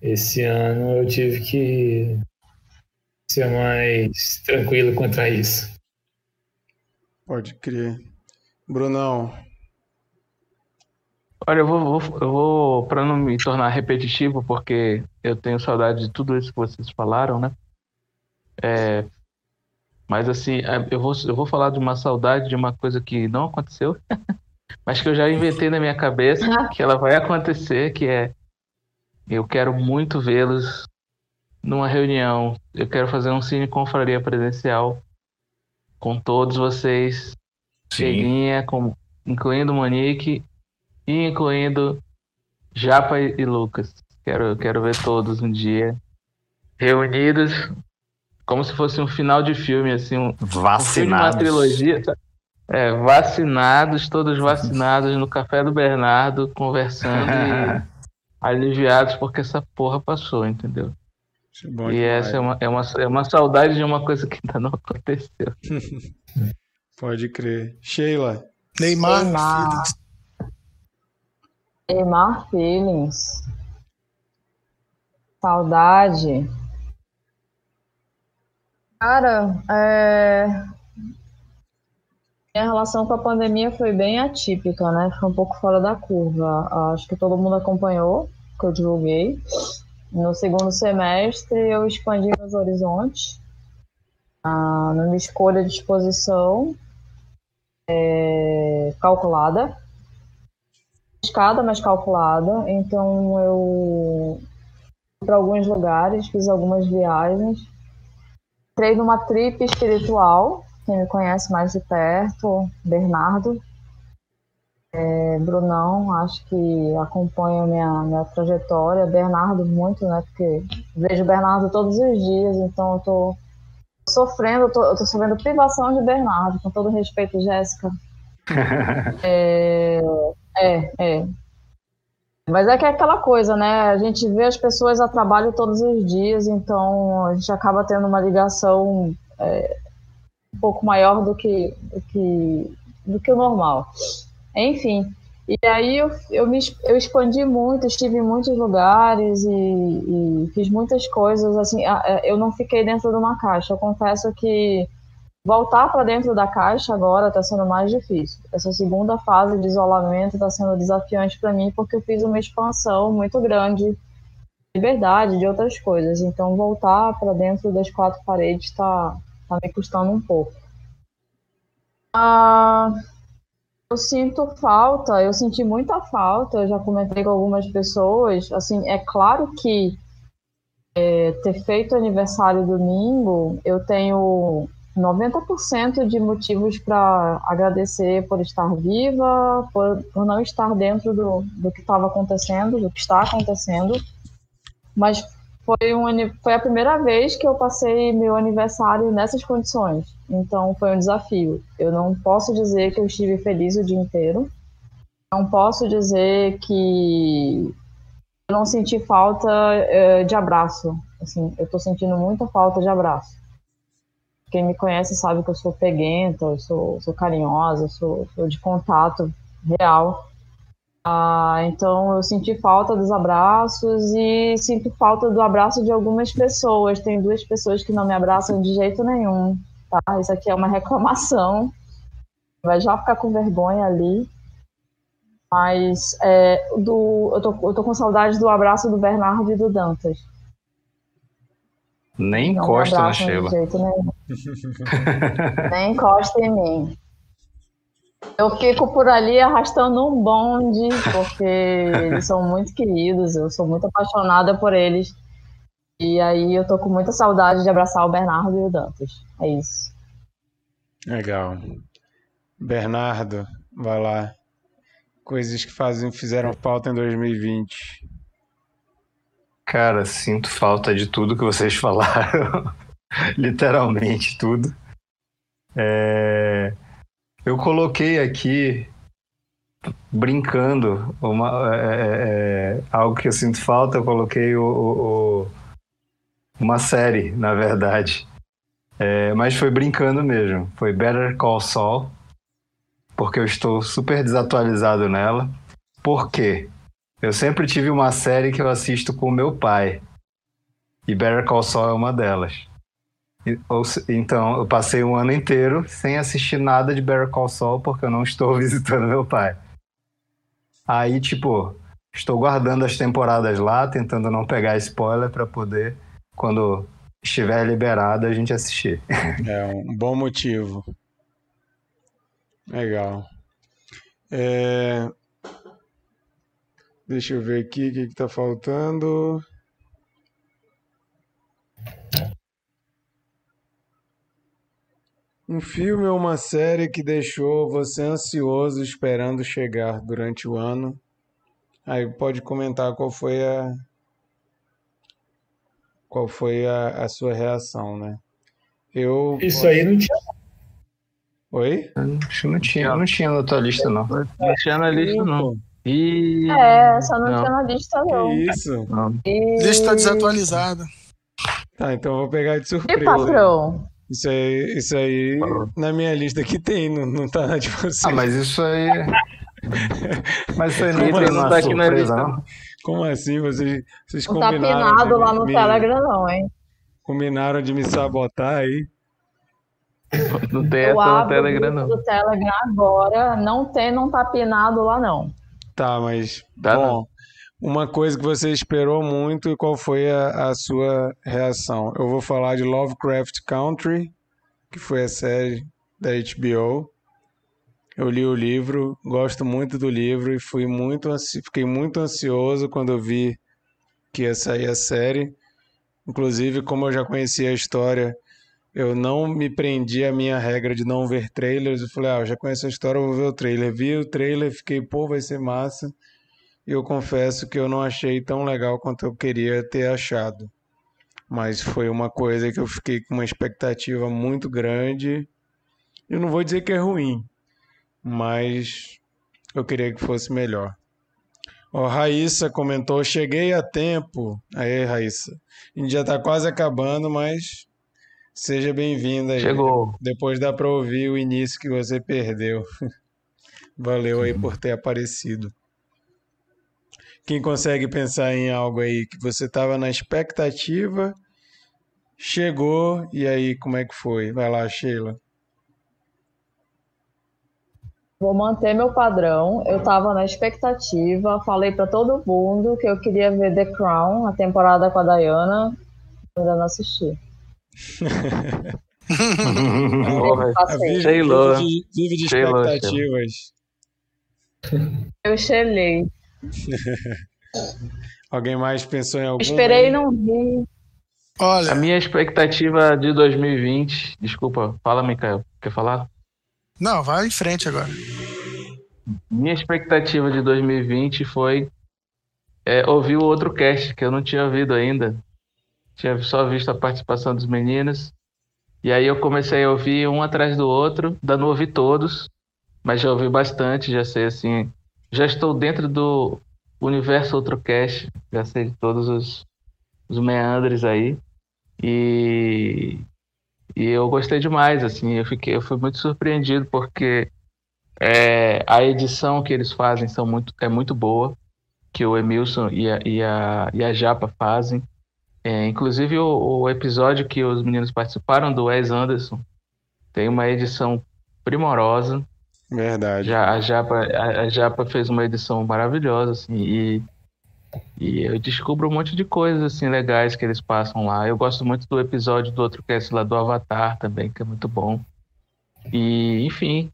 esse ano eu tive que ser mais tranquilo quanto a isso. Pode crer. Brunão. Olha, eu vou, vou eu vou para não me tornar repetitivo, porque eu tenho saudade de tudo isso que vocês falaram, né? É, mas assim, é, eu vou, eu vou falar de uma saudade de uma coisa que não aconteceu, mas que eu já inventei na minha cabeça que ela vai acontecer, que é eu quero muito vê-los numa reunião. Eu quero fazer um cine confraria presencial com todos vocês. Cheguinha, com, incluindo Monique e incluindo Japa e Lucas. Quero, quero ver todos um dia reunidos como se fosse um final de filme, assim, um, vacinados. Um filme, uma trilogia. É, vacinados, todos vacinados no café do Bernardo, conversando e aliviados porque essa porra passou, entendeu? É e demais. essa é uma, é, uma, é uma saudade de uma coisa que ainda não aconteceu. Pode crer. Sheila. Neymar, Neymar. Feelings. Neymar Feelings. Saudade. Cara, é... minha relação com a pandemia foi bem atípica, né? Foi um pouco fora da curva. Acho que todo mundo acompanhou, que eu divulguei. No segundo semestre, eu expandi meus horizontes ah, numa escolha de exposição é, calculada, escada, mas calculada. Então, eu fui para alguns lugares, fiz algumas viagens Entrei numa trip espiritual, quem me conhece mais de perto, Bernardo. É, Brunão, acho que acompanha minha, minha trajetória. Bernardo, muito, né? Porque vejo Bernardo todos os dias, então eu tô sofrendo, eu tô, eu tô sofrendo privação de Bernardo, com todo respeito, Jéssica. é, é, é. Mas é que é aquela coisa, né? A gente vê as pessoas a trabalho todos os dias, então a gente acaba tendo uma ligação é, um pouco maior do que, do que, do que o normal. Enfim, e aí eu, eu, me, eu expandi muito, estive em muitos lugares e, e fiz muitas coisas. Assim, é, eu não fiquei dentro de uma caixa. Eu confesso que voltar para dentro da caixa agora está sendo mais difícil. Essa segunda fase de isolamento está sendo desafiante para mim porque eu fiz uma expansão muito grande de liberdade, de outras coisas. Então voltar para dentro das quatro paredes está tá me custando um pouco. Ah, eu sinto falta, eu senti muita falta, eu já comentei com algumas pessoas, assim, é claro que é, ter feito aniversário domingo, eu tenho 90% de motivos para agradecer por estar viva, por, por não estar dentro do, do que estava acontecendo, do que está acontecendo, mas foi, um, foi a primeira vez que eu passei meu aniversário nessas condições. Então foi um desafio. Eu não posso dizer que eu estive feliz o dia inteiro. Não posso dizer que eu não senti falta uh, de abraço. Assim, eu estou sentindo muita falta de abraço. Quem me conhece sabe que eu sou peguenta, eu sou, sou carinhosa, sou, sou de contato real. Ah, então eu senti falta dos abraços e sinto falta do abraço de algumas pessoas. Tem duas pessoas que não me abraçam de jeito nenhum, tá? Isso aqui é uma reclamação. Vai já ficar com vergonha ali. Mas é, do, eu, tô, eu tô com saudade do abraço do Bernardo e do Dantas. Nem encosta na Sheila. Nem encosta em mim. Eu fico por ali arrastando um bonde, porque eles são muito queridos, eu sou muito apaixonada por eles. E aí eu tô com muita saudade de abraçar o Bernardo e o Dantas. É isso. Legal. Bernardo, vai lá. Coisas que fazem, fizeram falta em 2020. Cara, sinto falta de tudo que vocês falaram. Literalmente tudo. É... Eu coloquei aqui, brincando, uma, é, é, é, algo que eu sinto falta, eu coloquei o, o, uma série, na verdade. É, mas foi brincando mesmo. Foi Better Call Saul, porque eu estou super desatualizado nela. Por quê? Eu sempre tive uma série que eu assisto com o meu pai. E Better Call Saul é uma delas. Então, eu passei um ano inteiro sem assistir nada de Better Call Saul porque eu não estou visitando meu pai. Aí, tipo, estou guardando as temporadas lá, tentando não pegar spoiler para poder, quando estiver liberado, a gente assistir. É um bom motivo. Legal. É... Deixa eu ver aqui o que está faltando. Um filme ou uma série que deixou você ansioso esperando chegar durante o ano? Aí pode comentar qual foi a qual foi a, a sua reação, né? Eu Isso posso... aí não tinha. Oi? Acho que não tinha, não tinha na tua lista não. Não tinha na lista não. E... É, só não, não, tinha na lista não. Que isso? Não. E... Lista desatualizada. Tá, então eu vou pegar de surpresa. E patrão? Isso aí, isso aí na minha lista que tem, não, não tá na de vocês. Ah, mas isso aí. mas isso aí não, assim? não tá aqui na lista, não. Como assim? Vocês, vocês não tá combinaram. Não tá pinado lá no me, Telegram, não, hein? Combinaram de me sabotar aí. Não tem essa no Telegram, não. Telegram agora não tem, não tá pinado lá, não. Tá, mas. Dá bom. Não uma coisa que você esperou muito e qual foi a, a, sua reação. Eu vou falar de Lovecraft Country, que foi a série da HBO. Eu li o livro, gosto muito do livro e fui muito fiquei muito ansioso quando eu vi que ia sair a série. Inclusive, como eu já conhecia a história, eu não me prendi à minha regra de não ver trailers. Eu falei, ah, eu já conheço a história, vou ver o trailer. Vi o trailer, fiquei, pô, vai ser massa e eu confesso que eu não achei tão legal quanto eu queria ter achado. mas foi uma coisa que eu fiquei com uma expectativa muito grande. Eu não vou dizer que é ruim, mas eu queria que fosse melhor. Ó, Raíssa comentou: cheguei a tempo. Aí, Raíssa. A gente já está quase acabando, mas seja bem-vinda aí. Chegou. Depois dá para ouvir o início que você perdeu. Valeu aí por ter aparecido. Quem consegue pensar em algo aí que você estava na expectativa, chegou e aí como é que foi? Vai lá, Sheila. Vou manter meu padrão. Eu tava na expectativa, falei para todo mundo que eu queria ver The Crown, a temporada com a Diana. Ainda não assisti. Sheila. Vive, vive de expectativas. Eu chelei. Alguém mais pensou em algum? Esperei e não vi. Olha, A minha expectativa de 2020. Desculpa, fala, Mikael. Quer falar? não, vai em frente agora. Minha expectativa de 2020 foi é, ouvir o outro cast que eu não tinha ouvido ainda. Tinha só visto a participação dos meninos. E aí eu comecei a ouvir um atrás do outro, ainda não ouvi todos, mas já ouvi bastante, já sei assim. Já estou dentro do universo outro cast, já sei de todos os, os meandres aí. E, e eu gostei demais, assim, eu fiquei, eu fui muito surpreendido porque é, a edição que eles fazem são muito, é muito boa, que o Emilson e a, e a, e a Japa fazem. É, inclusive o, o episódio que os meninos participaram do Wes Anderson tem uma edição primorosa. Verdade. Já, a, Japa, a, a Japa fez uma edição maravilhosa, assim, e, e eu descubro um monte de coisas assim legais que eles passam lá. Eu gosto muito do episódio do outro cast lá do Avatar também, que é muito bom. E, enfim,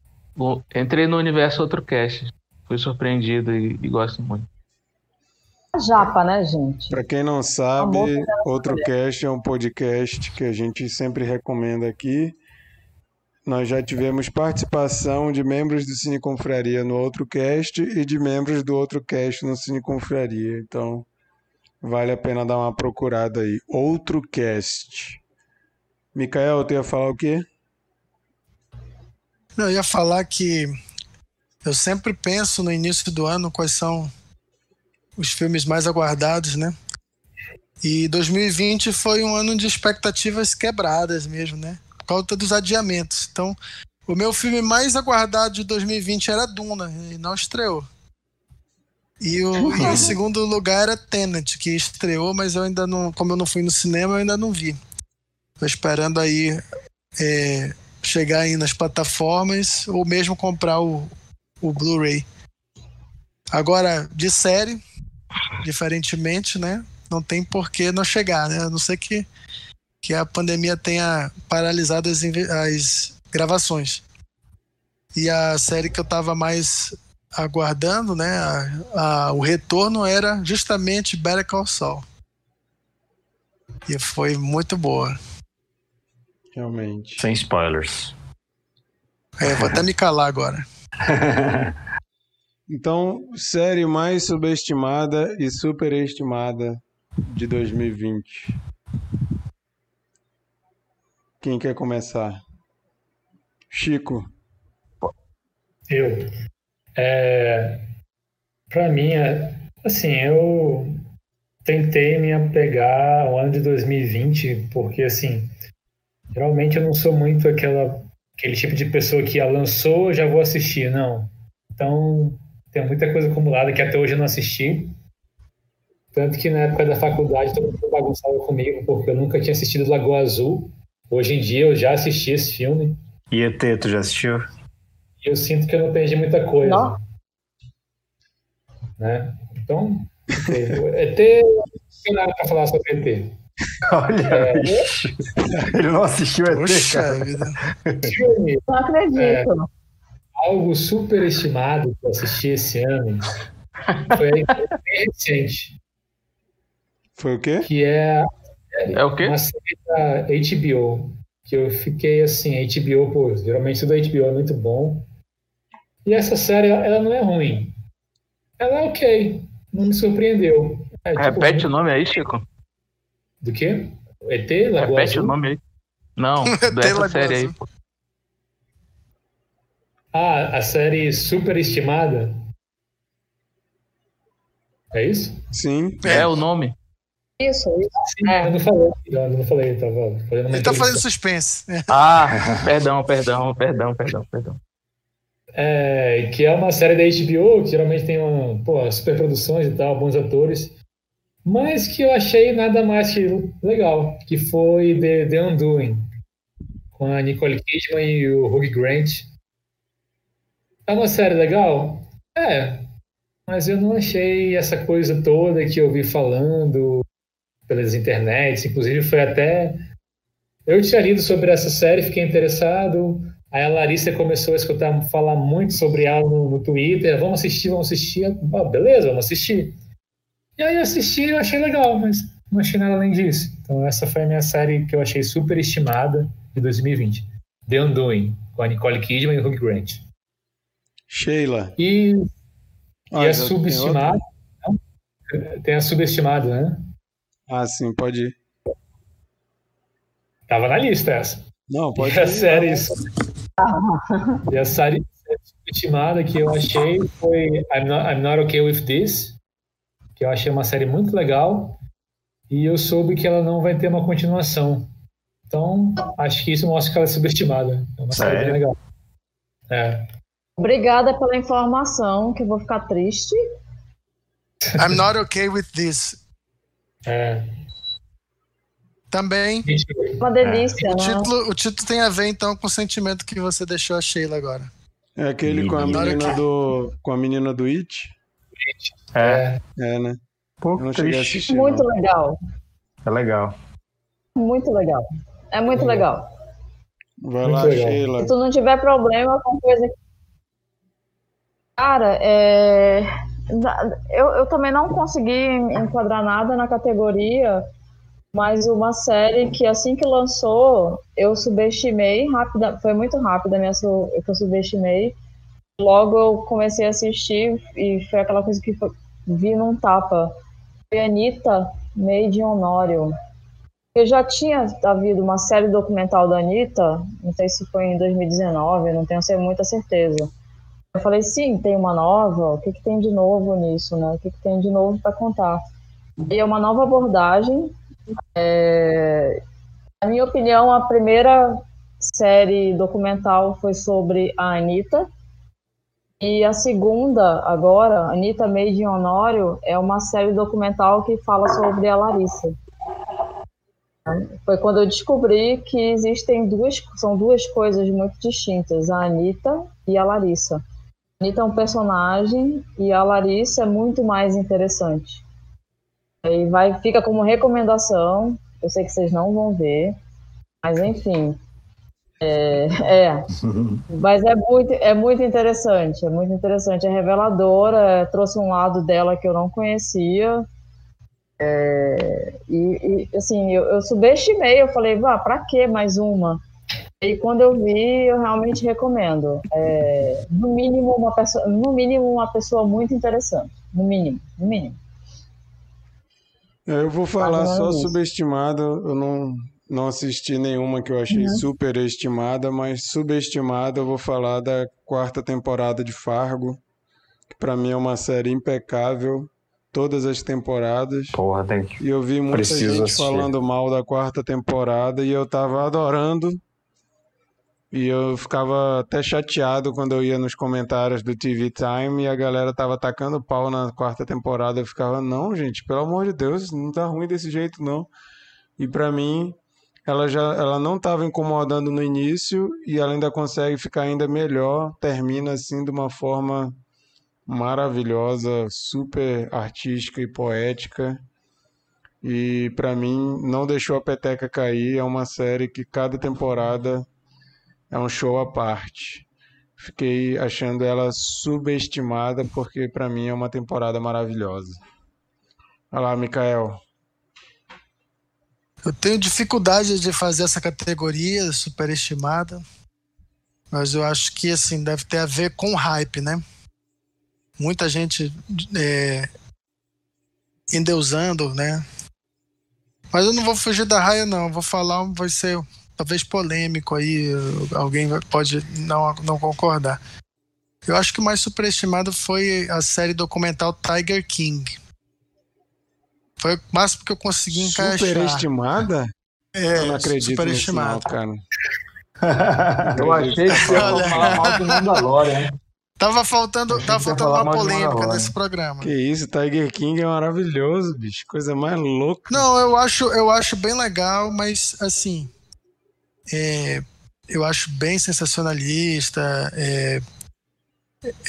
entrei no universo outro cast. Fui surpreendido e, e gosto muito. Japa, né, gente? Para quem não sabe, Outro Cast é um podcast que a gente sempre recomenda aqui. Nós já tivemos participação de membros do Cine Confraria no Outro Cast e de membros do Outro Cast no Cine Confraria. Então, vale a pena dar uma procurada aí. Outro Cast. Micael, tu ia falar o quê? Não, eu ia falar que eu sempre penso no início do ano quais são os filmes mais aguardados, né? E 2020 foi um ano de expectativas quebradas mesmo, né? Por causa dos adiamentos. Então, o meu filme mais aguardado de 2020 era Duna, e não estreou. E o, e o segundo lugar era Tenet, que estreou, mas eu ainda não, como eu não fui no cinema, eu ainda não vi. Tô esperando aí é, chegar aí nas plataformas ou mesmo comprar o, o Blu-ray. Agora, de série, diferentemente, né? Não tem por que não chegar, né? A não ser que, que a pandemia tenha paralisado as, as gravações. E a série que eu tava mais aguardando, né? a- a- o retorno era justamente Better Call Saul. E foi muito boa. Realmente. Sem spoilers. É, vou até me calar agora. Então, série mais subestimada e superestimada de 2020. Quem quer começar? Chico. Eu. É, para mim, é, assim, eu tentei me apegar ao ano de 2020, porque, assim, geralmente eu não sou muito aquela, aquele tipo de pessoa que ah, lançou, já vou assistir, não. Então, tem muita coisa acumulada que até hoje eu não assisti. Tanto que na época da faculdade todo mundo bagunçava comigo, porque eu nunca tinha assistido Lagoa Azul. Hoje em dia eu já assisti esse filme. E ET, tu já assistiu? E eu sinto que eu não perdi muita coisa. Não. Né? Então, ET, não tem nada para falar sobre ET. Olha, bicho. ele não assistiu ET, cara. Vida. Filme, Não acredito. Algo superestimado que eu assisti esse ano foi bem recente, Foi o quê? que é É o quê? uma série da HBO, que eu fiquei assim, HBO, pô, geralmente tudo da HBO é muito bom. E essa série, ela não é ruim. Ela é ok, não me surpreendeu. É, tipo, Repete o nome aí, Chico. Do quê? ET, Lagoa Repete Azul? o nome aí. Não, dessa série aí. Pô. Ah, a série Superestimada. É isso? Sim. É o nome. Isso, isso. Sim, É. eu não falei. Eu não falei, tava fazendo uma Ele tá fazendo suspense. É. Ah, perdão, perdão, perdão, perdão, perdão. É, que é uma série da HBO, que geralmente tem uma, pô, super produções e tal, bons atores, mas que eu achei nada mais que legal, que foi The, The Undoing, com a Nicole Kidman e o Hugh Grant. É uma série legal? É, mas eu não achei essa coisa toda que eu vi falando pelas internets, inclusive foi até... Eu tinha lido sobre essa série, fiquei interessado, Aí a Larissa começou a escutar falar muito sobre ela no, no Twitter. Vamos assistir, vamos assistir. Ah, beleza, vamos assistir. E aí eu assisti e achei legal, mas não achei nada além disso. Então essa foi a minha série que eu achei super estimada de 2020. The Undoing, com a Nicole Kidman e o Hugh Grant. Sheila. E, e Ah, a já tem subestimada... Tem a subestimada, né? Ah, sim, pode ir. Tava na lista essa. Não, pode E a ir. série e a série subestimada que eu achei foi I'm Not, I'm Not Okay With This, que eu achei uma série muito legal e eu soube que ela não vai ter uma continuação. Então, acho que isso mostra que ela é subestimada. É uma série bem Sério? legal. É. Obrigada pela informação, que eu vou ficar triste. I'm not okay with this. É. Também. Uma delícia, O né? título, o título tem a ver, então, com o sentimento que você deixou a Sheila agora. É aquele com a menina do. Com a menina do It? É, É, né? Pô, Eu não cheguei a triste. assistir. Muito não. legal. É legal. Muito legal. É muito legal. Vai Muito lá, legal. Sheila. Se tu não tiver problema com coisa. Cara, é... eu, eu também não consegui enquadrar nada na categoria, mas uma série que assim que lançou, eu subestimei rápida, foi muito rápida minha su- que eu subestimei. Logo eu comecei a assistir e foi aquela coisa que foi- vi num tapa. Foi Anitta Made in Honório. Eu já tinha havido uma série documental da Anitta, não sei se foi em 2019, não tenho muita certeza. Eu falei, sim, tem uma nova, o que, que tem de novo nisso, né? O que, que tem de novo para contar? E é uma nova abordagem. É... Na minha opinião, a primeira série documental foi sobre a Anitta. E a segunda, agora, Anitta Made in Honório, é uma série documental que fala sobre a Larissa. Foi quando eu descobri que existem duas, são duas coisas muito distintas, a Anitta e a Larissa. Anitta é um personagem e a Larissa é muito mais interessante. Aí vai, fica como recomendação, eu sei que vocês não vão ver, mas enfim. É, é. mas é muito, é muito interessante, é muito interessante, é reveladora, trouxe um lado dela que eu não conhecia, é, e, e, assim, eu, eu subestimei, eu falei, vá, pra que mais uma? E quando eu vi, eu realmente recomendo. É, no mínimo uma pessoa, no mínimo uma pessoa muito interessante, no mínimo, no mínimo. É, Eu vou falar ou só isso. subestimada. Eu não, não assisti nenhuma que eu achei Uhum. superestimada, mas subestimada eu vou falar da quarta temporada de Fargo, que pra mim é uma série impecável, todas as temporadas. Porra, tem que. E eu vi muita Preciso gente assistir. falando mal da quarta temporada e eu tava adorando. E eu ficava até chateado quando eu ia nos comentários do TV Time e a galera tava tacando pau na quarta temporada. Eu ficava, não, gente, pelo amor de Deus, não tá ruim desse jeito, não. E pra mim, ela já ela não tava incomodando no início e ela ainda consegue ficar ainda melhor, termina assim de uma forma maravilhosa, super artística e poética. E pra mim não deixou a peteca cair, é uma série que cada temporada é um show à parte. Fiquei achando ela subestimada porque pra mim é uma temporada maravilhosa. Olha lá, Mikael. Eu tenho dificuldade de fazer essa categoria superestimada, mas eu acho que assim deve ter a ver com hype, né? Muita gente é, endeusando, né? Mas eu não vou fugir da raia, não. Vou falar, vai ser talvez polêmico aí. Alguém pode não, não concordar. Eu acho que o mais superestimado foi a série documental Tiger King. Foi o máximo que eu consegui encaixar. Superestimada? É, eu não acredito superestimado. nisso, não, cara. Eu achei que você ia falar mal do Mandalorian, hein? Tava faltando, tava faltando uma polêmica nesse programa. Que isso, Tiger King é maravilhoso, bicho. Coisa mais louca. Não, eu acho, eu acho bem legal, mas assim, é, eu acho bem sensacionalista, é,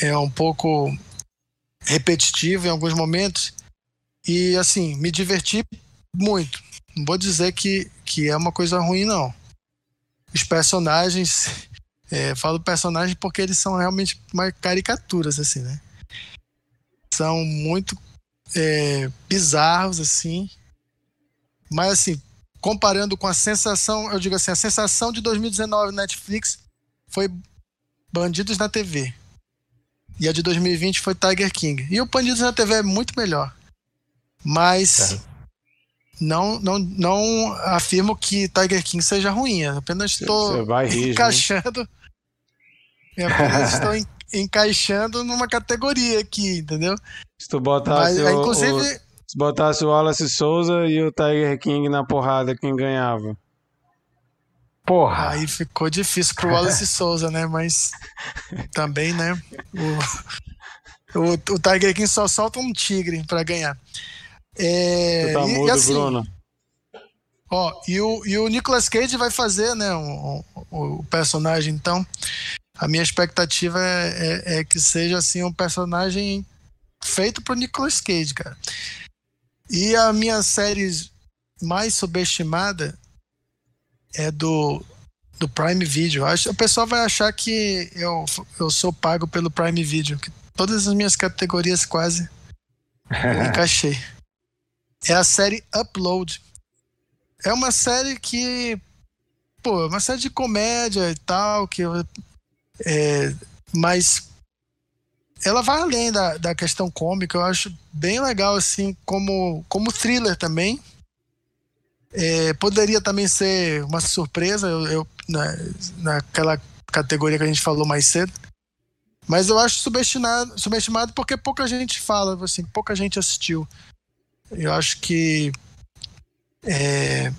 é um pouco repetitivo em alguns momentos e assim me diverti muito. Não vou dizer que, que é uma coisa ruim não. Os personagens, é, falo personagem porque eles são realmente mais caricaturas assim, né? São muito é, bizarros assim, mas assim, comparando com a sensação, eu digo assim, a sensação de 2019 Netflix foi Bandidos na TV. E a de 2020 foi Tiger King. E o Bandidos na TV é muito melhor. Mas não, não, não afirmo que Tiger King seja ruim. Apenas estou rir, encaixando. Eu apenas estou en- encaixando numa categoria aqui, entendeu? Se tu Mas, o, inclusive, o- se botasse o Wallace Souza e o Tiger King na porrada, quem ganhava? Porra. Aí ficou difícil pro Wallace Souza, né? Mas também, né? O, o, o Tiger King só solta um tigre pra ganhar. É, Tu tá e- e, assim, Bruno. Ó, e o, e o Nicolas Cage vai fazer, né? O, o- o personagem, então. A minha expectativa é, é- é que seja assim um personagem feito pro Nicolas Cage, cara. E a minha série mais subestimada é do, do Prime Video. Acho, o pessoal vai achar que eu, eu sou pago pelo Prime Video, que todas as minhas categorias quase eu encaixei. É a série Upload. É uma série que, pô, é uma série de comédia e tal, que é, mas ela vai além da, da questão cômica, eu acho bem legal, assim, como, como thriller também. É, poderia também ser uma surpresa, eu, eu- na, naquela categoria que a gente falou mais cedo. Mas eu acho subestimado, subestimado porque pouca gente fala, assim, pouca gente assistiu. Eu acho que é,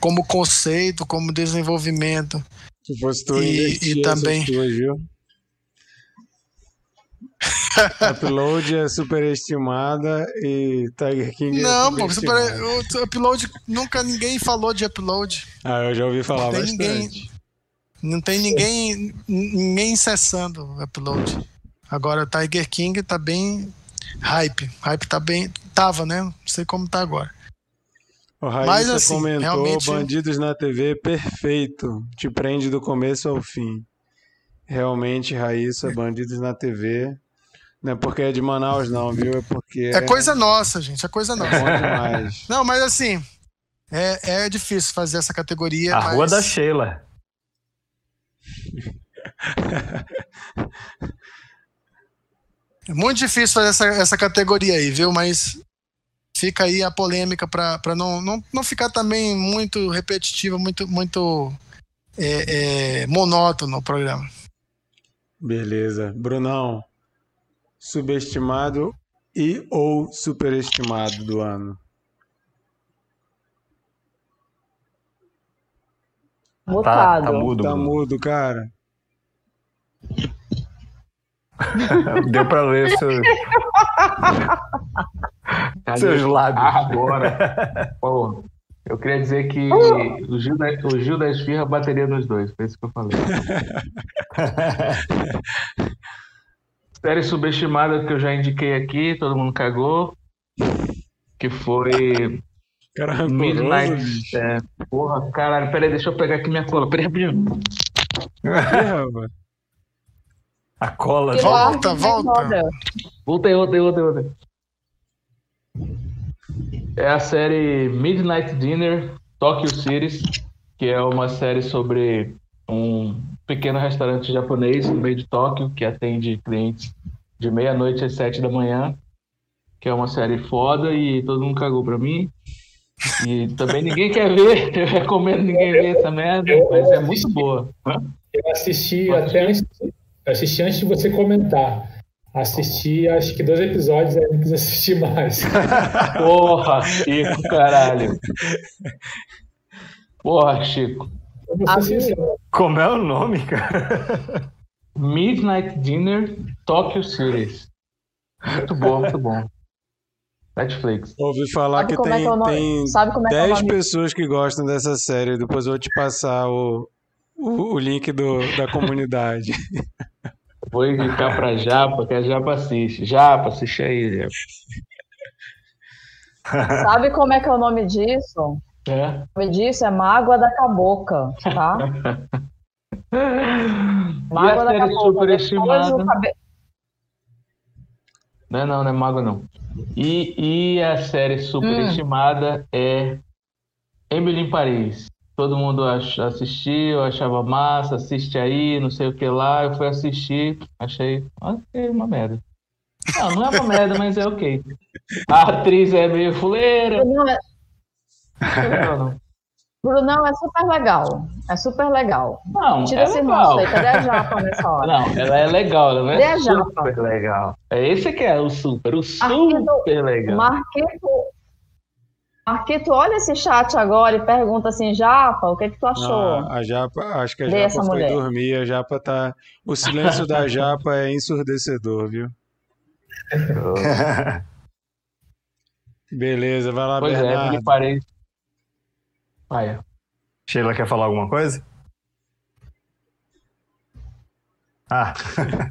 como conceito, como desenvolvimento, Se fosse tu, E- e também- tuas, viu? Upload é superestimada e Tiger King é Não, pô, superestimada. super, o upload nunca ninguém falou de upload. Ah, eu já ouvi falar Tem bastante. ninguém- Não tem ninguém ninguém cessando o upload. Agora Tiger King tá bem hype. Hype tá bem, tava, né? Não sei como tá agora. O Raíssa Mas, assim, comentou realmente- Bandidos na TV, perfeito. Te prende do começo ao fim. Realmente, Raíssa, Bandidos na TV. Não é porque é de Manaus, não, viu? É porque É coisa nossa, gente, é coisa nossa. bom demais. Não, mas assim, é, é difícil fazer essa categoria. A mas... Rua da Sheila. É muito difícil fazer essa, essa categoria aí, viu? Mas fica aí a polêmica para não, não, não ficar também muito repetitivo, muito, muito é, é, monótono o programa. Beleza. Brunão, subestimado e ou superestimado do ano? Tá, Mutado. tá mudo. Tá mudo, cara. Deu pra ler seus, seus lábios. Agora. Pô, eu queria dizer que o Gil, da, o Gil da Esfirra bateria nos dois, foi isso que eu falei. Série subestimada que eu já indiquei aqui, todo mundo cagou. Que foi Cara rancoroso, Midnight. É, porra, caralho, peraí, deixa eu pegar aqui minha cola. Peraí, rapidinho. A cola. Volta, volta. Voltei, voltei, voltei, voltei. É a série Midnight Dinner Tokyo Cities, que é uma série sobre um pequeno restaurante japonês no meio de Tóquio que atende clientes de meia-noite às sete da manhã, que é uma série foda e todo mundo cagou pra mim. E também ninguém quer ver, eu recomendo ninguém ver essa merda, mas é muito boa. Eu assisti até antes, assisti antes de você comentar. Assisti acho que dois episódios, aí não quis assistir mais. Porra, Chico, caralho. Porra, Chico. Como é o nome, cara? Midnight Dinner Tokyo Series. Muito bom, muito bom. Netflix. Ouvi falar Sabe que é tem, que é tem é que é o 10 nome? pessoas que gostam dessa série. Depois eu vou te passar o, o, o link do, da comunidade. Vou indicar pra Japa, que a Japa assiste. Japa, assiste aí, Japa. Sabe como é que é o nome disso? É? O nome disso é Mágoa da Cabocla, tá? Mágoa da Cabocla. Cabe... Não é não, não é mago não. E, e a série superestimada é Emily em Paris. Todo mundo ach- assistiu, achava massa, assiste aí, não sei o que lá. Eu fui assistir, achei ok, uma merda. Não, não é uma merda, mas é ok. A atriz é meio fuleira. Brunão é... Não, não. Brunão é super legal. É super legal. Não, Tira é esse legal. aí. Cadê a japa nessa hora? Não, ela é legal, ela não Cadê é a japa? super legal. É esse que é o super, o Marquito- super legal. Marquito, Marquito, olha esse chat agora e pergunta assim, Japa, o que que tu achou? Ah, a Japa, acho que a Japa foi mulher. dormir. A Japa tá. O silêncio da Japa é ensurdecedor, viu? Beleza, vai lá, Pois é, Bernardo. Emily Vai. Sheila quer falar alguma coisa? Ah,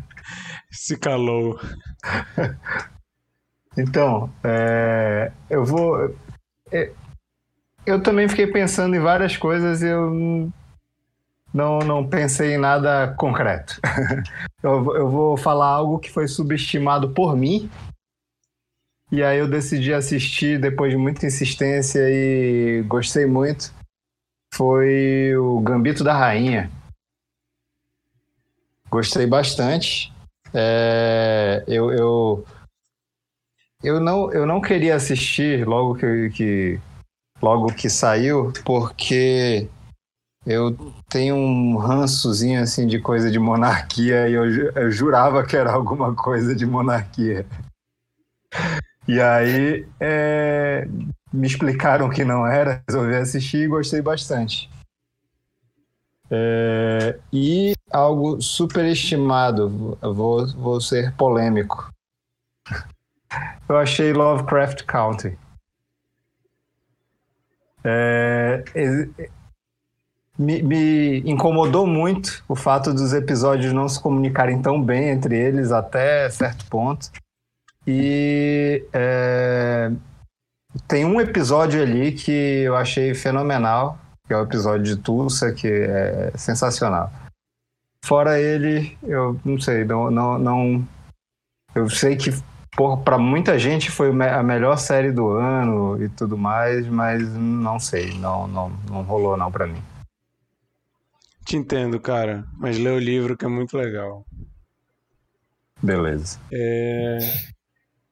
Se calou. então, é, eu vou. é, eu também fiquei pensando em várias coisas e eu não, não pensei em nada concreto. eu, eu vou falar algo que foi subestimado por mim. E aí eu decidi assistir depois de muita insistência e gostei muito. Foi o Gambito da Rainha. Gostei bastante. É, eu, eu, eu, não, eu não queria assistir logo que, que, logo que saiu, porque eu tenho um rançozinho assim de coisa de monarquia e eu, eu jurava que era alguma coisa de monarquia. E aí é, me explicaram que não era, resolvi assistir e gostei bastante. É, e algo superestimado, vou, vou ser polêmico. Eu achei Lovecraft Country. É, me, me incomodou muito o fato dos episódios não se comunicarem tão bem entre eles até certo ponto. E é, tem um episódio ali que eu achei fenomenal, que é o episódio de Tulsa, que é sensacional. Fora ele, eu não sei, não, não, não eu sei que para muita gente foi a melhor série do ano e tudo mais, mas não sei, não, não, não rolou não para mim. Te entendo, cara. Mas lê o livro que é muito legal. Beleza. É,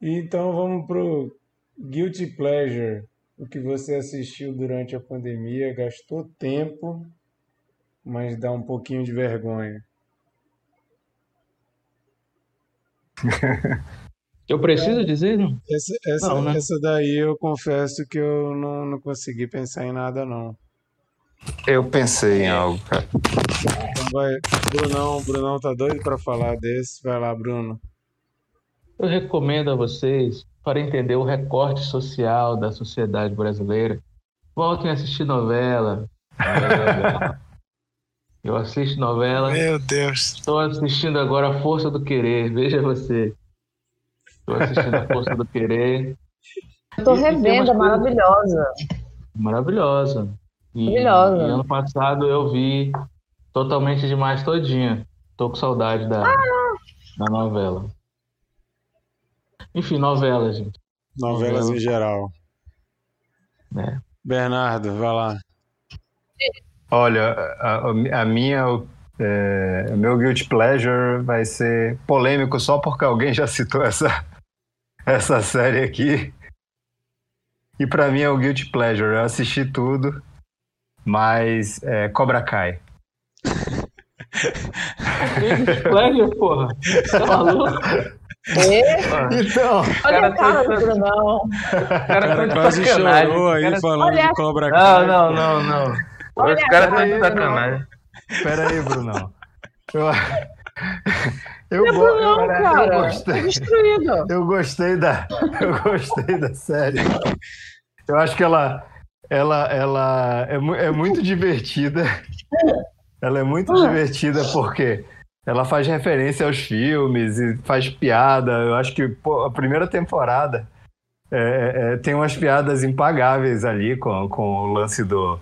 Então vamos pro Guilty Pleasure. O que você assistiu durante a pandemia, gastou tempo, mas dá um pouquinho de vergonha. Eu preciso dizer? Não? Essa, essa, Não, né? essa daí eu confesso que eu não, não consegui pensar em nada, não. Eu pensei em algo, cara. Então vai, Brunão, Brunão tá doido pra falar desse. Vai lá, Bruno. Eu recomendo a vocês, para entender o recorte social da sociedade brasileira, voltem a assistir novela. Eu assisto novela, Meu Deus. estou assistindo agora A Força do Querer, veja você. Estou assistindo A Força do Querer, E- e tem revendo, é maravilhosa. maravilhosa. E, Maravilhosa. e ano passado eu vi totalmente demais todinha. Tô com saudade da, da novela. Enfim, novela, gente. Novelas Novela. em geral. É. Bernardo, vai lá. Olha, a, a- minha, é, o meu guilty pleasure vai ser polêmico só porque alguém já citou essa, essa série aqui. E pra mim é o Guilty Pleasure. Eu assisti tudo, mas é, Cobra Kai. Guilty Pleasure, porra. Tá maluco? E, Então, olha a Cara, cara tá- do Brunão. O cara, cara tá quase sacanagem. chorou aí Cara- falando Olha- de Cobra Não, Kai. não, não, não. Olha Os caras tá de sacanagem. pera aí, Brunão. Eu, eu, Não, go- eu, não, eu cara. Tá gostei. destruído. Eu gostei da, eu gostei da série. Eu acho que ela, ela, ela é, é muito divertida. Ela é muito divertida porque ela faz referência aos filmes e faz piada. Eu acho que pô, a primeira temporada é, é, tem umas piadas impagáveis ali com, com o lance do,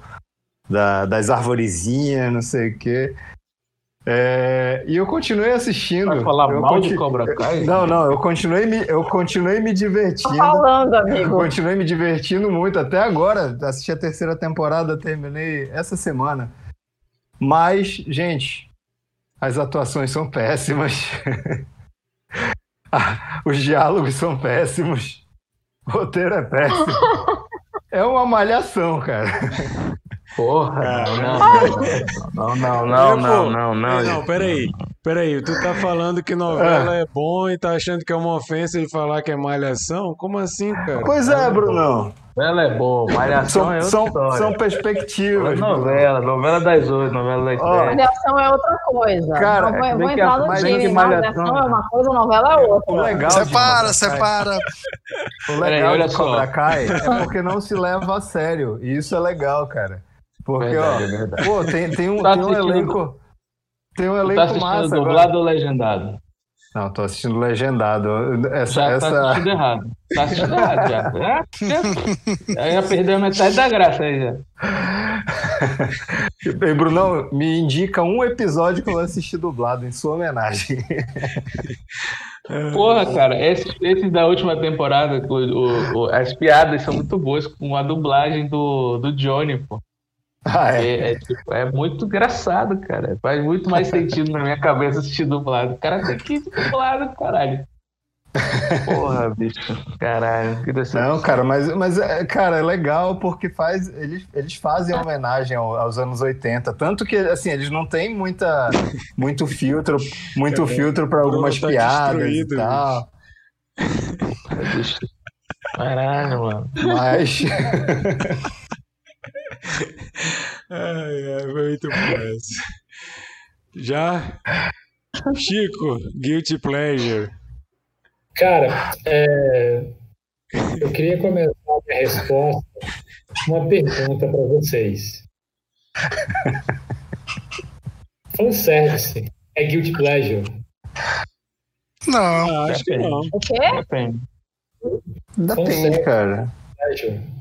da- das arvorezinhas, não sei o quê. É, e eu continuei assistindo. Vai falar Eu mal de conti- Cobra Kai? Não, não, eu continuei me, eu continuei me Tô divertindo. falando, Eu amigo. continuei me divertindo muito até agora. Assisti a terceira temporada, terminei essa semana. Mas, gente, as atuações são péssimas. Ah, Os diálogos são péssimos. O roteiro é péssimo. É uma malhação, cara. Porra, não, não, não, não, É, não, pô. não, não, Não, não. peraí. Peraí, tu tá falando que novela é bom e tá achando que é uma ofensa ele falar que é malhação? Como assim, cara? Pois é, Brunão. Novela é boa, Malhação São, é outra são, história. são perspectivas. Novela, novela das oito, novela das dez. Malhação é outra coisa. Cara, não vou, bem vou entrar no mas time. Malhação é uma coisa, novela é O outra. legal de Separa, separa. O legal Peraí, olha de só. Cobra Kai é porque não se leva a sério. E isso é legal, cara. Porque, Verdade, ó, é verdade. pô, tem, tem um, Tá tem um elenco. Tem um tá elenco assistindo massa. dublado Agora. ou legendado? Não, tô assistindo legendado. Essa, Já tá essa... assistindo errado. Tá assistindo errado já. Já, já, já, já perdeu metade da graça aí já. Ei, Brunão, me indica um episódio que eu vou assistir dublado em sua homenagem. Porra, cara, esses, esses da última temporada, o- o- as piadas são muito boas com a dublagem do, do Johnny, pô. Ah, é. É, é, tipo, é muito engraçado, cara. Faz muito mais sentido na minha cabeça assistir dublado. O cara tem que ir dublado, caralho. Porra, bicho. Caralho, que decepção. Não, cara, mas, mas é, cara, é legal porque faz, eles, eles fazem homenagem ao- aos anos 80. Tanto que, assim, eles não têm muita, muito filtro, muito filtro para algumas tá piadas e tal. bicho. Caralho, mano. Mas, Ai, ai, foi muito bom essa. Já? Chico, Guilty Pleasure. Cara, é, eu queria começar a minha resposta com uma pergunta para vocês. Fanservice é guilty pleasure? Não, Ah, acho que não. O quê? Depende. depende, cara. Pleasure.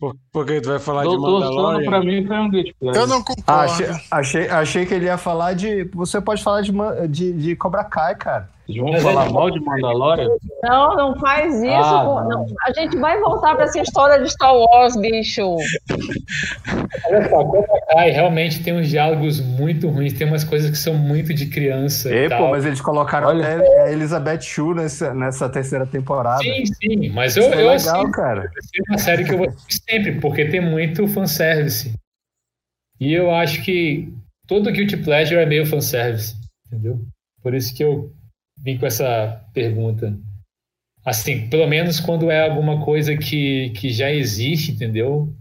Por- Porque tu vai falar de Doutor Sono Mandalorian? pra mim foi um pleasure. eu não Ah, concordo. achei, achei, achei que ele ia falar de. Você pode falar de, de, de Cobra Kai, cara. Vão falar mal de Mandalorian? Não, não faz isso. Ah, com- não. não. A gente vai voltar pra essa história de Star Wars, bicho. Olha só, Cobra Kai realmente tem uns diálogos muito ruins, tem umas coisas que são muito de criança e E, tal. pô, mas eles colocaram Olha. até a Elizabeth Shue nessa, nessa terceira temporada. Sim, sim, mas eu, Isso é eu legal, assisto, cara. é uma série que eu vou assistir sempre, porque tem muito fanservice. E eu acho que todo Guilty Pleasure é meio fanservice, entendeu? Por isso que eu vim com essa pergunta. Assim, pelo menos quando é alguma coisa que, que já existe, entendeu?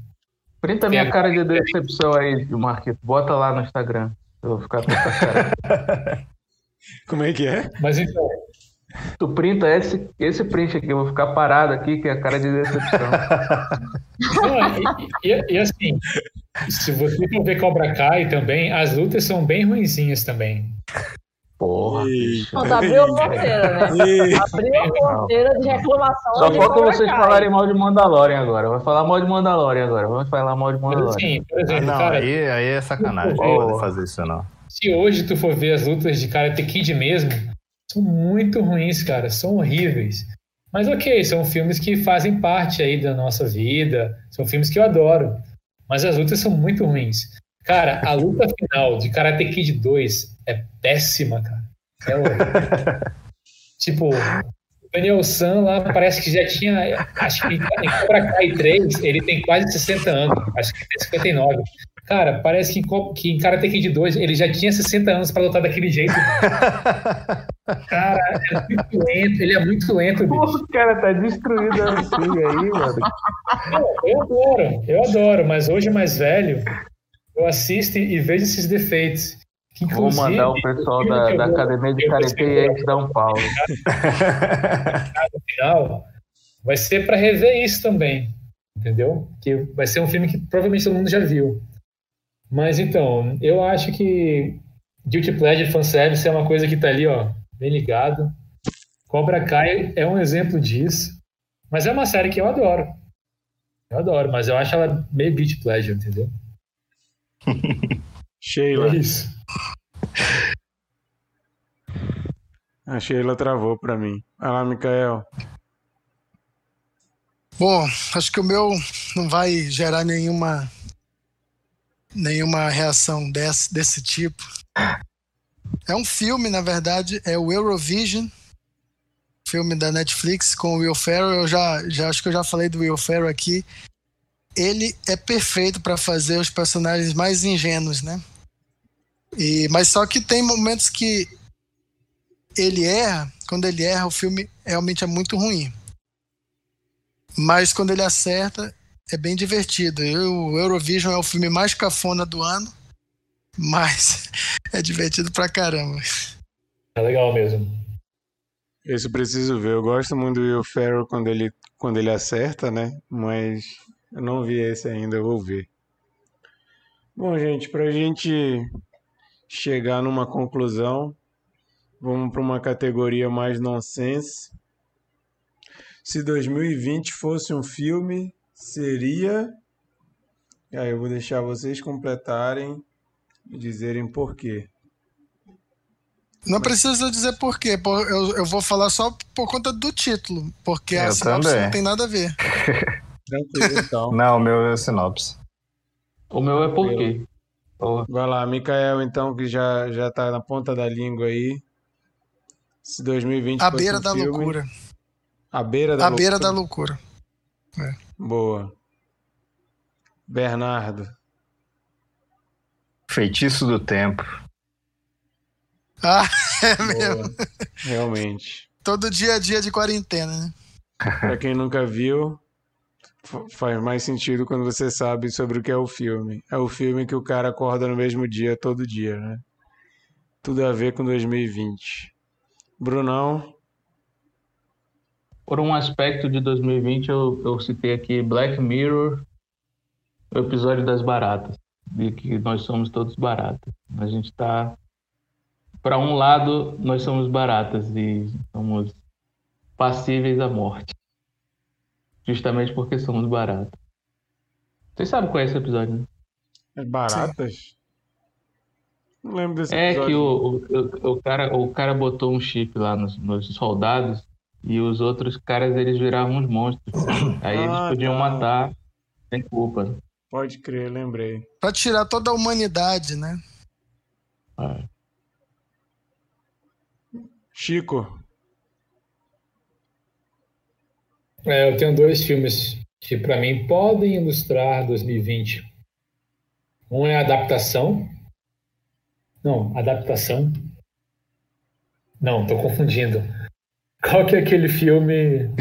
Printa a minha cara de decepção aí, Marquito. Bota lá no Instagram. Eu vou ficar com essa cara. Como é que é? Mas então, Tu printa esse, esse print aqui, eu vou ficar parado aqui, que é a cara de decepção. não, e, e- e assim, se você for ver Cobra Kai também, as lutas são bem ruinzinhas também. Porra, bicho. Pronto, abriu a porteira, né? Abriu a porteira de reclamação. Só falta vocês falarem mal de Mandalorian agora. Vai falar mal de Mandalorian agora. Vamos falar mal de Mandalorian. assim, por Ah, exemplo, não, cara, aí, aí é sacanagem. Não pode fazer isso, não. se hoje tu for ver as lutas de Karate Kid mesmo, são muito ruins, cara, são horríveis. Mas ok, são filmes que fazem parte aí da nossa vida, são filmes que eu adoro. Mas as lutas são muito ruins. Cara, a luta final de Karate Kid 2 é péssima, cara. É horrível. tipo, Daniel San lá parece que já tinha. Acho que em Cobra Kai 3 ele tem quase 60 anos. Acho que tem 59. Cara, parece que, que em Karate Kid 2 ele já tinha 60 anos para lutar daquele jeito. cara, é muito lento, ele é muito lento, bicho. O cara tá destruído assim aí, mano. eu adoro, eu adoro, mas hoje mais velho, eu assisto e vejo esses defeitos. Vou mandar o pessoal da, da Academia de Karate e a gente dar um. No final, vai ser para rever isso também, entendeu? Que vai ser um filme que provavelmente todo mundo já viu. Mas então, eu acho que Guilty Pleasure Fanservice é uma coisa que tá ali, ó, bem ligado. Cobra Kai é um exemplo disso. Mas é uma série que eu adoro. Eu adoro, mas eu acho ela meio Guilty Pleasure, entendeu? Sheila. É isso. A Sheila travou pra mim. Vai lá, Mikael. Bom, acho que o meu não vai gerar nenhuma nenhuma reação desse, desse tipo. É um filme, na verdade, é o Eurovision, filme da Netflix com o Will Ferrell. Eu já, já acho que eu já falei do Will Ferrell aqui. Ele é perfeito para fazer os personagens mais ingênuos, né? E, mas só que tem momentos que ele erra. Quando ele erra, o filme realmente é muito ruim. Mas quando ele acerta, é bem divertido. Eu, o Eurovision é o filme mais cafona do ano, mas é divertido pra caramba. É legal mesmo. Esse eu preciso ver. Eu gosto muito do Will Ferrell quando ele, quando ele acerta, né? Mas eu não vi esse ainda, eu vou ver. Bom, gente, pra gente chegar numa conclusão, vamos para uma categoria mais nonsense. Se 2020 fosse um filme, seria. Aí eu vou deixar vocês completarem e dizerem por quê. Não precisa dizer por quê, eu, eu vou falar só por conta do título, porque eu a sinopse também. não tem nada a ver. Tranquilo, então. Não, o meu é sinopse. O meu é por quê? Vai lá, Mikael, então, que já, já tá na ponta da língua aí. Se 2020 A beira um da filme, loucura. A beira da a loucura. beira da loucura. É. Boa. Bernardo. Feitiço do tempo. Ah, é Boa. mesmo. Realmente. Todo dia a dia de quarentena, né? pra quem nunca viu, faz mais sentido quando você sabe sobre o que é o filme. É o filme que o cara acorda no mesmo dia, todo dia, né? Tudo a ver com 2020. Brunão. Por um aspecto de 2020, eu, eu citei aqui Black Mirror, o episódio das baratas, de que nós somos todos baratas. A gente está. Para um lado, nós somos baratas e somos passíveis à morte. Justamente porque somos baratas. Vocês sabem qual é esse episódio, né? As baratas? Não lembro desse é episódio. É que o, o, o, cara, o cara botou um chip lá nos, nos soldados e os outros caras eles viravam uns monstros. Aí ah, eles podiam tá. matar sem culpa. Pode crer, lembrei. Pra tirar toda a humanidade, né? Ah. Chico. É, eu tenho dois filmes que para mim podem ilustrar 2020. Um é adaptação. Não, adaptação. Não, tô confundindo. Qual que é aquele filme?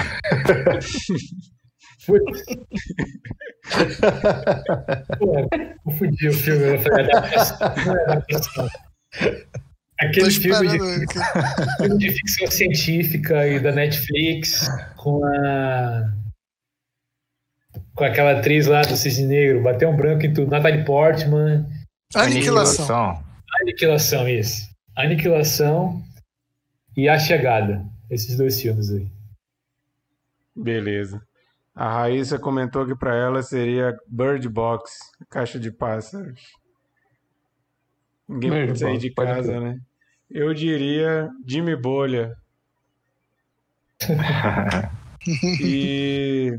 Pô, confundi o filme, eu falei adaptação, não é adaptação. Aquele filme de, filme de, ficção científica e da Netflix com a com aquela atriz lá do Cisne Negro, bateu um branco em tudo, Natalie Portman. Aniquilação. Aniquilação, isso. Aniquilação e A Chegada. Esses dois filmes aí. Beleza. A Raíssa comentou que para ela seria Bird Box, caixa de pássaros. Ninguém pode sair de casa, né? Eu diria Jimmy Bolha. e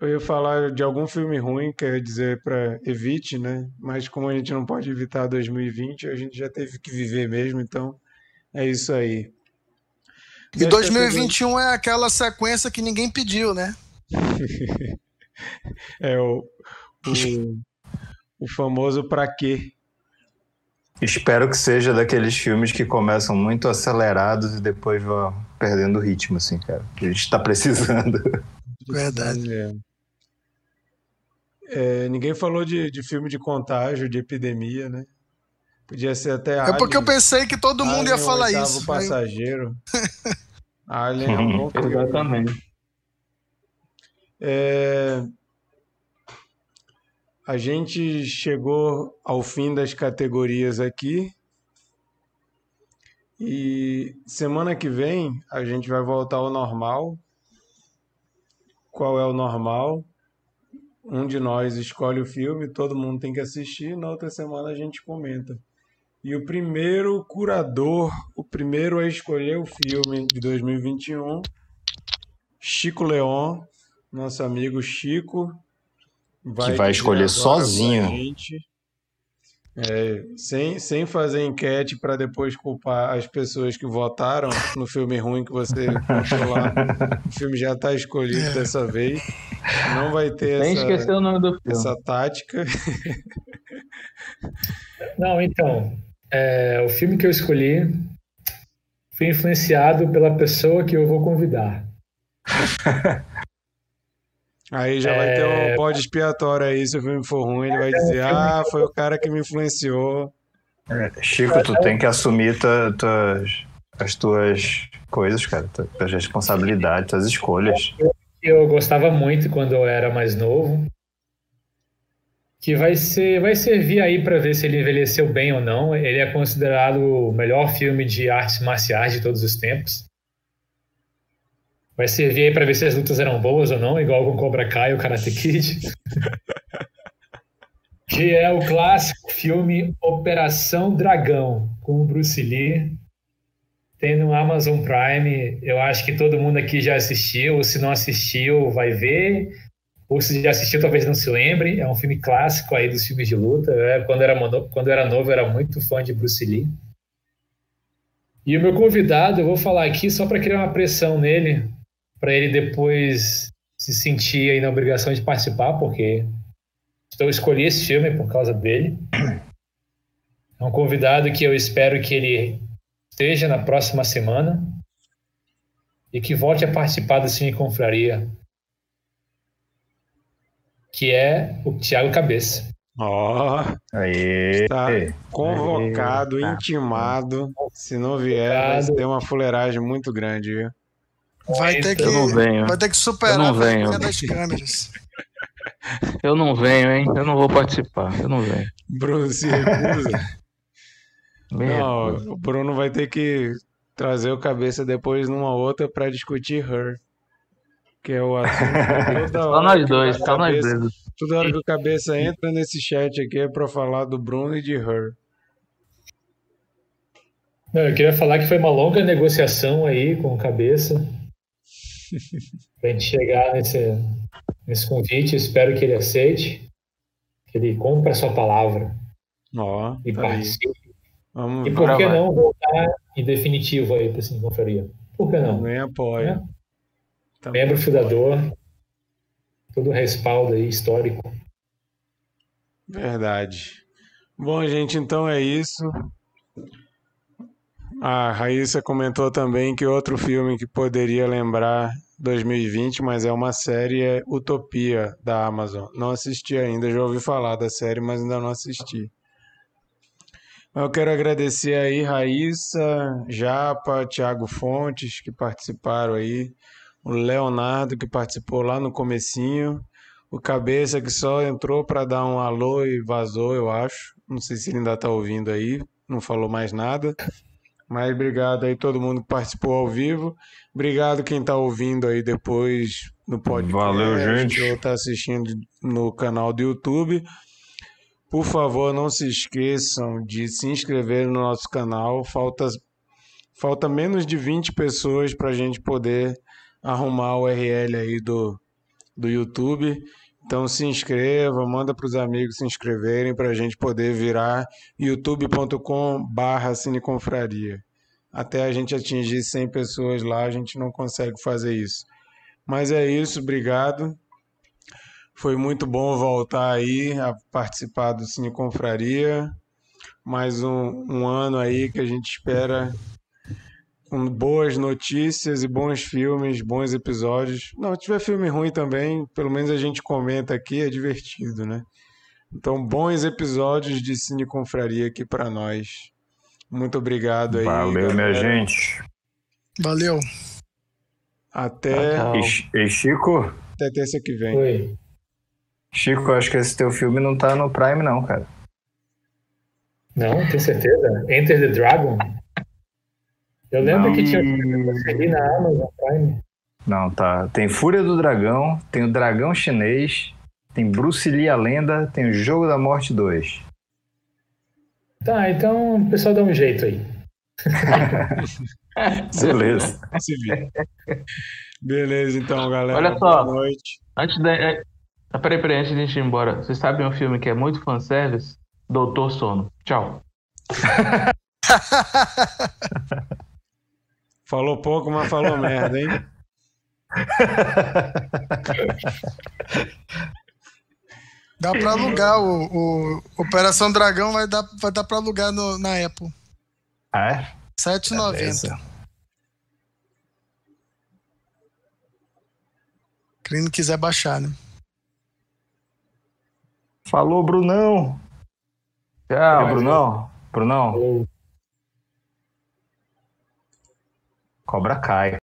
eu ia falar de algum filme ruim, quer dizer, para evite, né? Mas como a gente não pode evitar 2020, a gente já teve que viver mesmo, então é isso aí. E 2021 é aquela sequência que ninguém pediu, né? é o, o, o famoso pra quê? Espero que seja daqueles filmes que começam muito acelerados e depois vão perdendo o ritmo, assim, cara. A gente tá precisando. Verdade. É. É, ninguém falou de, de filme de contágio, de epidemia, né? Podia ser até É porque eu pensei que todo mundo ia falar o isso. passageiro. Alien é um bom filme. Exatamente. É, a gente chegou ao fim das categorias aqui. E semana que vem a gente vai voltar ao normal. Qual é o normal? Um de nós escolhe o filme, todo mundo tem que assistir, na outra semana a gente comenta. E o primeiro curador, o primeiro a escolher o filme de 2021, Chico Leon, nosso amigo Chico, vai, que vai escolher sozinho. É, sem, sem fazer enquete para depois culpar as pessoas que votaram no filme ruim que você botou lá. O filme já está escolhido dessa vez. Não vai ter sem essa, o nome do filme. essa tática. Não, então, é, o filme que eu escolhi foi influenciado pela pessoa que eu vou convidar. Aí já é... vai ter um é. bode expiatório aí, se o filme for ruim, ele vai dizer, ah, foi o cara que me influenciou. É, Chico, tu tem que assumir tuas, as tuas coisas, cara, tuas responsabilidades, tuas escolhas. Eu gostava muito quando eu era mais novo, que vai ser vai servir aí para ver se ele envelheceu bem ou não. Ele é considerado o melhor filme de artes marciais de todos os tempos. Vai servir aí para ver se as lutas eram boas ou não, igual com Cobra Kai ou Karate Kid. que é o clássico filme Operação Dragão, com o Bruce Lee. Tem no Amazon Prime. Eu acho que todo mundo aqui já assistiu, ou se não assistiu, vai ver. Ou se já assistiu, talvez não se lembre. É um filme clássico aí dos filmes de luta. Eu, quando, era, quando eu era novo, eu era muito fã de Bruce Lee. E o meu convidado, eu vou falar aqui só para criar uma pressão nele, para ele depois se sentir aí na obrigação de participar, porque eu escolhi esse filme por causa dele. É um convidado que eu espero que ele esteja na próxima semana e que volte a participar do Cine Confraria, que é o Thiago Cabeça. Ó, oh, está convocado, Aê. intimado. Se não vier, vai ter uma fuleiragem muito grande, viu? Vai ter que, eu não venho. Vai ter que superar eu não venho. das câmeras. Eu não venho, hein? Eu não vou participar. Eu não venho. Bruno se recusa. não, o Bruno vai ter que trazer o cabeça depois numa outra para discutir Her. Que é o assunto. Só nós dois, só nós dois. Toda hora que o cabeça entra nesse chat aqui é para falar do Bruno e de Her. Não, eu queria falar que foi uma longa negociação aí com o cabeça para a gente chegar nesse, nesse convite. Espero que ele aceite, que ele cumpra a sua palavra oh, e tá participe. Vamos e por gravar. que não voltar em definitivo aí para essa conferia? Por que não? Também apoia. É? Membro fundador, todo o respaldo aí histórico. Verdade. Bom, gente, então é isso. A Raíssa comentou também que outro filme que poderia lembrar 2020, mas é uma série é Utopia da Amazon. Não assisti ainda, já ouvi falar da série, mas ainda não assisti. Eu quero agradecer aí Raíssa, Japa, Thiago Fontes que participaram aí, o Leonardo que participou lá no comecinho, o Cabeça que só entrou para dar um alô e vazou, eu acho. Não sei se ele ainda está ouvindo aí, não falou mais nada. Mas obrigado aí todo mundo que participou ao vivo. Obrigado quem está ouvindo aí depois no podcast. Valeu, gente. Ou está assistindo no canal do YouTube. Por favor, não se esqueçam de se inscrever no nosso canal. Falta, falta menos de 20 pessoas para a gente poder arrumar o URL aí do, do YouTube. Então se inscreva, manda para os amigos se inscreverem para a gente poder virar youtube.com barra cineconfraria. até a gente atingir 100 pessoas lá, a gente não consegue fazer isso. Mas é isso, obrigado. Foi muito bom voltar aí a participar do Cine Confraria. Mais um, um ano aí que a gente espera com boas notícias e bons filmes, bons episódios. Não, se tiver filme ruim também, pelo menos a gente comenta aqui, é divertido, né? Então, bons episódios de Cine Confraria aqui para nós. Muito obrigado aí. Valeu, minha galera. gente. Valeu. Até. E, Chi- e Chico, até terça que vem. Oi. Chico, acho que esse teu filme não tá no Prime, não, cara. Não, tem certeza? Enter the Dragon? Eu lembro Não. que tinha ali na Amazon Prime. Não, tá. Tem Fúria do Dragão, tem o Dragão Chinês, tem Bruce Lee a Lenda, tem o Jogo da Morte 2. Tá, então o pessoal dá um jeito aí. Beleza. Se vê. Beleza, então, galera. Olha só. Boa noite. Antes da. é- Ah, peraí, peraí, antes de a gente ir embora. Vocês sabem um filme que é muito fanservice? Doutor Sono. Tchau. Falou pouco, mas falou merda, hein? Dá pra alugar o, o Operação Dragão vai dar, vai dar pra alugar no- na Apple. Ah, é? R$ 7,90. Beleza. Quem não quiser baixar, né? Falou, Brunão. Tchau. É, Brunão? Brunão, Falou. Cobra Kai.